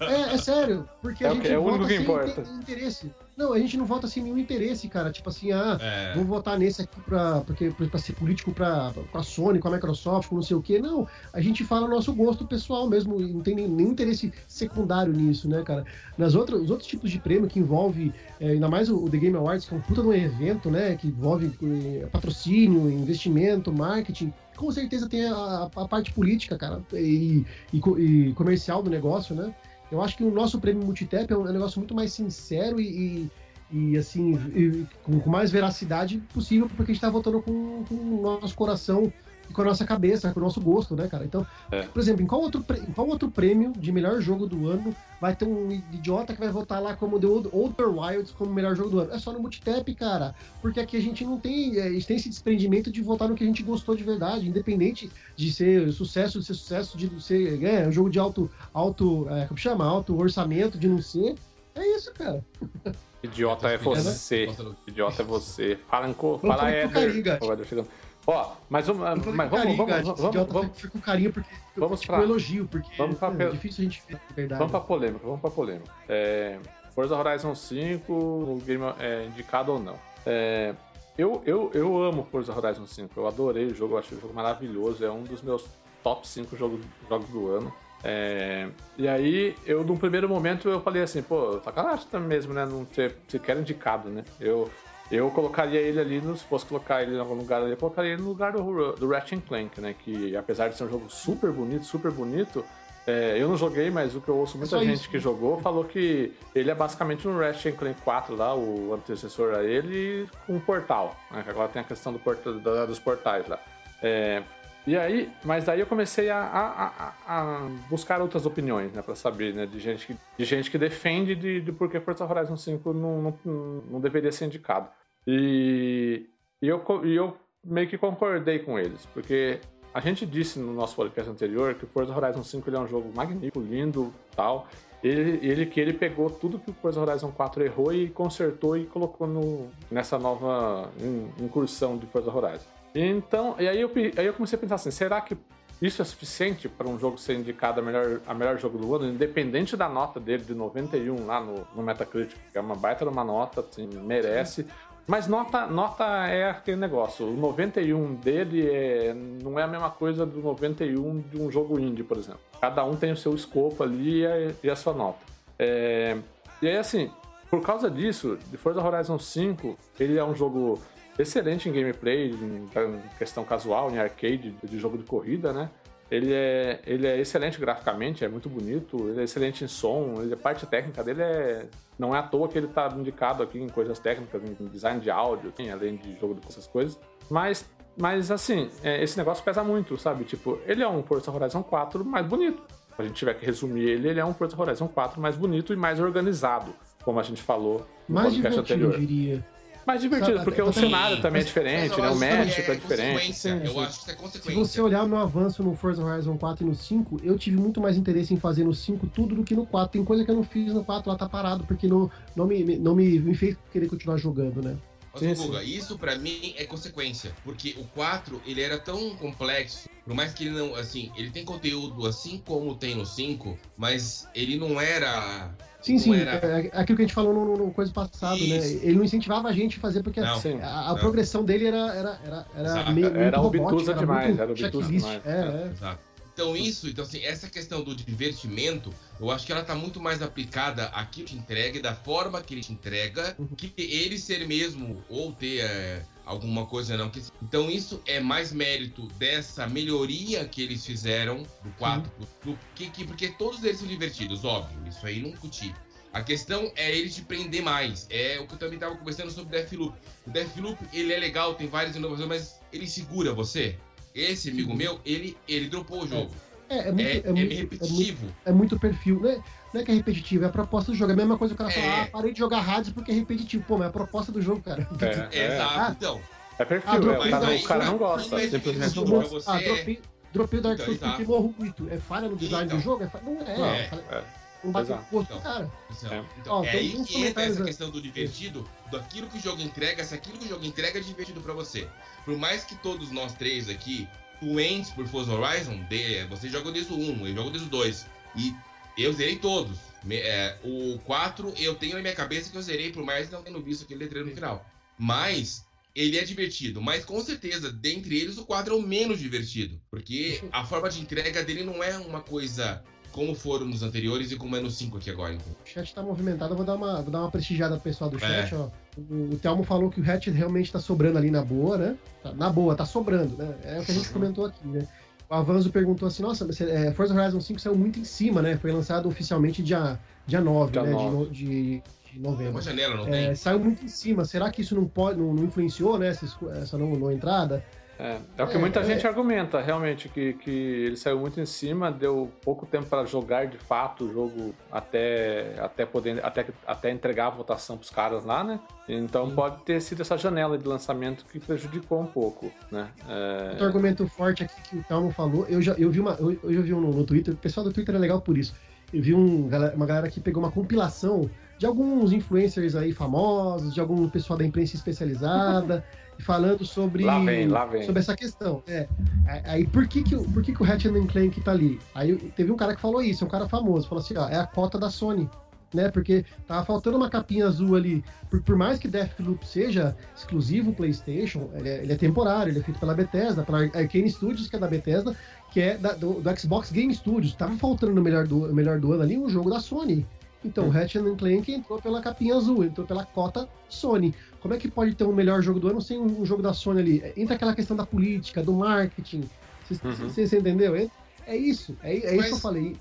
É, é, sério, porque é a gente é o único que sem importa. interesse. Não, a gente não vota sem nenhum interesse, cara. Tipo assim, ah, é. vou votar nesse aqui pra, porque, pra ser político pra, com a Sony, com a Microsoft, com não sei o quê. Não, a gente fala nosso gosto pessoal mesmo, não tem nenhum interesse secundário nisso, né, cara? Nas outras, os outros tipos de prêmio que envolve, é, ainda mais o, o, The Game Awards, que é um puta de um evento, né, que envolve é, patrocínio, investimento, marketing, com certeza tem a, a parte política, cara, e, e, e comercial do negócio, né? Eu acho que o nosso prêmio Multitap é um negócio muito mais sincero e, e, e assim, e, com, mais veracidade possível, porque a gente está votando com, com o nosso coração com a nossa cabeça, com o nosso gosto, né, cara? Então, é. por exemplo, em qual, outro, em qual outro prêmio de melhor jogo do ano vai ter um idiota que vai votar lá como The Older Wilds como melhor jogo do ano? É só no Multitap, cara. Porque aqui a gente não tem. É, a gente tem esse desprendimento de votar no que a gente gostou de verdade, independente de ser sucesso, de ser sucesso, de ser é, um jogo de alto, alto é, como chama? Alto orçamento, de não ser. É isso, cara. Idiota é você. Idiota é você. Fala, fala Éder. Ó, mas, um, mas vamos, carinho, vamos, vamos, vamos, vamos, fica com carinho porque vamos pra, elogio, porque vamos pra, é difícil a gente ver verdade. Vamos pra polêmica, vamos pra polêmica. É, Forza Horizon 5, o game é indicado ou não. É, eu, eu, eu amo Forza Horizon 5, eu adorei o jogo, eu achei o jogo maravilhoso, é um dos meus top 5 jogos, jogos do ano. É, e aí, eu, num primeiro momento, eu falei assim, pô, sacanagem mesmo, né? Não ser sequer indicado, né? Eu, eu colocaria ele ali, no, se fosse colocar ele em algum lugar ali, eu colocaria ele no lugar do, do Ratchet Clank, né? Que apesar de ser um jogo super bonito, super bonito, é, eu não joguei, mas o que eu ouço muita é gente isso. que jogou falou que ele é basicamente um Ratchet Clank 4 lá, o antecessor a ele, com um portal. Né? Agora tem a questão do portal, dos portais lá. É, e aí, mas aí eu comecei a, a, a, a buscar outras opiniões, né, para saber, né, de gente que, de gente que defende de, de por que Forza Horizon 5 não, não, não deveria ser indicado. E, e, eu, e eu meio que concordei com eles, porque a gente disse no nosso podcast anterior que o Forza Horizon 5 ele é um jogo magnífico, lindo tal. Ele, ele que ele pegou tudo que o Forza Horizon 4 errou e consertou e colocou no, nessa nova incursão de Forza Horizon. Então, e aí eu, aí eu comecei a pensar assim, será que isso é suficiente para um jogo ser indicado a melhor, a melhor jogo do ano, independente da nota dele de 91 lá no, no Metacritic, que é uma baita de uma nota, assim, merece. Mas nota, nota é aquele negócio. O 91 dele é, não é a mesma coisa do 91 de um jogo indie, por exemplo. Cada um tem o seu escopo ali e a, e a sua nota. É, e aí, assim, por causa disso, de Forza Horizon 5, ele é um jogo excelente em gameplay, em questão casual, em arcade, de jogo de corrida, né? Ele é, ele é excelente graficamente, é muito bonito, ele é excelente em som, ele, a parte técnica dele é. Não é à toa que ele está indicado aqui em coisas técnicas, em design de áudio, além de jogo de essas coisas. Mas, mas assim, é, esse negócio pesa muito, sabe? Tipo, ele é um Forza Horizon 4 mais bonito. Se a gente tiver que resumir ele, ele é um Forza Horizon 4 mais bonito e mais organizado, como a gente falou no mais podcast anterior. Eu diria. Mais divertido, Sabe, porque o cenário também é diferente, né? O México é, é diferente. Sim, eu acho que isso é consequência. Se você olhar o meu avanço no Forza Horizon 4 e no 5, eu tive muito mais interesse em fazer no 5 tudo do que no 4. Tem coisa que eu não fiz no 4, lá tá parado, porque não, não, me, não me, me fez querer continuar jogando, né? Mas, Guga, isso para mim é consequência, porque o 4 ele era tão complexo, por mais que ele não, assim, ele tem conteúdo assim como tem no 5, mas ele não era Sim, sim. Era... É, é, aquilo que a gente falou no, no coisa passado, né? Ele não incentivava a gente a fazer porque não, a, a progressão dele era, era, era, era meio. Era obtusa demais, era obtusa demais. É, é. Exato. Então isso, então assim, essa questão do divertimento, eu acho que ela tá muito mais aplicada aqui que te entrega e da forma que ele te entrega, uhum. que ele ser mesmo ou ter é, alguma coisa não. Então isso é mais mérito dessa melhoria que eles fizeram do 4, do, que, que, porque todos eles são divertidos, óbvio, isso aí não discuti. A questão é ele te prender mais. É o que eu também estava conversando sobre o Deathloop. O Deathloop, ele é legal, tem várias inovações, mas ele segura você. Esse amigo meu, ele, ele dropou o jogo. É, É, muito, É, é, é muito, meio é muito, repetitivo. é muito perfil. Não é, não é que é repetitivo, é a proposta do jogo. É a mesma coisa que o cara É. fala, ah, parei de jogar Hades porque é repetitivo. Pô, mas é a proposta do jogo, cara. É, é, Exato, Ah, então. é perfil, Ah, é, dropei o, daí, o cara não gosta, mas simplesmente não pra gosta. você ah, dropei, dropei o Dark Então, Souls tá. porque morro muito. É falha no design Então. do jogo? É falha... Não é, Não, é. é. Não bate no gosto do Então. cara. Então, É. então, Ó, é aí que entra essa questão do divertido, daquilo que o jogo entrega, se aquilo que o jogo entrega é divertido pra você. Por mais que todos nós três aqui, doentes por Forza Horizon, de, você joga desde o 1, eu jogo desde o 2. E eu zerei todos. É, o 4 eu tenho na minha cabeça que eu zerei, por mais não tendo visto aquele letreiro no final. Mas ele é divertido, mas com certeza, dentre eles, o 4 é o menos divertido. Porque a forma de entrega dele não é uma coisa como foram nos anteriores e como é no 5 aqui agora. Então. O chat tá movimentado, eu vou dar uma, vou dar uma prestigiada pro pessoal do É. chat, ó. O, o Thelmo falou que o Hatchet realmente tá sobrando ali na boa, né? Tá- na boa, tá sobrando, né? É o que a gente Uhum. comentou aqui, né? O Avanzo perguntou assim, nossa, mas, é, Forza Horizon 5 saiu muito em cima, né? Foi lançado oficialmente dia, dia 9, Dia né? De 9. no- De, de É novembro. uma janela, não É, tem? saiu muito em cima. Será que isso não pode, não, não influenciou, né? Essa, essa não, não entrada? É, é o que É, muita é. gente argumenta, realmente, que, que ele saiu muito em cima, deu pouco tempo para jogar de fato o jogo até, até poder até, até entregar a votação para os caras lá, né? Então Sim. pode ter sido essa janela de lançamento que prejudicou um pouco, né? É, Outro argumento forte aqui que o Thelmo falou, eu já eu vi uma, eu, vi um no, no Twitter, o pessoal do Twitter é legal por isso. Eu vi um, uma galera que pegou uma compilação de alguns influencers aí famosos, de algum pessoal da imprensa especializada, falando sobre Lá vem, lá vem. sobre essa questão. É, aí por que que, o- por que, que o Ratchet and Clank tá ali? Aí teve um cara que falou isso, um cara famoso, falou assim, ó, é a cota da Sony. Né, porque tava faltando uma capinha azul ali. Por, por mais que Deathloop seja exclusivo PlayStation, ele é, ele é temporário, ele é feito pela Bethesda, pela Arcane Studios, que é da Bethesda, que é da- do, do Xbox Game Studios. Tava faltando no melhor do, no melhor do ano ali um jogo da Sony. Então, o. Ratchet and Clank entrou pela capinha azul, entrou pela cota Sony. Como é que pode ter um melhor jogo do ano sem um, jogo da Sony ali? Entra aquela questão da política, do marketing. Você Uhum. entendeu? É, é isso, é, é isso Mas- que eu falei.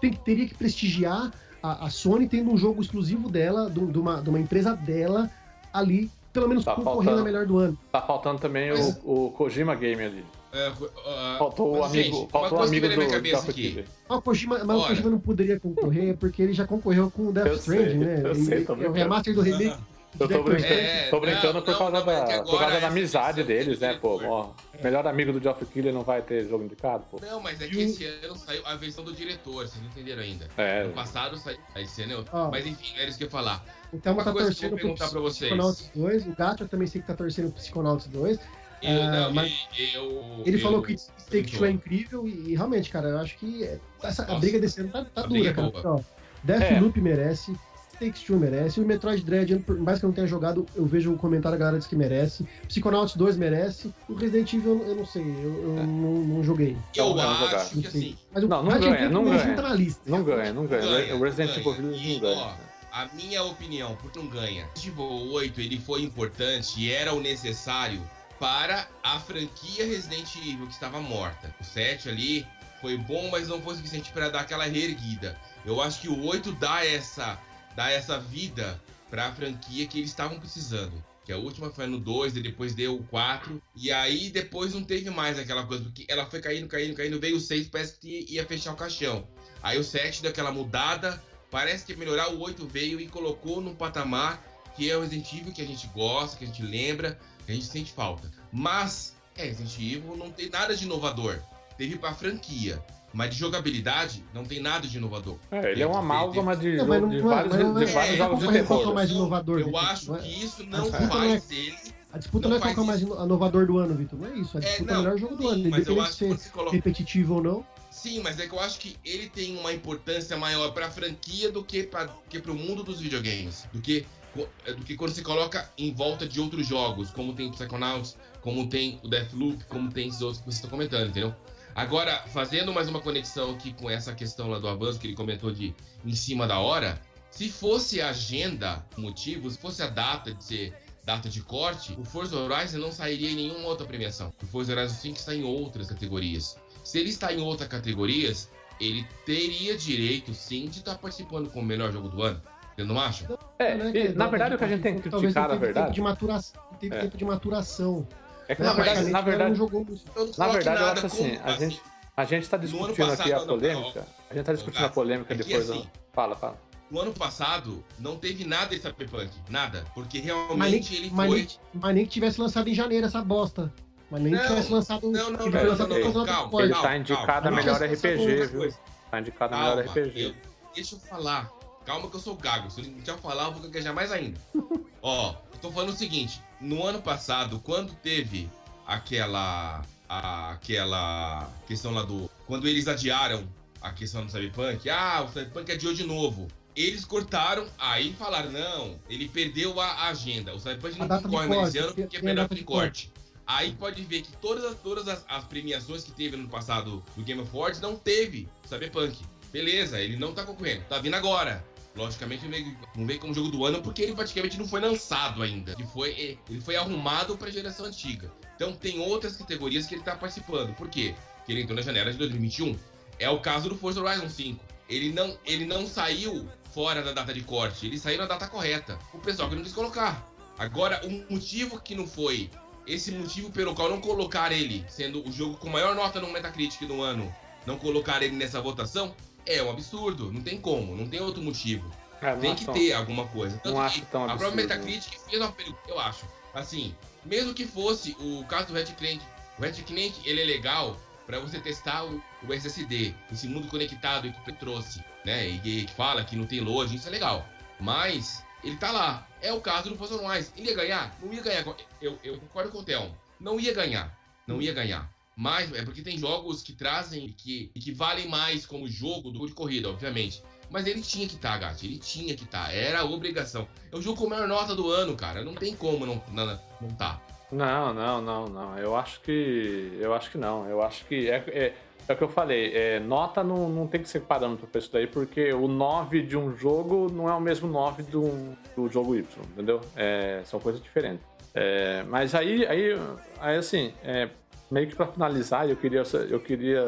Tem, teria que prestigiar a, a Sony tendo um jogo exclusivo dela, do- de uma, de uma empresa dela, ali, pelo menos Tá concorrendo faltando. a melhor do ano. Tá faltando também Mas- o, o Kojima Game ali. É, ah, Faltou o amigo, gente, faltou o uma amigo do na minha cabeça aqui. Ah, o Kojima, mas o. Kojima não poderia concorrer porque ele já concorreu com o Death Eu Stranding, sei, né? eu Ele- sei, tô é o remaster do remake. Eu tô brincando, É, tô brincando não, por, causa não, é da, por causa da essa amizade deles, né, pô? Ó, melhor amigo do Geoff Keighley não vai ter jogo indicado, pô. Não, mas é que esse ano saiu a versão do diretor, vocês não entenderam ainda. É, No passado saiu. Esse ano eu... Ó. Mas enfim, era isso que eu ia falar. O Thelma Uma tá coisa que eu torcendo vou pro perguntar pra vocês. Psychonauts 2. O Gato eu também sei que tá torcendo pro Psychonauts 2. Eu, Ah, não, mas eu, Ele eu- falou que Take Two é incrível e, e realmente, cara, eu acho que essa, a briga desse ano tá, tá dura, é cara. Ó, Deathloop merece, Takes Two merece, o Metroid Dread, por mais que eu não tenha jogado, eu vejo o comentário da galera diz que merece, Psychonauts 2 merece, o Resident Evil eu, eu não sei, eu, eu É. não, não joguei. Eu Não, acho que assim. Mas o Não, não ganha, não ganha. entra na lista. não ganha, não ganha. O Resident Evil não ganha. A minha opinião, porque não ganha. Resident Evil 8 ele foi importante e era o necessário para a franquia Resident Evil que estava morta. O 7 ali foi bom, mas não foi suficiente para dar aquela reerguida. Eu acho que o 8 dá essa, dá essa vida para a franquia que eles estavam precisando. Que a última foi no 2, e depois deu o 4. E aí depois não teve mais aquela coisa, porque ela foi caindo, caindo, caindo. Veio o 6, parece que ia fechar o caixão. Aí o 7 deu aquela mudada, parece que melhorar. O 8 veio e colocou num patamar que é o Resident Evil que a gente gosta, que a gente lembra, que a gente sente falta. Mas, é, Resident Evil não tem nada de inovador. Teve pra franquia. Mas de jogabilidade, não tem nada de inovador. É, ele é uma amálgama de, Não, mas jogo- de não é- vários, não de é- vários é, jogos de é terror. mais inovador, Eu Vitor, acho é? que isso não é- faz ele. A disputa Não não, é qual é o mais inovador do ano, Vitor. Não é isso. A É, disputa é não, o melhor jogo do ano. mas eu acho ser você coloca. repetitivo ou não. Sim, mas é que eu acho que ele tem uma importância maior pra franquia do que para que pro mundo dos videogames. Do que, do que quando se coloca em volta de outros jogos, como tem Psychonauts, como tem o Deathloop, como tem esses outros que vocês estão comentando, entendeu? Agora, fazendo mais uma conexão aqui com essa questão lá do avanço que ele comentou de em cima da hora, se fosse a agenda, motivo, se fosse a data de ser data de corte, o Forza Horizon não sairia em nenhuma outra premiação. O Forza Horizon 5 está em outras categorias. Se ele está em outras categorias, ele teria direito, sim, de estar participando como o melhor jogo do ano. Você não acha? É, Não é e, que- na verdade, o que a gente tem que criticar, não na teve tempo verdade, de maturação. Teve É. tempo de maturação. é que, na verdade, na verdade, não jogou muito. Eu não na verdade, eu acho assim, a gente, A gente tá discutindo passado, aqui a não, polêmica. não, a gente tá discutindo a polêmica é que depois. assim, Fala, fala. No ano passado, não teve nada de Cyberpunk. Nada. Porque Mas realmente nem, ele mas, foi. nem, mas nem que tivesse lançado em janeiro essa bosta. Mas nem que Não, tivesse lançado. não, não, que não, não, lançado não, por não, da calma. Ele calma, tá indicado calma. a melhor Não, RPG, viu? Tá indicado a melhor RPG. eu- deixa eu falar. Calma que eu sou gago. Se eu eu falar, eu vou gaguejar mais ainda. Ó, eu tô falando o seguinte. No ano passado, quando teve aquela... a- aquela questão lá do... Quando eles adiaram a questão do Cyberpunk. Ah, o Cyberpunk adiou de novo. Eles cortaram, aí falaram, não, ele perdeu a agenda. O Cyberpunk não corte mais esse ano porque a perdeu data de corte. Aí pode ver que todas, as- todas as, as premiações que teve no passado do Game of Awards não teve Cyberpunk. Beleza, ele não tá concorrendo. Tá vindo agora. Logicamente, não veio- não veio como jogo do ano porque ele praticamente não foi lançado ainda. Ele foi, ele foi arrumado pra geração antiga. Então tem outras categorias que ele tá participando. Por quê? Porque ele entrou na janela de 2021. É o caso do Forza Horizon 5. Ele não, ele não saiu fora da data de corte, ele saiu na data correta. O pessoal que não quis colocar. Agora, o motivo que não foi, esse motivo pelo qual não colocar ele, sendo o jogo com maior nota no Metacritic no ano, não colocar ele nessa votação, é um absurdo. Não tem como, não tem outro motivo. É, não Tem acho que tão- ter alguma coisa. Não Tanto acho que tão A própria absurdo. Metacritic fez uma pergunta, eu acho. Assim, mesmo que fosse o caso do Red Clank, o Red Clank ele é legal para você testar o, o SSD, esse mundo conectado que trouxe, né? E que fala que não tem load, isso é legal. Mas ele tá lá. É o caso do Forza Horizon. Ele ia ganhar? Não ia ganhar. Eu, eu concordo com o Theo. Não ia ganhar. Não ia ganhar. Mas é porque tem jogos que trazem que, que valem mais como jogo do que de corrida, obviamente. Mas ele tinha que estar, tá, Gatti. Ele tinha que estar. Tá. Era obrigação. É o jogo com a maior nota do ano, cara. Não tem como não, não, não tá. Não, não, não, não. Eu acho que. Eu acho que não. Eu acho que. É, é, é o que eu falei. É, nota não, não tem que ser parâmetro pra isso daí, porque o 9 de um jogo não é o mesmo 9 do, do jogo Y, entendeu? É, são coisas diferentes. É, mas aí, aí, aí assim, é, meio que pra finalizar, eu queria. Eu queria.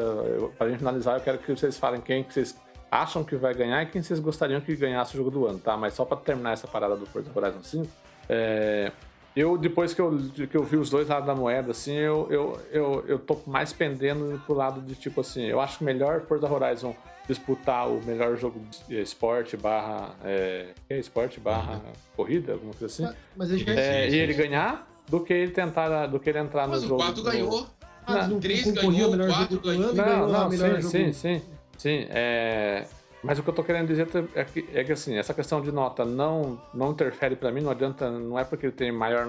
Pra gente finalizar, eu quero que vocês falem quem que vocês acham que vai ganhar e quem vocês gostariam que ganhasse o jogo do ano, tá? Mas só pra terminar essa parada do Forza Horizon 5. É, eu, depois que eu, que eu vi os dois lados da moeda, assim, eu, eu, eu, eu tô mais pendendo pro lado de tipo assim, eu acho melhor Forza Horizon disputar o melhor jogo de esporte barra. É, é esporte barra corrida, alguma coisa assim. Mas ele É, e ele ganhar do que ele tentar. Do que ele entrar Mas no o jogo. 4. Ah, não três concorria ganhou, ao melhor quatro jogo do ganhou. ano e ganhou Não, não, melhor sim, jogo. sim, sim, sim. É... Mas o que eu tô querendo dizer é que, é que assim, essa questão de nota não, não interfere pra mim, não adianta, não é porque ele tem maior,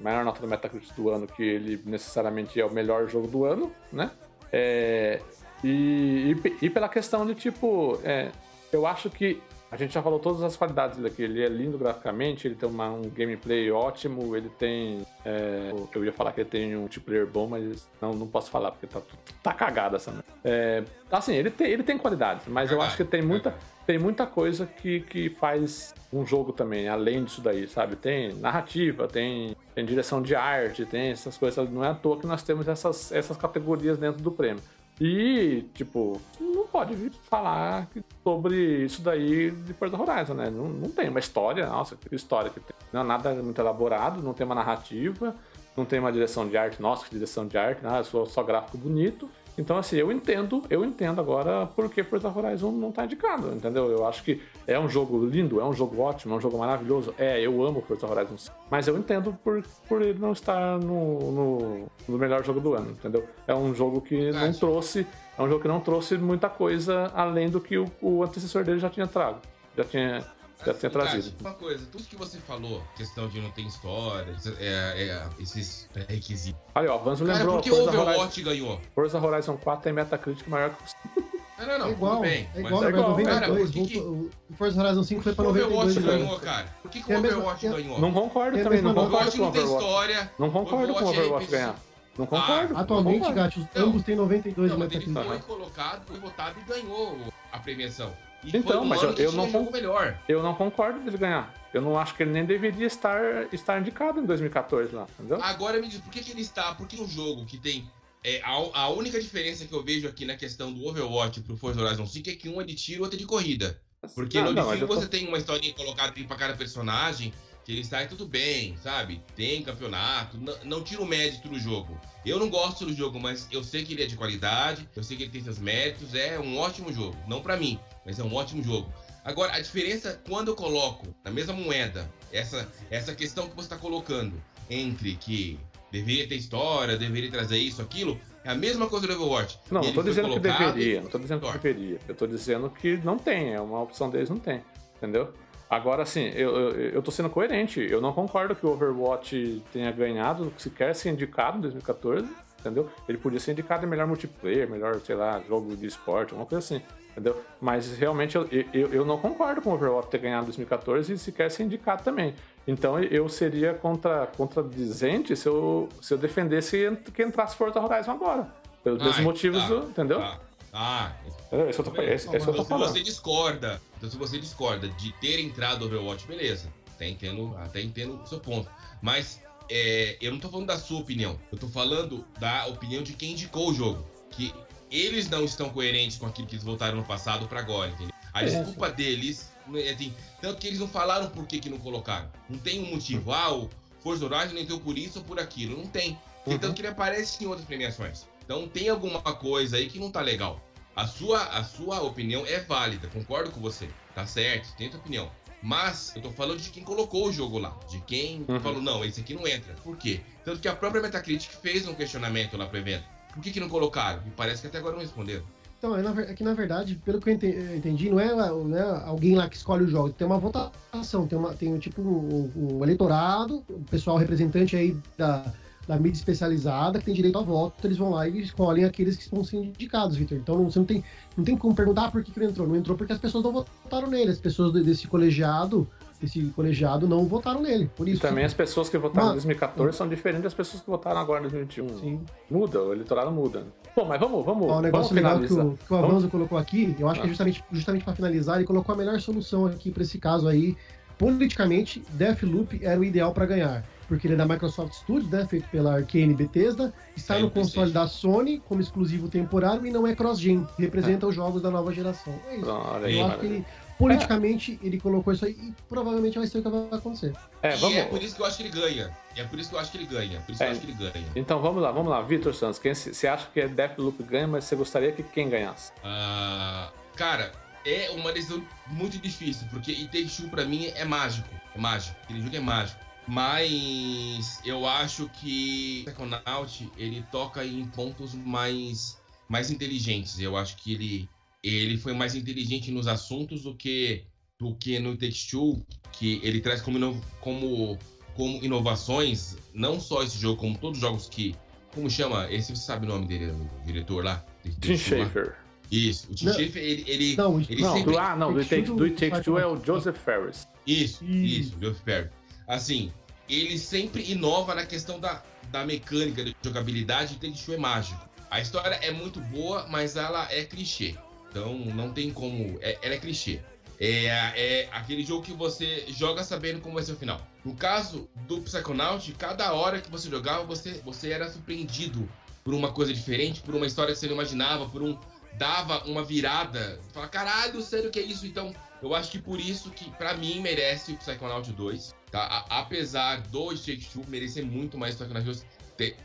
maior nota do Metacritic do ano que ele necessariamente é o melhor jogo do ano, né? É, e, e, e pela questão de tipo, é, eu acho que a gente já falou todas as qualidades daqui. Ele é lindo graficamente, ele tem uma- um gameplay ótimo, ele tem. é, eu ia falar que ele tem um multiplayer bom, mas não, não posso falar, porque tá, tá cagada essa. merda. É, assim, ele tem, ele tem qualidades, mas eu acho que tem muita, tem muita coisa que, que faz um jogo também, além disso daí, sabe? Tem narrativa, tem, tem direção de arte, tem essas coisas. Não é à toa que nós temos essas, essas categorias dentro do prêmio. E, tipo, não pode falar sobre isso daí de Forza Horizon, né? Não, não tem uma história, nossa, que história que tem. Não é nada muito elaborado, não tem uma narrativa, não tem uma direção de arte, nossa, que direção de arte, ah, só, só gráfico bonito. Então, assim, eu entendo, eu entendo agora porque Forza Horizon não tá indicado, entendeu? Eu acho que é um jogo lindo, é um jogo ótimo, é um jogo maravilhoso. É, eu amo Forza Horizon, mas eu entendo por, por ele não estar no, no, no melhor jogo do ano, entendeu? É um jogo que não trouxe, é um jogo que não trouxe muita coisa além do que o, o antecessor dele já tinha trago, já tinha, tinha Assim, trazido. Uma coisa, tudo que você falou, questão de não ter história, é, é, esses requisitos. Aí, ó, Vanzo Cara, lembrou, por que o Forza Horizon, Overwatch ganhou? Forza Horizon 4 tem Metacritic maior que o Não, não, não, É igual, tudo bem. é igual, é é igual. 92, Cara, por que o Forza Horizon 5 foi Por pra que o Overwatch 92 ganhou, cara? Por que, que É o mesma- Overwatch é- ganhou? Não concordo É também, não o concordo Overwatch com o não tem Overwatch. história. Não concordo com o Overwatch é Overwatch ganhar. Não concordo. não Atualmente, concordo. Gatti, Não. ambos têm 92 Não, de mas ele Metacritic. foi colocado, foi votado e ganhou a premiação. E Então, um mas eu- eu não melhor. Eu não concordo dele ganhar. Eu não acho que ele nem deveria estar, estar indicado em 2014 lá, entendeu? Agora me diz, por que, que ele está? Por que um jogo que tem. É, a, a única diferença que eu vejo aqui na questão do Overwatch pro Forza Horizon 5 é que um é de tiro e outro é de corrida. Porque Não, no não, eu tô- você tem uma historinha colocada ali pra cada personagem. Que ele sai tudo bem, sabe? Tem campeonato, não, não tira o mérito do jogo. Eu não gosto do jogo, mas eu sei que ele é de qualidade, eu sei que ele tem seus méritos, é um ótimo jogo. Não para mim, mas é um ótimo jogo. Agora, a diferença quando eu coloco na mesma moeda essa, essa questão que você está colocando entre que deveria ter história, deveria trazer isso, aquilo, é a mesma coisa do Overwatch. Não, não tô dizendo que deveria, não tô dizendo que deveria. Eu tô dizendo que não tem, é uma opção deles, não tem. Entendeu? Agora, assim, eu, eu, eu tô sendo coerente. Eu não concordo que o Overwatch tenha ganhado, se quer ser indicado em 2014, entendeu? Ele podia ser indicado em melhor multiplayer, melhor, sei lá, jogo de esporte, alguma coisa assim, entendeu? Mas realmente eu, eu, eu não concordo com o Overwatch ter ganhado em 2014 e se quer ser indicado também. Então eu seria contra, contradizente se eu, se eu defendesse que entrasse Forza Horizon agora. Pelos Ai, mesmos motivos, tá, entendeu? Tá. Ah, é, isso eu tô, esse, esse eu tô falando. Se você discorda, então se você discorda de ter entrado Overwatch, beleza. Até entendo, até entendo o seu ponto. Mas é, eu não tô falando da sua opinião. Eu tô falando da opinião de quem indicou o jogo. Que eles não estão coerentes com aquilo que eles votaram no passado para agora, entendeu? A é, desculpa é, deles, assim, tanto que eles não falaram por que, que não colocaram. Não tem um motivo. Ah, o Forza Horizon entrou por isso ou por aquilo. Não tem. Uhum. Tanto que ele aparece em outras premiações. Então tem alguma coisa aí que não tá legal. A sua, a sua opinião é válida, concordo com você. Tá certo, tem tua opinião. Mas eu tô falando de quem colocou o jogo lá. De quem uhum. falou, não, esse aqui não entra. Por quê? Tanto que a própria Metacritic fez um questionamento lá pro evento. Por que, que não colocaram? E parece que até agora não responderam. Então, é, é que na verdade, pelo que eu entendi, não é, não é alguém lá que escolhe o jogo, tem uma votação, tem, uma, tem tipo um, um eleitorado, o pessoal representante aí da, da mídia especializada que tem direito a voto, eles vão lá e escolhem aqueles que estão sendo indicados, Victor. Então você não tem, não tem como perguntar por que, que ele entrou. Não entrou porque as pessoas não votaram nele. As pessoas desse colegiado, desse colegiado não votaram nele. Por isso. E também as pessoas que votaram em 2014 são diferentes das pessoas que votaram agora em 2021. Sim. Muda, o eleitorado muda. Bom, mas vamos, vamos. Ó, o negócio legal que o, que o Avanzo colocou aqui, eu acho ah. que é justamente, justamente para finalizar, ele colocou a melhor solução aqui para esse caso aí. Politicamente, Deathloop era o ideal para ganhar porque ele é da Microsoft Studios, né, feito pela Arcane Bethesda, está é no console da Sony como exclusivo temporário e não é cross-gen, representa é. os jogos da nova geração. É isso. aí, Eu acho que ele, politicamente é. ele colocou isso aí e provavelmente vai ser o que vai acontecer. É, vamos... E é por isso que eu acho que ele ganha. E é por isso que eu acho que ele ganha. Por isso é. que eu acho que ele ganha. Então vamos lá, vamos lá. Vitor Santos, quem você acha que é Deathloop ganha, mas você gostaria que quem ganhasse? Uh, cara, é uma decisão muito difícil, porque It Two pra mim é mágico. É mágico. Aquele jogo é mágico. Mas eu acho que o Psychonaut ele toca em pontos mais, mais inteligentes. Eu acho que ele, ele foi mais inteligente nos assuntos do que, do que no Take-Two, que ele traz como, como, como inovações, não só esse jogo, como todos os jogos que. Como chama? Esse você sabe o nome dele, o diretor lá? Tim Schafer. Isso, o Tim Schafer, ele. ele, não, ele não, sempre... do, ah, não, do Take é o Joseph Ferris. Isso, isso, isso Joseph Ferris assim, ele sempre inova na questão da, da mecânica, de jogabilidade, e Take é mágico. A história é muito boa, mas ela é clichê. Então não tem como. É, ela é clichê. É, é, aquele jogo que você joga sabendo como vai ser o final. No caso do Psychonaut, cada hora que você jogava, você, você era surpreendido por uma coisa diferente, por uma história que você não imaginava, por um. dava uma virada. Fala, caralho, sério que é isso? Então, eu acho que por isso que, para mim, merece o Psychonaut 2. Tá? A, apesar do Shake Two merecer muito mais do que nas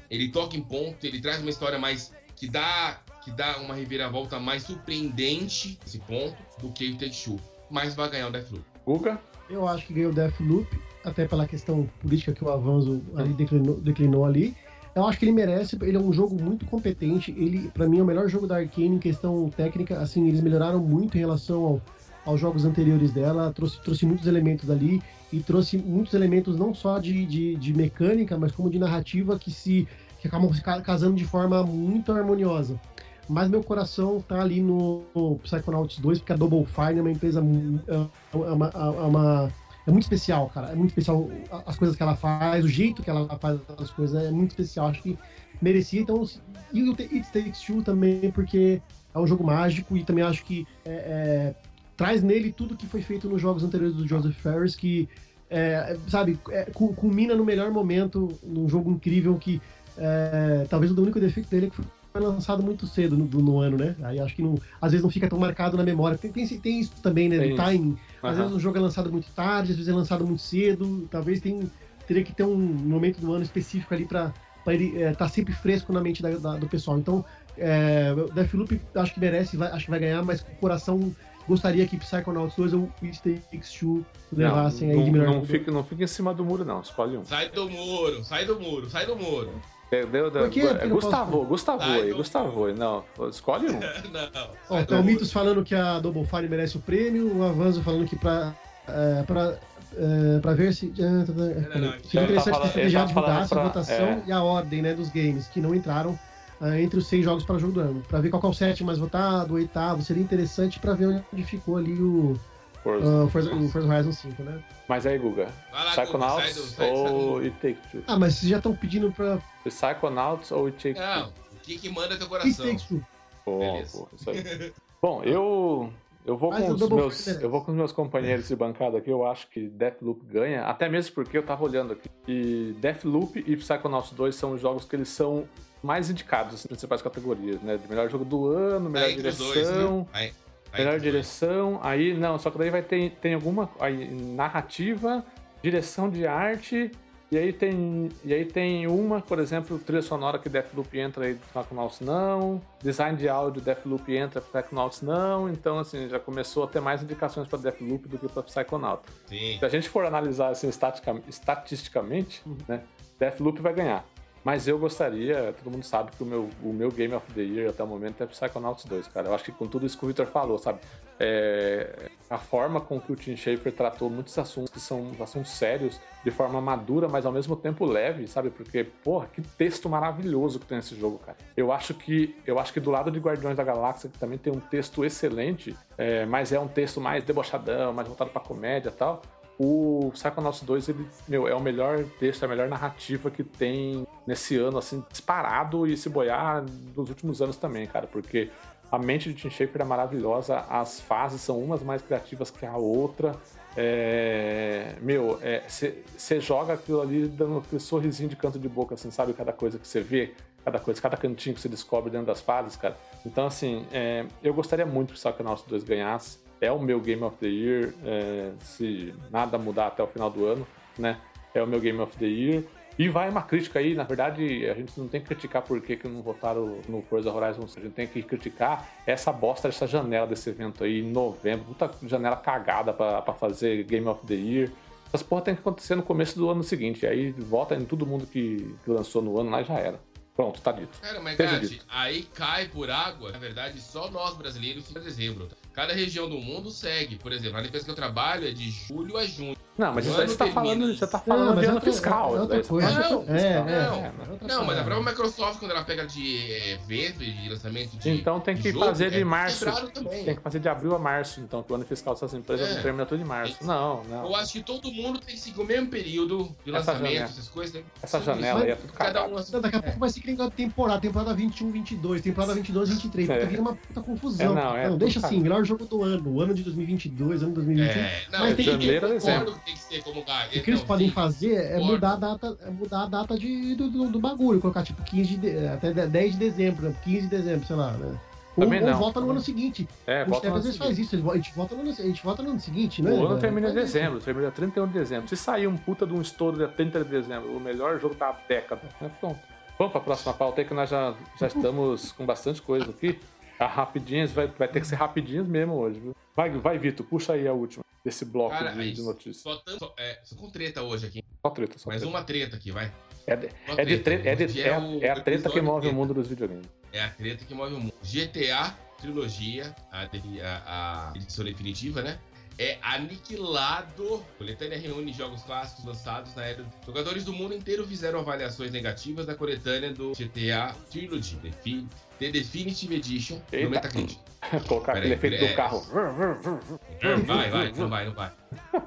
ele toca em ponto, ele traz uma história mais que dá que dá uma reviravolta mais surpreendente esse ponto do que o Take Two, mas vai ganhar o Deathloop. Uga? Eu acho que ganhou o Deathloop, até pela questão política que o Avanzo ali declinou, declinou ali. Eu acho que ele merece, ele é um jogo muito competente, ele para mim é o melhor jogo da Arkane em questão técnica, assim, eles melhoraram muito em relação ao, aos jogos anteriores dela, trouxe, trouxe muitos elementos ali e trouxe muitos elementos não só de, de, de mecânica, mas como de narrativa que se que acabam se casando de forma muito harmoniosa. Mas meu coração tá ali no, Psychonauts 2, porque a Double Fine é uma empresa é, é uma, é uma, é muito especial, cara. É muito especial as coisas que ela faz, o jeito que ela faz as coisas é muito especial. Acho que merecia. Então, e o It Takes Two também, porque é um jogo mágico e também acho que é, é, traz nele tudo que foi feito nos jogos anteriores do Joseph Ferris, que, é, sabe, é, culmina no melhor momento, num jogo incrível que é, talvez o único defeito dele é que foi lançado muito cedo no, no ano, né? Aí acho que não, às vezes não fica tão marcado na memória. Tem, tem, tem isso também, né? Tem Do timing. Às Aham. vezes o jogo é lançado muito tarde, às vezes é lançado muito cedo. Talvez tem, teria que ter um momento do ano específico ali pra, pra ele estar sempre fresco na mente da- da- do pessoal. Então, é, Deathloop acho que merece, vai- acho que vai ganhar, mas com o coração gostaria que Psychonauts 2 ou It Takes Two Não, levassem aí não, de melhor não, fica, não fica em cima do muro, não. Escolhe um. Sai do muro, sai do muro, sai do muro. É, deu- deu- Por que é que não Gustavo, posso- Gustavo aí, não. Gustavo aí. Não, escolhe um. Não. Ó, tem o. Mitos falando que a Double Fine merece o prêmio, o Avanzo falando que pra, é, pra, é, pra ver se. não, Seria aqui- interessante Ele tá que falando- você ele já tá divulgasse a votação é. e a ordem né, dos games que não entraram ah, entre os seis jogos para o jogo do ano. Pra ver qual que é o sétimo mais votado, o oitavo. Seria interessante pra ver onde ficou ali o, Forza. o Forza, o Forza Horizon 5, né? Mas aí, Guga. Vai lá, Guga, sai do. Psychonauts Sai, sai do ou. It Take Two? Ah, mas vocês já estão pedindo pra Psychonauts ou It Take Não, Two? o que que manda é teu It coração? Takes Two. Pô, isso aí. Bom, eu eu vou Mas com os meus eu vou com os meus companheiros de bancada aqui. Eu acho que Deathloop ganha, até mesmo porque eu tava olhando aqui e Deathloop e Psychonauts 2 são os jogos que eles são mais indicados nas principais categorias, né? De melhor jogo do ano, melhor direção, dois, né? Aí- aí melhor os dois. direção. Aí não, só que daí vai ter tem alguma aí, narrativa, direção de arte e aí tem e aí tem uma, por exemplo, trilha sonora que Deathloop entra aí, Psychonauts não, design de áudio Deathloop entra, Psychonauts não. Então assim já começou a ter mais indicações para Deathloop do que para Psychonauts. Sim. Se a gente for analisar assim, estatisticamente, né, Deathloop vai ganhar. Mas eu gostaria, todo mundo sabe que o meu, o meu Game of the Year até o momento é Psychonauts 2, cara. Eu acho que com tudo isso que o Victor falou, sabe? É, a forma com que o Tim Schafer tratou muitos assuntos que são assuntos sérios, de forma madura, mas ao mesmo tempo leve, sabe? Porque, porra, que texto maravilhoso que tem esse jogo, cara. Eu acho que, eu acho que do lado de Guardiões da Galáxia, que também tem um texto excelente, é, mas é um texto mais debochadão, mais voltado pra comédia e tal. O Psychonauts 2, ele, meu, é o melhor texto, é a melhor narrativa que tem nesse ano, assim, disparado e se boiar nos últimos anos também, cara, porque a mente de Tim Schafer é maravilhosa, as fases são umas mais criativas que a outra. É, meu, você joga aquilo ali dando aquele sorrisinho de canto de boca, assim, sabe? Cada coisa que você vê, cada coisa, cada cantinho que você descobre dentro das fases, cara. Então, assim, é, eu gostaria muito que o Psychonauts 2 ganhasse. É o meu Game of the Year, é, se nada mudar até o final do ano, né? É o meu Game of the Year. E vai uma crítica aí, na verdade, a gente não tem que criticar por que, que não votaram no Forza Horizon, a gente tem que criticar essa bosta dessa janela desse evento aí em novembro, puta janela cagada pra, pra fazer Game of the Year. Essas porra tem que acontecer no começo do ano seguinte, aí vota em todo mundo que, que lançou no ano lá e já era. Pronto, tá dito. Cara, mas Seja dito. aí cai por água, na verdade, só nós brasileiros em dezembro. Cada região do mundo segue. Por exemplo, a empresa que eu trabalho é de julho a junho. Não, mas isso aí você tá termina. falando, você tá Não, falando mas de é ano fiscal. é Não, é, é. Não, é Não, mas a própria Microsoft, quando ela pega de é, evento e de lançamento de. Então tem que jogo, fazer de é março. Tem que fazer de abril a março, então, que o ano fiscal dessas empresas É. não termina tudo em março. Não, não. Eu acho que todo mundo tem que seguir o mesmo período de Essa lançamento, janela. essas coisas. que Essa janela aí é tudo Cada um Não, daqui a pouco vai ser que nem a temporada, temporada 21, 22, temporada 22, 23. É. Vira uma puta confusão. É, não, é, deixa tudo assim, melhor jogo do ano, o ano de 2022, ano de 2021. É, não, Mas tem que- janeiro, a eu dezembro. concordo que tem que ser como lugar. O que eles Não, podem sim. fazer é mudar a data, é mudar a data de, do, do, do bagulho, colocar tipo 15 de, de- até 10 de dezembro, né? 15 de dezembro, sei lá, né? Ou, Também ou não, volta no ano seguinte. É, o Step às vezes seguinte. faz isso, a gente volta no ano, a gente volta no ano seguinte, né? O ano É, termina em dezembro, termina 31 de dezembro. Se sair um puta de um estouro dia 30 de dezembro, o melhor jogo da década, né? Pronto. Vamos pra próxima pauta aí que nós já, já estamos com bastante coisa aqui. A rapidinhas, vai, vai ter que ser rapidinhas mesmo hoje, viu? Vai, vai Vitor, puxa aí a última desse bloco Cara, de, de notícias. Só, só, é, só com treta hoje aqui. Só treta, só Mais treta. uma treta aqui, vai. É, de- é, de tre- é, de- é, a- o é a treta que move o treta. mundo dos videogames. É a treta que move o mundo. GTA, trilogia, a, a- a edição definitiva, né? É aniquilado. A coletânea reúne jogos clássicos lançados na era. Jogadores do mundo inteiro fizeram avaliações negativas da coletânea do GTA Trilogy, Fi- The Definitive Edition, Eita. no Metacritic. Colocar Peraí, aquele efeito é- do carro. Vai, vai, não vai, não vai.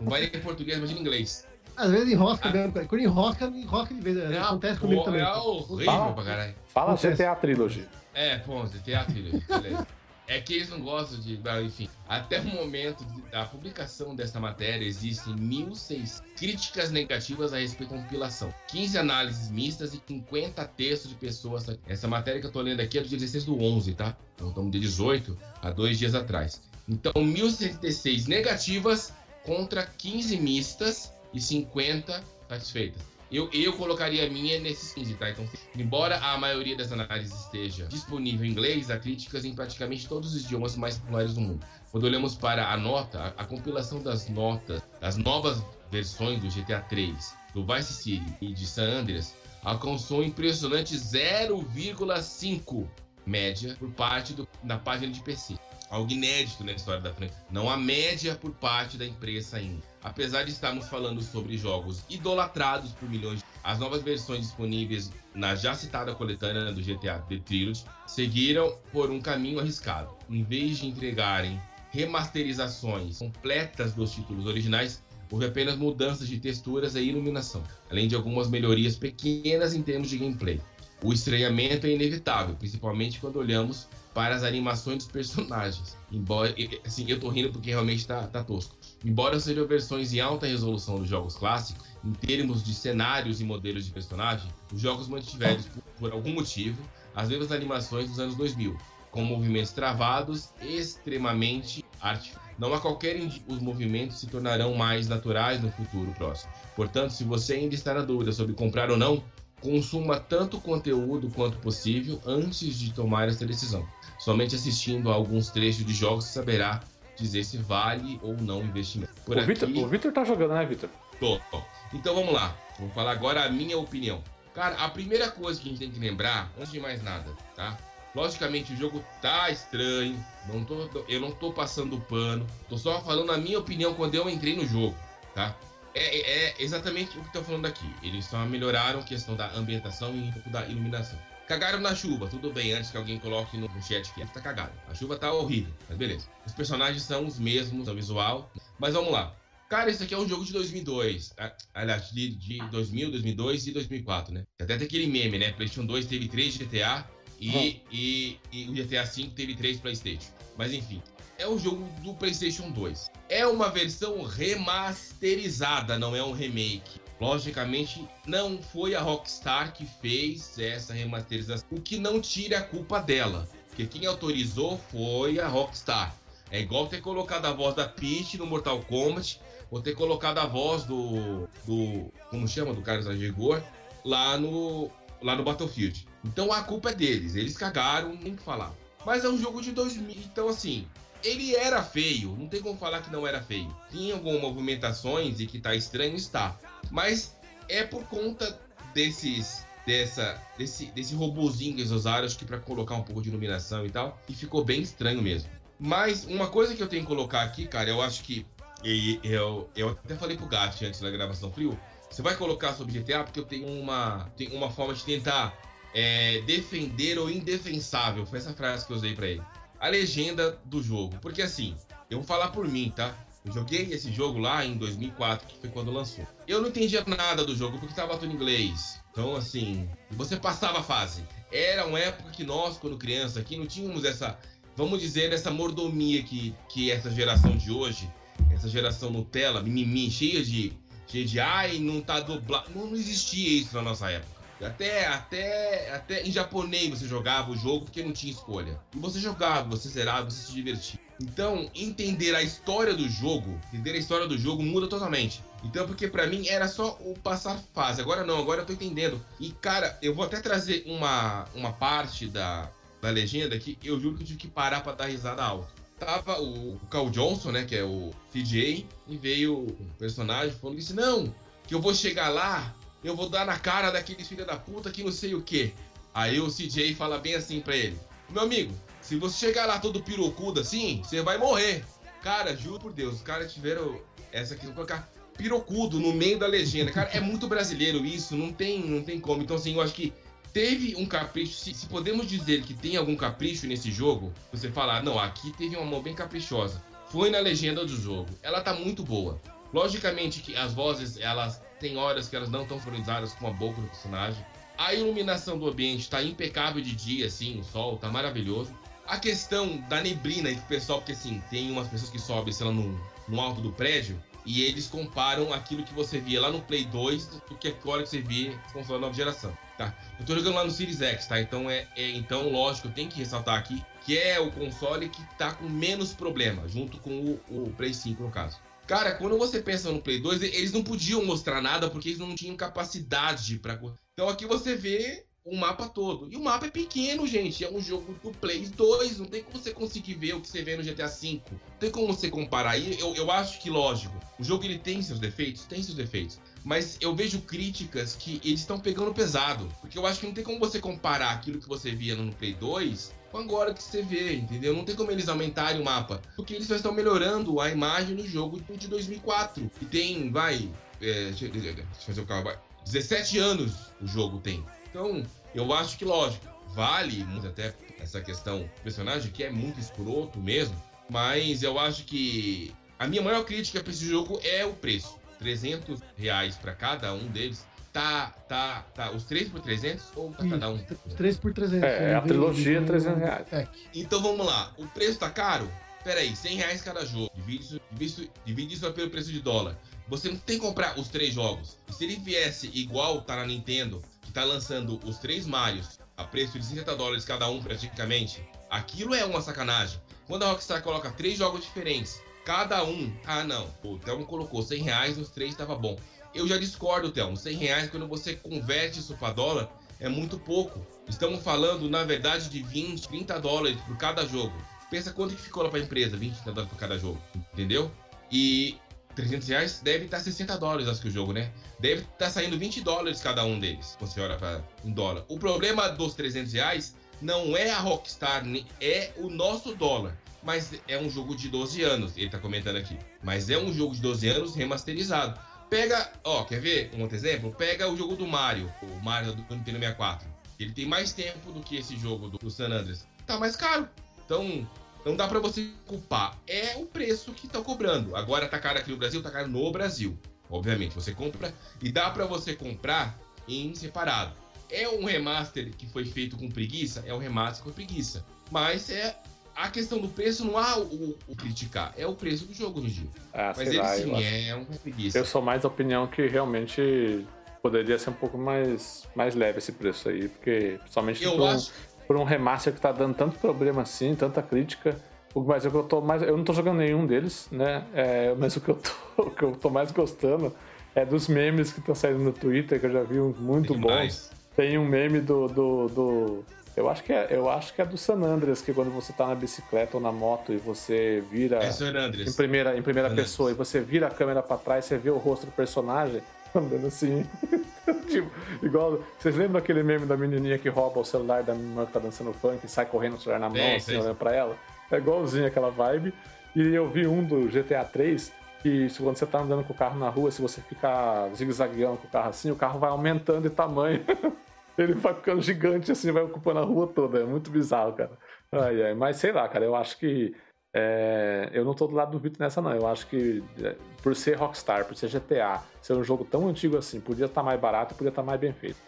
Não vai nem em português, mas em inglês. Às vezes enrosca Ah. mesmo. Quando enrosca, enrosca de vez. É, Acontece comigo pô, também. é horrível Fala. pra caralho. Fala Acontece. GTA Trilogy. É, pô, GTA Trilogy, beleza. É que eles não gostam de. Enfim, até o momento da publicação desta matéria, existem 1.600 críticas negativas a respeito da compilação, 15 análises mistas e 50 textos de pessoas. Essa matéria que eu tô lendo aqui é do dia 16 do 11, tá? Então estamos de 18 a dois dias atrás. Então, 1.166 negativas contra 15 mistas e 50 satisfeitas. Eu, eu colocaria a minha nesses 15, tá? Então, embora a maioria das análises esteja disponível em inglês, há críticas em praticamente todos os idiomas mais populares do mundo. Quando olhamos para a nota, a, a compilação das notas, das novas versões do GTA 3, do Vice City e de San Andreas, alcançou um impressionante 0,5 média por parte da página de PC algo inédito na história da franquia. Não há média por parte da imprensa ainda. Apesar de estarmos falando sobre jogos idolatrados por milhões, as novas versões disponíveis na já citada coletânea do GTA The Trilogy seguiram por um caminho arriscado. Em vez de entregarem remasterizações completas dos títulos originais, houve apenas mudanças de texturas e iluminação, além de algumas melhorias pequenas em termos de gameplay. O estranhamento é inevitável, principalmente quando olhamos para as animações dos personagens. Embora, assim, eu tô rindo porque realmente tá, tá tosco. Embora sejam versões em alta resolução dos jogos clássicos, em termos de cenários e modelos de personagem, os jogos mantiveram, por, por algum motivo, as mesmas animações dos anos 2000, com movimentos travados extremamente artificiais. Não há qualquer os movimentos se tornarão mais naturais no futuro próximo. Portanto, se você ainda está na dúvida sobre comprar ou não, consuma tanto conteúdo quanto possível antes de tomar essa decisão. Somente assistindo a alguns trechos de jogos você saberá dizer se vale ou não o investimento. Por o, aqui... Victor, o Victor tá jogando, né, Victor? Tô, tô. Então vamos lá. Vou falar agora a minha opinião. Cara, a primeira coisa que a gente tem que lembrar, antes de mais nada, tá? Logicamente o jogo tá estranho, não tô, eu não tô passando pano, tô só falando a minha opinião quando eu entrei no jogo, tá? É, é, é exatamente o que tô falando aqui. Eles só melhoraram a questão da ambientação e um pouco da iluminação. Cagaram na chuva, tudo bem, antes que alguém coloque no chat que tá cagado. A chuva tá horrível, mas beleza. Os personagens são os mesmos, são visual. Mas vamos lá. Cara, esse aqui é um jogo de 2002. Aliás, de, de 2000, 2002 e 2004, né? Até tem aquele meme, né? PlayStation 2 teve 3 GTA e, e, e o GTA V teve 3 PlayStation. Mas enfim, é um jogo do PlayStation 2. É uma versão remasterizada, não é um remake. Logicamente, não foi a Rockstar que fez essa remasterização, o que não tira a culpa dela, porque quem autorizou foi a Rockstar. É igual ter colocado a voz da Peach no Mortal Kombat, ou ter colocado a voz do. do como chama? Do Carlos Agegor lá no, lá no Battlefield. Então a culpa é deles, eles cagaram, nem que falar. Mas é um jogo de 2000, então assim, ele era feio, não tem como falar que não era feio. Tinha algumas movimentações e que tá estranho, está. Mas é por conta desses dessa desse desse robozinho que eles usaram, acho que para colocar um pouco de iluminação e tal, e ficou bem estranho mesmo. Mas uma coisa que eu tenho que colocar aqui, cara, eu acho que e, eu, eu até falei pro Gat antes da gravação frio, você vai colocar sobre GTA porque eu tenho uma tenho uma forma de tentar é, defender o indefensável. Foi essa frase que eu usei para ele. A legenda do jogo, porque assim, eu vou falar por mim, tá? Eu joguei esse jogo lá em 2004, que foi quando lançou. Eu não entendia nada do jogo porque estava tudo em inglês. Então, assim, você passava a fase. Era uma época que nós, quando criança, aqui não tínhamos essa, vamos dizer, essa mordomia que, que essa geração de hoje, essa geração Nutella, mimimi, cheia de, cheia de ai, não tá dublado. Não, não existia isso na nossa época. Até, até, até em japonês você jogava o jogo porque não tinha escolha. E você jogava, você zerava, você se divertia. Então, entender a história do jogo, entender a história do jogo muda totalmente. Então, porque para mim era só o passar fase. Agora não, agora eu tô entendendo. E cara, eu vou até trazer uma, uma parte da, da legenda que eu juro que eu tive que parar para dar risada alta. Tava o, Carl Johnson, né, que é o CJ, e veio o personagem falando disse: "Não, que eu vou chegar lá eu vou dar na cara daqueles filha da puta que não sei o que. Aí o CJ fala bem assim pra ele: Meu amigo, se você chegar lá todo pirocudo assim, você vai morrer. Cara, juro por Deus, os caras tiveram essa aqui, vou colocar pirocudo no meio da legenda. Cara, é muito brasileiro isso, não tem, não tem como. Então, assim, eu acho que teve um capricho. Se, se podemos dizer que tem algum capricho nesse jogo, você falar, não, aqui teve uma mão bem caprichosa. Foi na legenda do jogo. Ela tá muito boa. Logicamente que as vozes, elas tem horas que elas não estão sincronizadas com a boca do personagem. A iluminação do ambiente está impecável de dia, assim, o sol está maravilhoso. A questão da neblina, que o pessoal, porque assim, tem umas pessoas que sobem, sei lá, no, no alto do prédio, e eles comparam aquilo que você via lá no Play 2 do que agora que você via no console nova geração, tá? Eu tô jogando lá no Series X, tá? Então é, é então lógico, tenho que ressaltar aqui que é o console que tá com menos problema, junto com o, o Play 5 no caso. Cara, quando você pensa no Play 2, eles não podiam mostrar nada porque eles não tinham capacidade para. Então aqui você vê o mapa todo. E o mapa é pequeno, gente. É um jogo do Play 2. Não tem como você conseguir ver o que você vê no GTA V. Não tem como você comparar. E eu, eu acho que, lógico, o jogo ele tem seus defeitos? Tem seus defeitos. Mas eu vejo críticas que eles estão pegando pesado. Porque eu acho que não tem como você comparar aquilo que você via no Play 2 com agora que você vê, entendeu? Não tem como eles aumentarem o mapa. Porque eles só estão melhorando a imagem do jogo de 2004. E tem, vai. É, deixa, deixa eu fazer o carro, vai. 17 anos o jogo tem. Então, eu acho que, lógico, vale muito até essa questão do personagem, que é muito escroto mesmo, mas eu acho que a minha maior crítica para esse jogo é o preço. 300 reais para cada um deles. Tá, tá, tá. Os 3 por 300 ou tá cada um? Os 3 por 300. É, a trilogia 300 reais. Então vamos lá. O preço tá caro? Pera aí, 100 reais cada jogo. Divide isso, divide isso, divide isso pelo preço de dólar. Você não tem que comprar os três jogos. E se ele viesse igual tá na Nintendo, que tá lançando os três Marios a preço de 60 dólares cada um praticamente, aquilo é uma sacanagem. Quando a Rockstar coloca três jogos diferentes, cada um, ah não, o Thelmo colocou 100 reais nos três, tava bom. Eu já discordo, Thelmo, 100 reais quando você converte isso para dólar é muito pouco. Estamos falando, na verdade, de 20, 30 dólares por cada jogo. Pensa quanto que ficou lá para a empresa, 20 dólares por cada jogo, entendeu? E 300 reais deve estar 60 dólares, acho que o jogo, né? Deve estar saindo 20 dólares cada um deles, você olha para um dólar. O problema dos 300 reais não é a Rockstar, é o nosso dólar. Mas é um jogo de 12 anos, ele tá comentando aqui. Mas é um jogo de 12 anos remasterizado. Pega, ó, quer ver um outro exemplo? Pega o jogo do Mario, o Mario do Nintendo 64. Ele tem mais tempo do que esse jogo do San Andreas. Tá mais caro. Então, não dá para você culpar. É o preço que estão cobrando. Agora tá caro aqui no Brasil, tá caro no Brasil. Obviamente, você compra e dá para você comprar em separado. É um remaster que foi feito com preguiça? É um remaster com preguiça. Mas é a questão do preço não há o, o criticar, é o preço do jogo no dia. Ah, Mas ele lá, sim é um preguiça. Eu sou mais da opinião que realmente poderia ser um pouco mais, mais leve esse preço aí, porque somente eu acho por um remaster que tá dando tanto problema assim, tanta crítica. Mas o que eu tô mais. Eu não tô jogando nenhum deles, né? É, mas o que, eu tô, o que eu tô mais gostando é dos memes que estão saindo no Twitter, que eu já vi uns muito Tem bons. Tem um meme do, do, do. Eu acho, que é, eu acho que é do San Andreas, que quando você tá na bicicleta ou na moto e você vira. É San Andreas. Em primeira, em primeira pessoa, e você vira a câmera para trás, você vê o rosto do personagem andando assim. tipo, igual. Vocês lembram aquele meme da menininha que rouba o celular da menina que tá dançando funk e sai correndo o celular na mão, é, assim, olhando pra ela? É igualzinho aquela vibe. E eu vi um do GTA 3 que quando você tá andando com o carro na rua, se você ficar zigue-zagueando com o carro assim, o carro vai aumentando de tamanho. Ele vai ficando gigante assim, vai ocupando a rua toda. É muito bizarro, cara. Ai, ai. Mas sei lá, cara, eu acho que é, eu não tô do lado do Vitor nessa, não. Eu acho que é, por ser Rockstar, por ser GTA, ser um jogo tão antigo assim, podia estar tá mais barato, podia estar tá mais bem feito.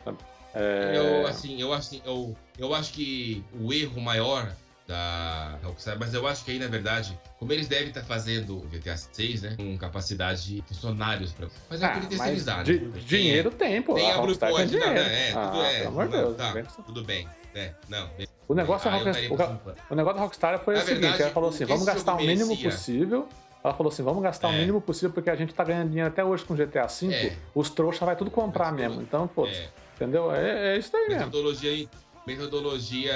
É... Eu, assim, eu, assim eu, eu acho que o erro maior da Rockstar, mas eu acho que aí, na verdade, como eles devem estar fazendo o GTA 6, né, com capacidade de funcionários para Mas é ah, terceirizar, né? Dinheiro tem, pô. Tem a Blueport, tem dinheiro. é, tudo ah, é. Pelo amor de Deus. Tá, tudo bem. É, não, o negócio, ah, Rockstar, o, o, negócio da Rockstar foi Na o seguinte: verdade, ela falou assim, vamos gastar o mínimo merecia. possível. Ela falou assim: vamos gastar é. o mínimo possível, porque a gente tá ganhando dinheiro até hoje com GTA V. É. Os trouxas vai tudo comprar mesmo. Então, pô, é. entendeu? É, é isso aí metodologia, mesmo. Metodologia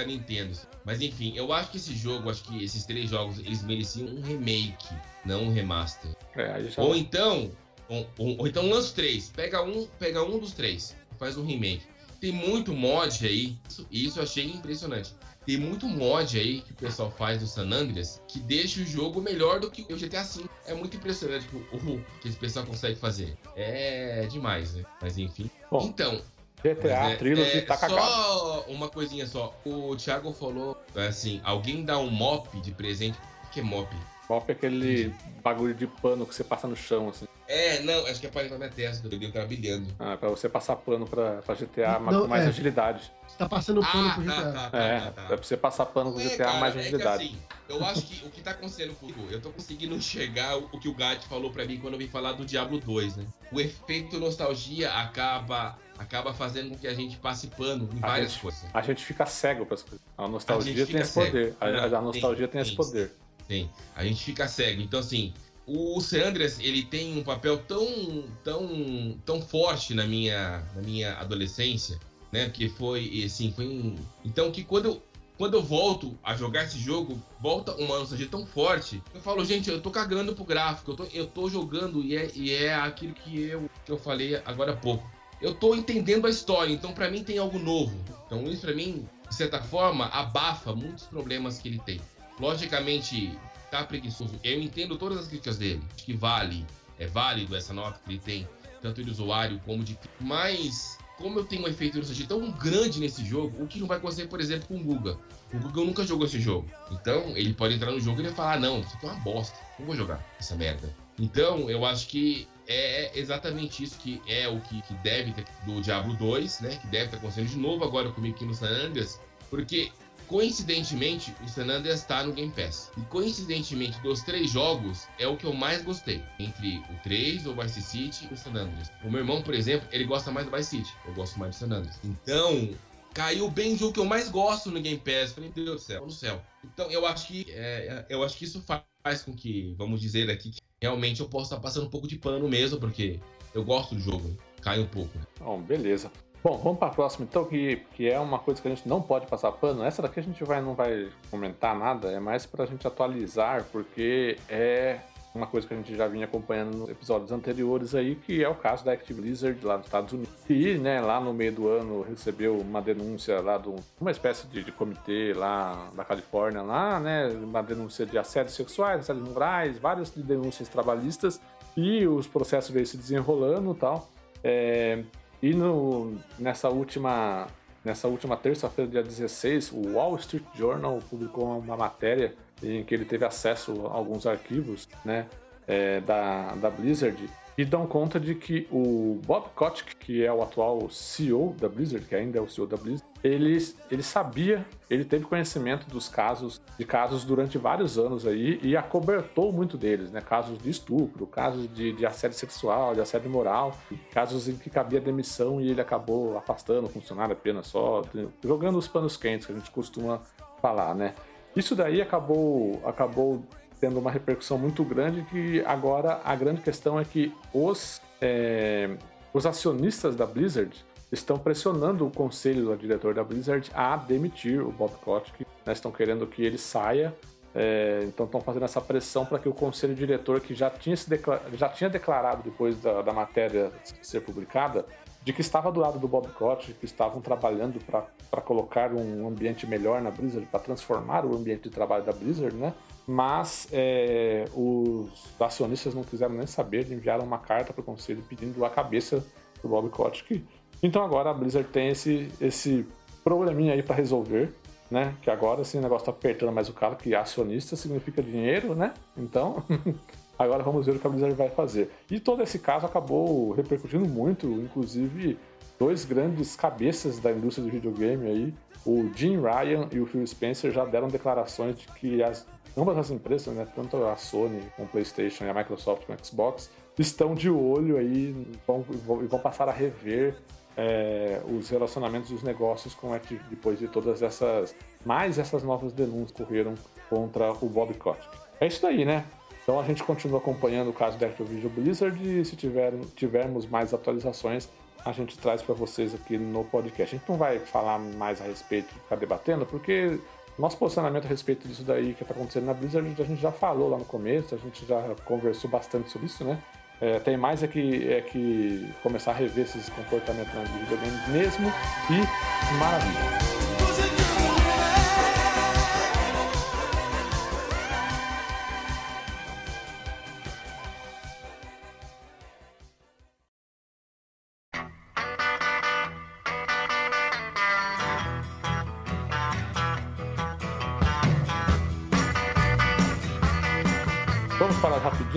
Nintendo. Mas enfim, eu acho que esse jogo, acho que esses três jogos, eles mereciam um remake, não um remaster. É, já... Ou então, ou, ou, ou então lança três. Pega um, pega um dos três, faz um remake. Tem muito mod aí, e isso eu achei impressionante. Tem muito mod aí que o pessoal faz do San Andreas que deixa o jogo melhor do que o GTA V. É muito impressionante o, o que esse pessoal consegue fazer. É demais, né? Mas enfim. Bom, então. GTA, é, Trilogy, é, tá cagado. Só uma coisinha só. O Thiago falou assim: alguém dá um mop de presente. O que é mop? Mop é aquele bagulho de pano que você passa no chão, assim. É, não, acho que é pra limpar minha testa, eu tava brilhando. Ah, pra você passar pano pra, pra GTA Não, com mais é. agilidade. Você tá passando pano Ah, pro GTA. tá, tá, tá, É, tá, tá. é pra você passar pano com É, GTA cara, mais é que agilidade. assim, eu acho que o que tá acontecendo comigo, eu tô conseguindo enxergar o que o Gat falou pra mim quando eu vim falar do Diablo 2, né? O efeito nostalgia acaba acaba fazendo com que a gente passe pano em A várias gente- coisas. A gente fica cego pra essas coisas. A nostalgia gente tem esse poder. cego. A, a Não, nostalgia tem, tem esse tem. poder. Sim, a gente fica cego. Então, assim, o San Andreas, ele tem um papel tão, tão, tão forte na minha, na minha adolescência, né? Que foi, assim, foi um... Então, que quando eu, quando eu volto a jogar esse jogo, volta uma nostalgia tão forte. Eu falo, gente, eu tô cagando pro gráfico, eu tô, eu tô jogando e é, e é aquilo que eu, que eu falei agora há pouco. Eu tô entendendo a história, então pra mim tem algo novo. Então isso pra mim, de certa forma, abafa muitos problemas que ele tem. Logicamente, tá preguiçoso. Eu entendo todas as críticas dele. Acho que vale, é válido essa nota que ele tem, tanto de usuário como de. Mas, como eu tenho um efeito nostalgia tão grande nesse jogo, o que não vai acontecer, por exemplo, com o Guga. O Guga nunca jogou esse jogo. Então, ele pode entrar no jogo e ele vai falar: não, isso aqui é uma bosta. Não vou jogar essa merda. Então, eu acho que é exatamente isso que é o que, que deve ter do Diablo 2, né? Que deve estar acontecendo de novo agora comigo aqui no San Andreas, porque coincidentemente o San Andreas está no Game Pass. E coincidentemente dos três jogos é o que eu mais gostei. Entre o 3, o Vice City e o San Andreas. O meu irmão, por exemplo, ele gosta mais do Vice City. Eu gosto mais do San Andreas. Então, caiu bem o jogo que eu mais gosto no Game Pass. Falei, meu Deus do céu, no céu. Então, eu acho que é, eu acho que isso faz com que, vamos dizer aqui, que realmente eu possa estar passando um pouco de pano mesmo, porque eu gosto do jogo. Cai um pouco. né? Bom, beleza. Bom, vamos para a próxima então, que, que é uma coisa que a gente não pode passar pano. Essa daqui a gente vai, não vai comentar nada, é mais para a gente atualizar, porque é uma coisa que a gente já vinha acompanhando nos episódios anteriores aí, que é o caso da Active Blizzard lá nos Estados Unidos. E, né, lá no meio do ano recebeu uma denúncia lá de um- uma espécie de, de comitê lá da Califórnia, lá, né, uma denúncia de assédios sexuais, assédios morais, várias de denúncias trabalhistas, e os processos veio se desenrolando e tal. É, e no, nessa última, nessa última terça-feira, dia 16, o Wall Street Journal publicou uma matéria em que ele teve acesso a alguns arquivos né, é, da, da Blizzard e dão conta de que o Bob Kotick, que é o atual CEO da Blizzard, que ainda é o CEO da Blizzard, ele, ele sabia, ele teve conhecimento dos casos, de casos durante vários anos aí e acobertou muito deles, né? Casos de estupro, casos de, de assédio sexual, de assédio moral, casos em que cabia demissão e ele acabou afastando o funcionário apenas só, jogando os panos quentes que a gente costuma falar, né? Isso daí acabou, acabou tendo uma repercussão muito grande que agora a grande questão é que os, é, os acionistas da Blizzard estão pressionando o conselho do diretor da Blizzard a demitir o Bob Kotick, né? estão querendo que ele saia, é, então estão fazendo essa pressão para que o conselho diretor, que já tinha, se já tinha declarado depois da, da matéria ser publicada, de que estava do lado do Bob Kotick, que estavam trabalhando para colocar um ambiente melhor na Blizzard, para transformar o ambiente de trabalho da Blizzard, né? Mas é, os acionistas não quiseram nem saber, enviaram uma carta para o conselho pedindo a cabeça do Bob Kotick. Então agora a Blizzard tem esse, esse probleminha aí para resolver, né? Que agora esse negócio tá apertando mais o cara, que acionista significa dinheiro, né? Então agora vamos ver o que a Blizzard vai fazer. E todo esse caso acabou repercutindo muito, inclusive dois grandes cabeças da indústria do videogame aí, o Jim Ryan e o Phil Spencer já deram declarações de que as, ambas as empresas, né, tanto a Sony com o PlayStation e a Microsoft com o Xbox, estão de olho aí vão, vão, e vão passar a rever é, os relacionamentos dos negócios com a Activ- depois de todas essas mais essas novas denúncias que ocorreram contra o Bob Kotick. É isso daí, né? Então a gente continua acompanhando o caso da Activision Blizzard e se tiver, tivermos mais atualizações, a gente traz para vocês aqui no podcast. A gente não vai falar mais a respeito, ficar debatendo, porque nosso posicionamento a respeito disso daí que está acontecendo na Blizzard, a gente já falou lá no começo, a gente já conversou bastante sobre isso, né? É, tem mais é que, é que começar a rever esses comportamentos nos videogames mesmo e maravilha.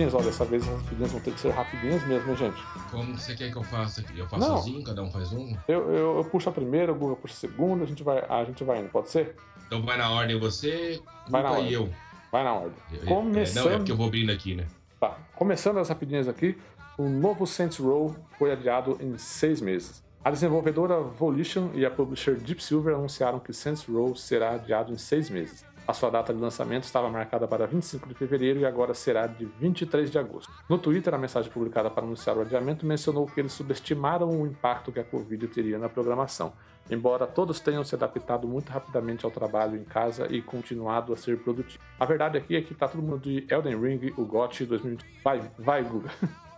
Rapidinhas? Olha, dessa vez as rapidinhas vão ter que ser rapidinhas mesmo, gente? Como você quer que eu faça aqui? Eu faço Não. sozinho, cada um faz um? Eu, eu, eu puxo a primeira, o Google puxa a segunda, a gente vai, a gente vai indo, pode ser? Então vai na ordem você, Vai na ordem. eu. Vai na ordem. Eu- Começando- É, não, é porque eu vou abrindo aqui, né? Tá, começando as rapidinhas aqui, o novo Saints Row foi adiado em seis meses. A desenvolvedora Volition e a publisher Deep Silver anunciaram que Saints Row será adiado em seis meses. A sua data de lançamento estava marcada para 25 de fevereiro e agora será de 23 de agosto. No Twitter, a mensagem publicada para anunciar o adiamento mencionou que eles subestimaram o impacto que a Covid teria na programação, embora todos tenham se adaptado muito rapidamente ao trabalho em casa e continuado a ser produtivos. A verdade aqui é que tá todo mundo de Elden Ring, o GOT 2020. Vai, vai, Guga.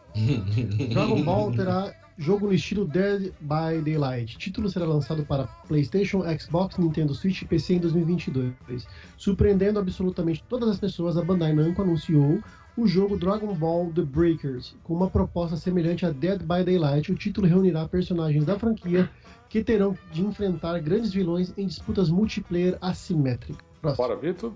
Dragon Ball terá jogo no estilo Dead by Daylight. O título será lançado para PlayStation, Xbox, Nintendo Switch e PC em 2022. Surpreendendo absolutamente todas as pessoas, a Bandai Namco anunciou o jogo Dragon Ball The Breakers, com uma proposta semelhante a Dead by Daylight. O título reunirá personagens da franquia que terão de enfrentar grandes vilões em disputas multiplayer assimétricas. Próximo. Bora, Vitor.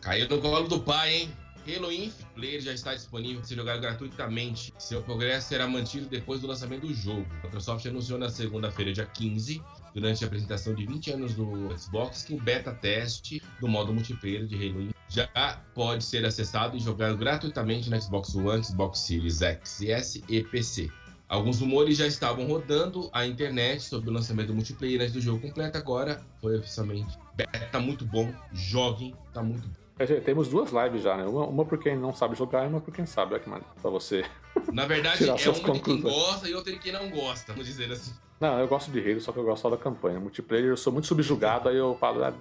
Caiu no colo do pai, hein? Halo Infinite Player já está disponível para ser jogado gratuitamente. Seu progresso será mantido depois do lançamento do jogo. A Microsoft anunciou na segunda-feira, dia 15, durante a apresentação de 20 anos do Xbox, que o beta teste do modo multiplayer de Halo Infinite já pode ser acessado e jogado gratuitamente no Xbox One, Xbox Series X, S e PC. Alguns rumores já estavam rodando a internet sobre o lançamento do multiplayer antes do jogo completo. Agora foi oficialmente. Beta tá muito bom, joguem, tá muito bom. É, Temos duas lives já, né? Uma, uma por quem não sabe jogar e uma por quem sabe. Olha que. Pra você. Na verdade, Tirar é suas uma de quem conclusões. gosta e outra de quem não gosta, vamos dizer assim. Não, eu gosto de Halo, só que eu gosto só da campanha. Multiplayer, eu sou muito subjugado, aí eu falo, ah,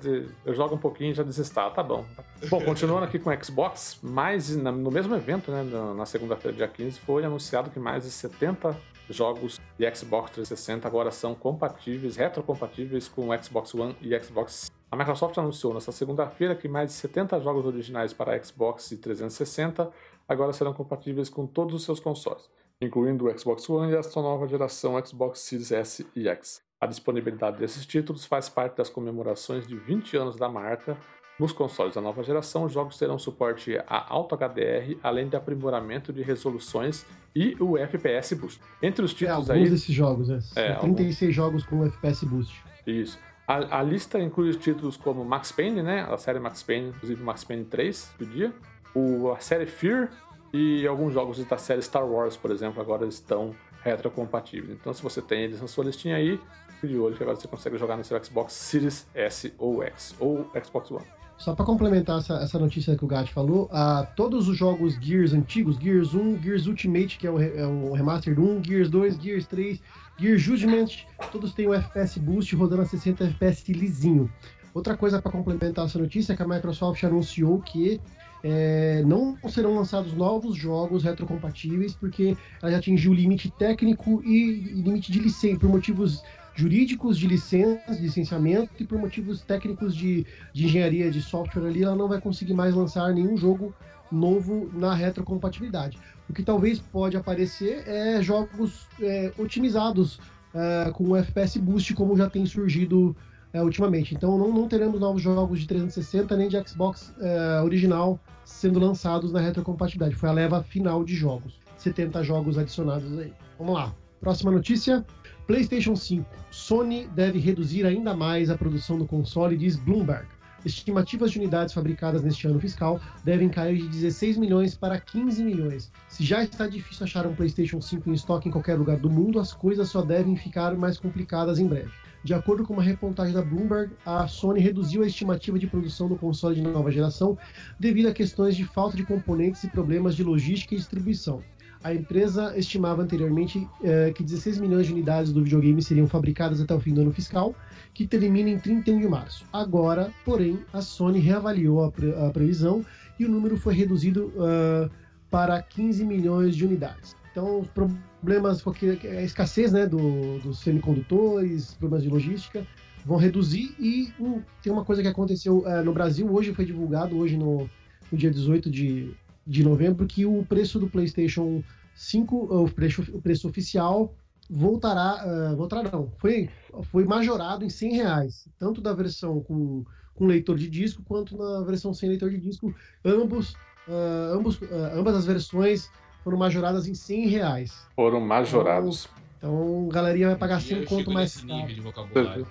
eu jogo um pouquinho e já desinstalo. Tá bom. Bom, continuando aqui com o Xbox, mais no mesmo evento, né, na, na segunda-feira, dia 15, foi anunciado que mais de 70 jogos de Xbox 360 agora são compatíveis, retrocompatíveis com o Xbox One e Xbox. A Microsoft anunciou nesta segunda-feira que mais de 70 jogos originais para Xbox e 360 agora serão compatíveis com todos os seus consoles incluindo o Xbox One e a sua nova geração Xbox Series S e X. A disponibilidade desses títulos faz parte das comemorações de 20 anos da marca. Nos consoles da nova geração, os jogos terão suporte a Alto HDR, além de aprimoramento de resoluções e o FPS Boost. Entre os É, títulos alguns aí, desses jogos, né? É, São 36 jogos com FPS Boost. Isso. A, a lista inclui os títulos como Max Payne, né? A série Max Payne, inclusive Max Payne 3, do dia. O, a série Fear e alguns jogos da série Star Wars, por exemplo, agora estão retrocompatíveis. Então, se você tem eles na sua listinha aí, fique de olho que agora você consegue jogar no seu Xbox Series S ou X, ou Xbox One. Só pra complementar essa, essa notícia que o Gat falou, ah, todos os jogos Gears antigos, Gears 1, Gears Ultimate, que é o, é o remaster do 1, Gears 2, Gears 3, Gears Judgment, todos têm o FPS Boost rodando a 60 FPS lisinho. Outra coisa para complementar essa notícia é que a Microsoft anunciou que é, não serão lançados novos jogos retrocompatíveis porque ela já atingiu o limite técnico e, e limite de licença, por motivos jurídicos de licença, de licenciamento e por motivos técnicos de, de engenharia de software ali, ela não vai conseguir mais lançar nenhum jogo novo na retrocompatibilidade. O que talvez pode aparecer é jogos é, otimizados é, com o FPS Boost, como já tem surgido é, ultimamente. Então não, não teremos novos jogos de 360 nem de Xbox é, original sendo lançados na retrocompatibilidade. Foi a leva final de jogos. 70 jogos adicionados aí. Vamos lá. Próxima notícia. PlayStation 5. Sony deve reduzir ainda mais a produção do console, diz Bloomberg. Estimativas de unidades fabricadas neste ano fiscal devem cair de 16 milhões para 15 milhões. Se já está difícil achar um PlayStation 5 em estoque em qualquer lugar do mundo, as coisas só devem ficar mais complicadas em breve. De acordo com uma reportagem da Bloomberg, a Sony reduziu a estimativa de produção do console de nova geração devido a questões de falta de componentes e problemas de logística e distribuição. A empresa estimava anteriormente eh, que 16 milhões de unidades do videogame seriam fabricadas até o fim do ano fiscal, que termina em 31 de março. Agora, porém, a Sony reavaliou a, pre- a previsão e o número foi reduzido ah, para 15 milhões de unidades. Então, os problemas, porque a escassez né, do, dos semicondutores, problemas de logística, vão reduzir. E hum, tem uma coisa que aconteceu eh, no Brasil, hoje foi divulgado, hoje no, no dia 18 de, de novembro, que o preço do PlayStation 5, o preço, o preço oficial, voltará. ah, voltará não, foi, foi majorado em 100 reais, tanto da versão com, com leitor de disco quanto na versão sem leitor de disco, ambos uh, ambos, uh, ambas as versões foram majoradas em 100 reais. Foram majorados. Então, então a galerinha vai pagar 100 conto mais caro.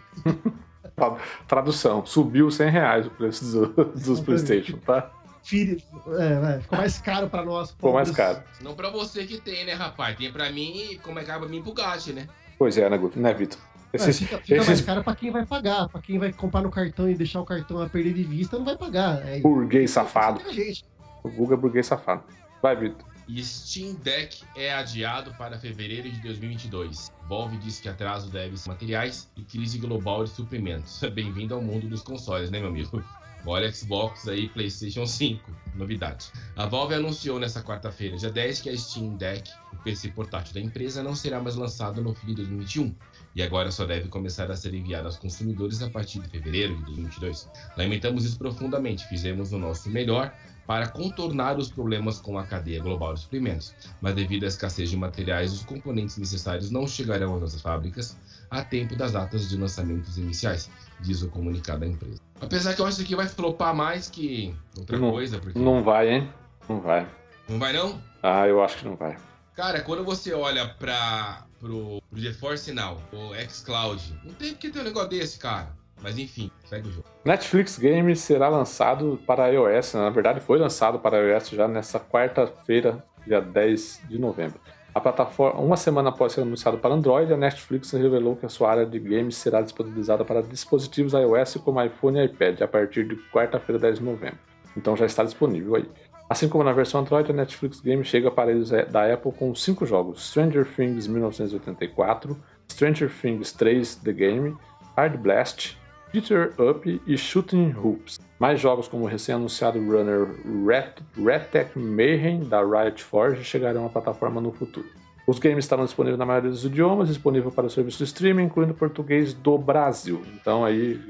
Tradução, subiu 100 reais o preço do, dos Playstation, tá? É, ficou mais caro pra nós. Ficou mais caro. Não pra você que tem, né, rapaz? Tem pra mim, como é que pra mim pro Gachi, né? Pois é, né, Guto? Né, Vitor? Esses, é, fica, fica esses... mais caro pra quem vai pagar. Pra quem vai comprar no cartão e deixar o cartão a perder de vista, não vai pagar. É, burguês safado. O Guga é burguês safado. Vai, Vitor. Steam Deck é adiado para fevereiro de 2022. Valve diz que atraso deve ser materiais e crise global de suprimentos. Bem-vindo ao mundo dos consoles, né, meu amigo? Olha Xbox aí, PlayStation 5, novidade. A Valve anunciou nesta quarta-feira, dia 10, que a Steam Deck, o PC portátil da empresa, não será mais lançado no fim de 2021 e agora só deve começar a ser enviado aos consumidores a partir de fevereiro de 2022. Lamentamos isso profundamente, fizemos o nosso melhor para contornar os problemas com a cadeia global de suprimentos, mas devido à escassez de materiais, os componentes necessários não chegarão às nossas fábricas a tempo das datas de lançamentos iniciais, diz o comunicado da empresa. Apesar que eu acho que isso aqui vai flopar mais que outra não, coisa. Porque... Não vai, hein? Não vai. Não vai, não? Ah, eu acho que não vai. Cara, quando você olha para pro, pro GeForce Now, o xCloud, não tem porque ter um negócio desse, cara. Mas enfim, segue o jogo. Netflix Games será lançado para iOS, né? na verdade foi lançado para iOS já nessa quarta-feira, dia 10 de novembro. A plataforma, uma semana após ser anunciado para Android, a Netflix revelou que a sua área de games será disponibilizada para dispositivos iOS como iPhone e iPad a partir de quarta-feira, 10 de novembro. Então já está disponível aí. Assim como na versão Android, a Netflix Games chega a aparelhos da Apple com cinco jogos: Stranger Things 1984, Stranger Things 3 The Game, Hard Blast, Peter Up e Shooting Hoops. Mais jogos como o recém-anunciado runner Red, Tech Mayhem da Riot Forge chegarão à plataforma no futuro. Os games estarão disponíveis na maioria dos idiomas, disponível para o serviço de streaming, incluindo português do Brasil. Então aí,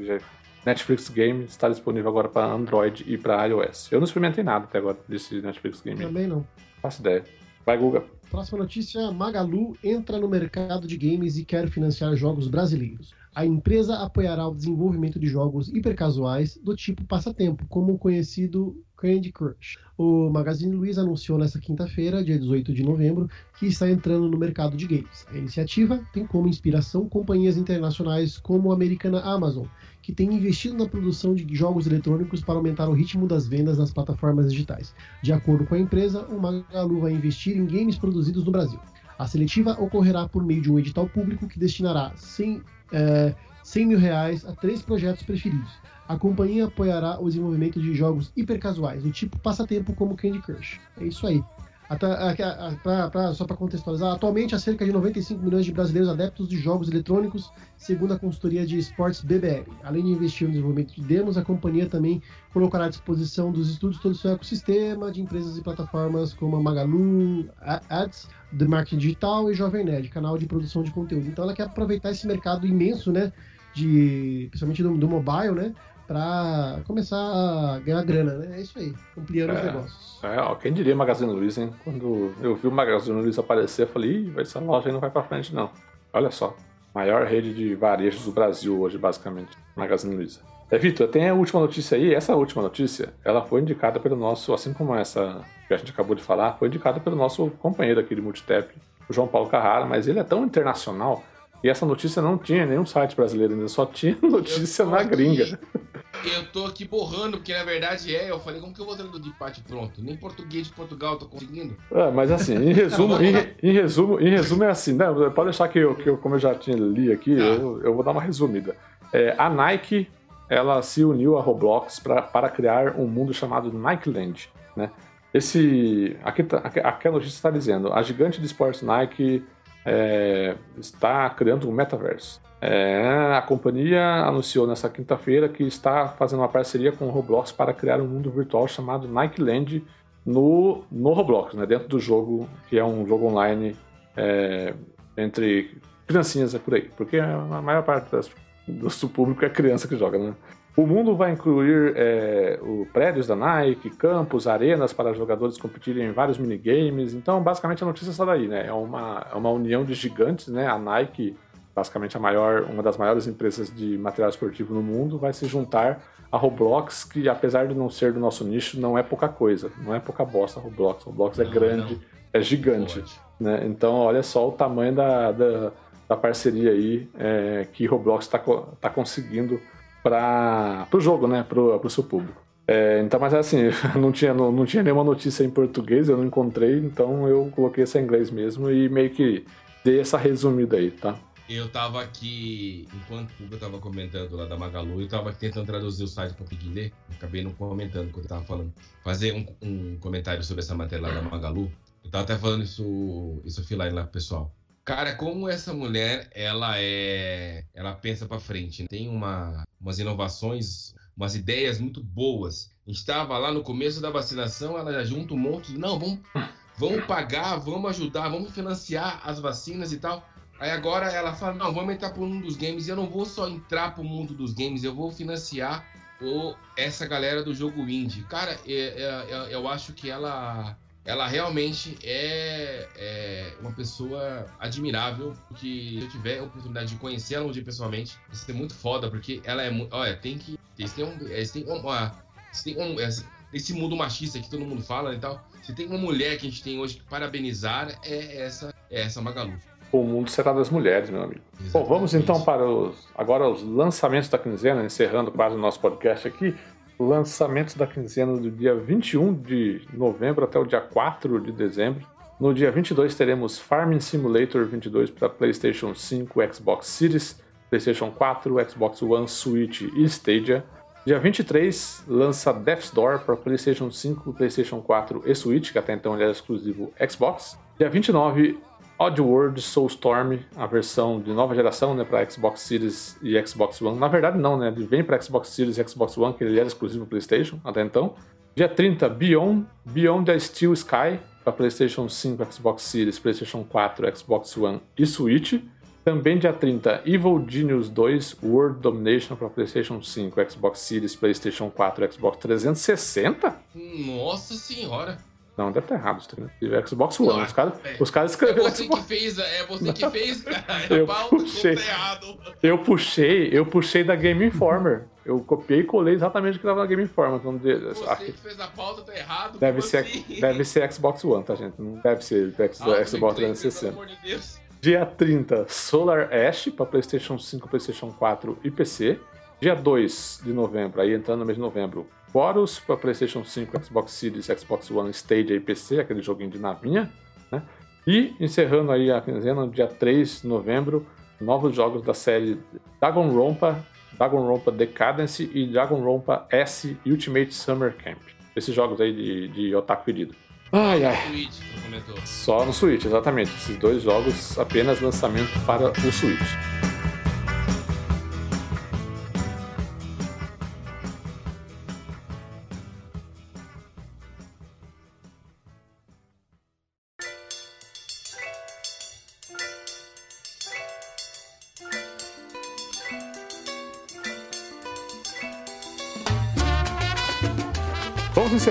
Netflix Game está disponível agora para Android e para iOS. Eu não experimentei nada até agora desse Netflix Game. Também não. Faço ideia. Vai, Guga. Próxima notícia: Magalu entra no mercado de games e quer financiar jogos brasileiros a empresa apoiará o desenvolvimento de jogos hipercasuais do tipo passatempo, como o conhecido Candy Crush. O Magazine Luiza anunciou nesta quinta-feira, dia 18 de novembro, que está entrando no mercado de games. A iniciativa tem como inspiração companhias internacionais como a americana Amazon, que tem investido na produção de jogos eletrônicos para aumentar o ritmo das vendas nas plataformas digitais. De acordo com a empresa, o Magalu vai investir em games produzidos no Brasil. A seletiva ocorrerá por meio de um edital público que destinará 100 é, 100 mil reais a três projetos preferidos. A companhia apoiará o desenvolvimento de jogos hipercasuais, do tipo passatempo como Candy Crush. É isso aí. Pra, pra, só para contextualizar, atualmente há cerca de 95 milhões de brasileiros adeptos de jogos eletrônicos, segundo a consultoria de esportes BBR. Além de investir no desenvolvimento de demos, a companhia também colocará à disposição dos estudos todo o seu ecossistema de empresas e plataformas como a Magalu, Ads, The Marketing Digital e Jovem Nerd, canal de produção de conteúdo. Então ela quer aproveitar esse mercado imenso, né, de, principalmente do, do mobile, né, para começar a ganhar grana, né? É isso aí, ampliando é, os negócios. É, ó, quem diria Magazine Luiza, hein? Quando eu vi o Magazine Luiza aparecer, eu falei, Ih, essa loja aí não vai para frente, não. Olha só, maior rede de varejos do Brasil hoje, basicamente, Magazine Luiza. É, Vitor, tem a última notícia aí. Essa última notícia, ela foi indicada pelo nosso, assim como essa que a gente acabou de falar, foi indicada pelo nosso companheiro aqui de Multitap, o João Paulo Carrara, mas ele é tão internacional e essa notícia não tinha nenhum site brasileiro ainda, só tinha notícia na gringa. Eu tô aqui borrando, porque na verdade é. Eu falei, como que eu vou traduzir parte pronto? Nem português de Portugal eu tô conseguindo. É, mas assim, em resumo, em, em, resumo, em resumo é assim, né? Pode deixar que eu, que eu como eu já tinha li aqui, tá. eu, eu, vou dar uma resumida. É, a Nike ela se uniu a Roblox pra, para criar um mundo chamado Nike Land, né? Esse, aqui, tá, aqui a notícia está dizendo, a gigante de esportes Nike é, está criando um metaverso. É, a companhia anunciou nessa quinta-feira que está fazendo uma parceria com o Roblox para criar um mundo virtual chamado Nike Land no, no Roblox, né, dentro do jogo, que é um jogo online é, entre criancinhas é por aí, porque a maior parte das, do público é criança que joga, né? O mundo vai incluir é, o prédios da Nike, campos, arenas para jogadores competirem em vários minigames. Então, basicamente, a notícia está daí, né? É uma, é uma união de gigantes, né? A Nike basicamente a maior, uma das maiores empresas de material esportivo no mundo, vai se juntar a Roblox, que apesar de não ser do nosso nicho, não é pouca coisa, não é pouca bosta Roblox. Roblox é Não, grande, não. é gigante. Né? Então, olha só o tamanho da, da, da parceria aí é, que Roblox está tá conseguindo para o jogo, né? Para o seu público. É, então, mas assim, não tinha, não, não tinha nenhuma notícia em português, eu não encontrei, então eu coloquei essa em inglês mesmo e meio que dei essa resumida aí, tá? Eu tava aqui, enquanto o Hugo tava comentando lá da Magalu, eu tava tentando traduzir o site pra conseguir ler. Acabei não comentando quando eu tava falando. Fazer um, um comentário sobre essa matéria lá da Magalu. Eu tava até falando isso, isso offline lá pro pessoal. Cara, como essa mulher, ela é. Ela pensa pra frente. né? Tem uma, umas inovações, umas ideias muito boas. A gente tava lá no começo da vacinação, ela já junta um monte de. Não, vamos, vamos pagar, vamos ajudar, vamos financiar as vacinas e tal. Aí agora ela fala, não, vamos entrar pro mundo dos games. Eu não vou só entrar pro mundo dos games, eu vou financiar o, essa galera do jogo indie. Cara, é- é- é- eu acho que ela, ela realmente é, é uma pessoa admirável. Que se eu tiver a oportunidade de conhecer ela um dia pessoalmente, vai ser muito foda, porque ela é muito. Olha, tem que. Têm um. Eles têm uma. Eles têm um esse- mundo machista que todo mundo fala e tal. Se tem uma mulher que a gente tem hoje que parabenizar, é essa, é essa Magalu. O mundo será das mulheres, meu amigo. Bom, vamos então para os agora os lançamentos da quinzena, encerrando quase o nosso podcast aqui. Lançamentos da quinzena do dia 21 de novembro até o dia 4 de dezembro. No dia 22 teremos Farming Simulator 22 para PlayStation 5, Xbox Series, PlayStation 4, Xbox One, Switch e Stadia. Dia 23 lança Death's Door para PlayStation 5, PlayStation 4 e Switch, que até então ele era exclusivo Xbox. Dia 29 Oddworld Soulstorm, a versão de nova geração, né, para Xbox Series e Xbox One. Na verdade, não, né? Ele vem para Xbox Series e Xbox One, que ele era exclusivo PlayStation até então. Dia 30, Beyond, Beyond the Steel Sky, para PlayStation 5, Xbox Series, PlayStation 4, Xbox One e Switch. Também dia 30, Evil Genius 2 World Domination para PlayStation 5, Xbox Series, PlayStation 4, Xbox 360? Nossa senhora! Não, deve estar errado. isso, né? Xbox One. Não, os caras é. os caras É escreveram você Xbox que fez, é você que fez, cara. Eu pauta puxei. tá. Eu puxei, eu puxei da Game Informer. Eu copiei e colei exatamente o que estava na Game Informer. Então, de- Você aqui- que fez a pauta tá errado. deve, ser, assim? deve ser Xbox One, tá, gente? Não deve ser X- Auto Xbox replay, 360. Pelo amor de. Dia 30, Solar Ash para PlayStation 5, PlayStation 4 e PC. Dia 2 de novembro, aí entrando no mês de novembro, Chorus para PlayStation 5, Xbox Series, Xbox One, Stadia e PC, aquele joguinho de navinha. Né? E encerrando aí a quinzena, no dia 3 de novembro, novos jogos da série Danganronpa, Danganronpa Decadence e Danganronpa S Ultimate Summer Camp. Esses jogos aí de, de otaku pedido. Ai, ai. Comentou. Só no Switch, exatamente. Esses dois jogos, apenas lançamento para o Switch.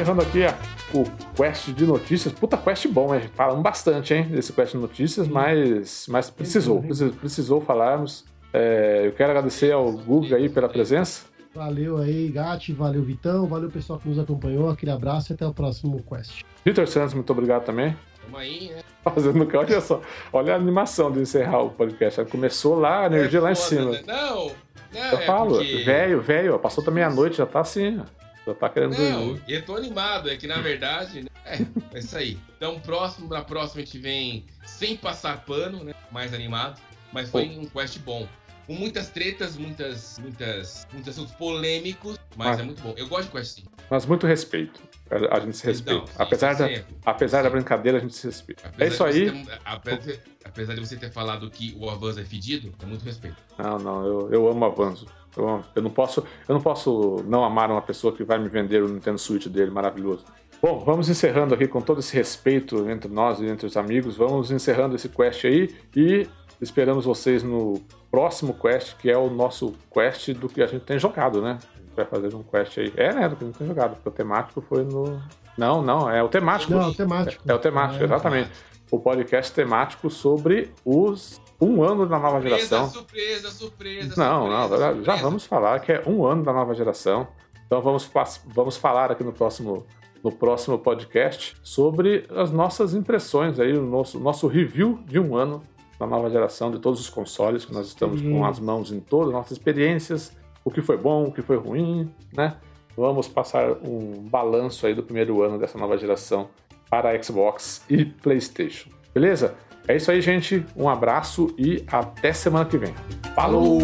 Encerrando aqui a- o quest de notícias. Puta quest bom, hein? Falamos bastante, hein, desse quest de notícias, mas, mas precisou, precisou, precisou falarmos. É, eu quero agradecer ao Guga aí pela presença. Valeu aí, Gatti, valeu, Vitão, valeu pessoal que nos acompanhou. Aquele abraço e até o próximo quest. Vitor Santos, muito obrigado também. Tamo aí, né? Fazendo o olha só, olha a animação de encerrar o podcast. Começou lá, a energia É lá em cima. né? Não, não, Eu é falo, porque- velho, velho, passou da meia-noite, já tá assim, ó. Já tá querendo Não, dormir. eu tô animado, é que na verdade, né? É, é isso aí. Então, próximo, na próxima a gente vem sem passar pano, né? Mais animado. Mas foi um quest bom. Com muitas tretas, muitas, muitas, muitos assuntos polêmicos, mas Ah. é muito bom. Eu gosto de quest sim. Mas muito respeito. A a gente se respeita. Não, sim, apesar, da, sempre. apesar da brincadeira, a gente se respeita. Apesar é isso aí. ter- apesar, apesar de você ter falado que o Avanço é fedido, é muito respeito. Não, não, eu, eu amo Avanzo. Eu, amo- eu não posso, eu não posso não amar uma pessoa que vai me vender o Nintendo Switch dele, maravilhoso. Bom, vamos encerrando aqui com todo esse respeito entre nós e entre os amigos. Vamos encerrando esse quest aí e esperamos vocês no próximo quest, que é o nosso quest do que a gente tem jogado, né? A gente vai fazer um quest aí. É, né? Do que a gente tem jogado, porque o temático foi no. Não, não, é o temático. Não, temático. É o temático, É, exatamente. O podcast temático sobre os um ano da nova Surpresa, geração. surpresa, surpresa. Não, não, surpresa, já- já surpresa. vamos falar que é um ano da nova geração. Então vamos, vamos falar aqui no próximo, no próximo podcast sobre as nossas impressões aí, o nosso, nosso review de um ano da nova geração de todos os consoles que nós estamos com as mãos em todas as nossas experiências, o que foi bom, o que foi ruim, né? Vamos passar um balanço aí do primeiro ano dessa nova geração para Xbox e PlayStation. Beleza? É isso aí, gente. Um abraço e até semana que vem. Falou!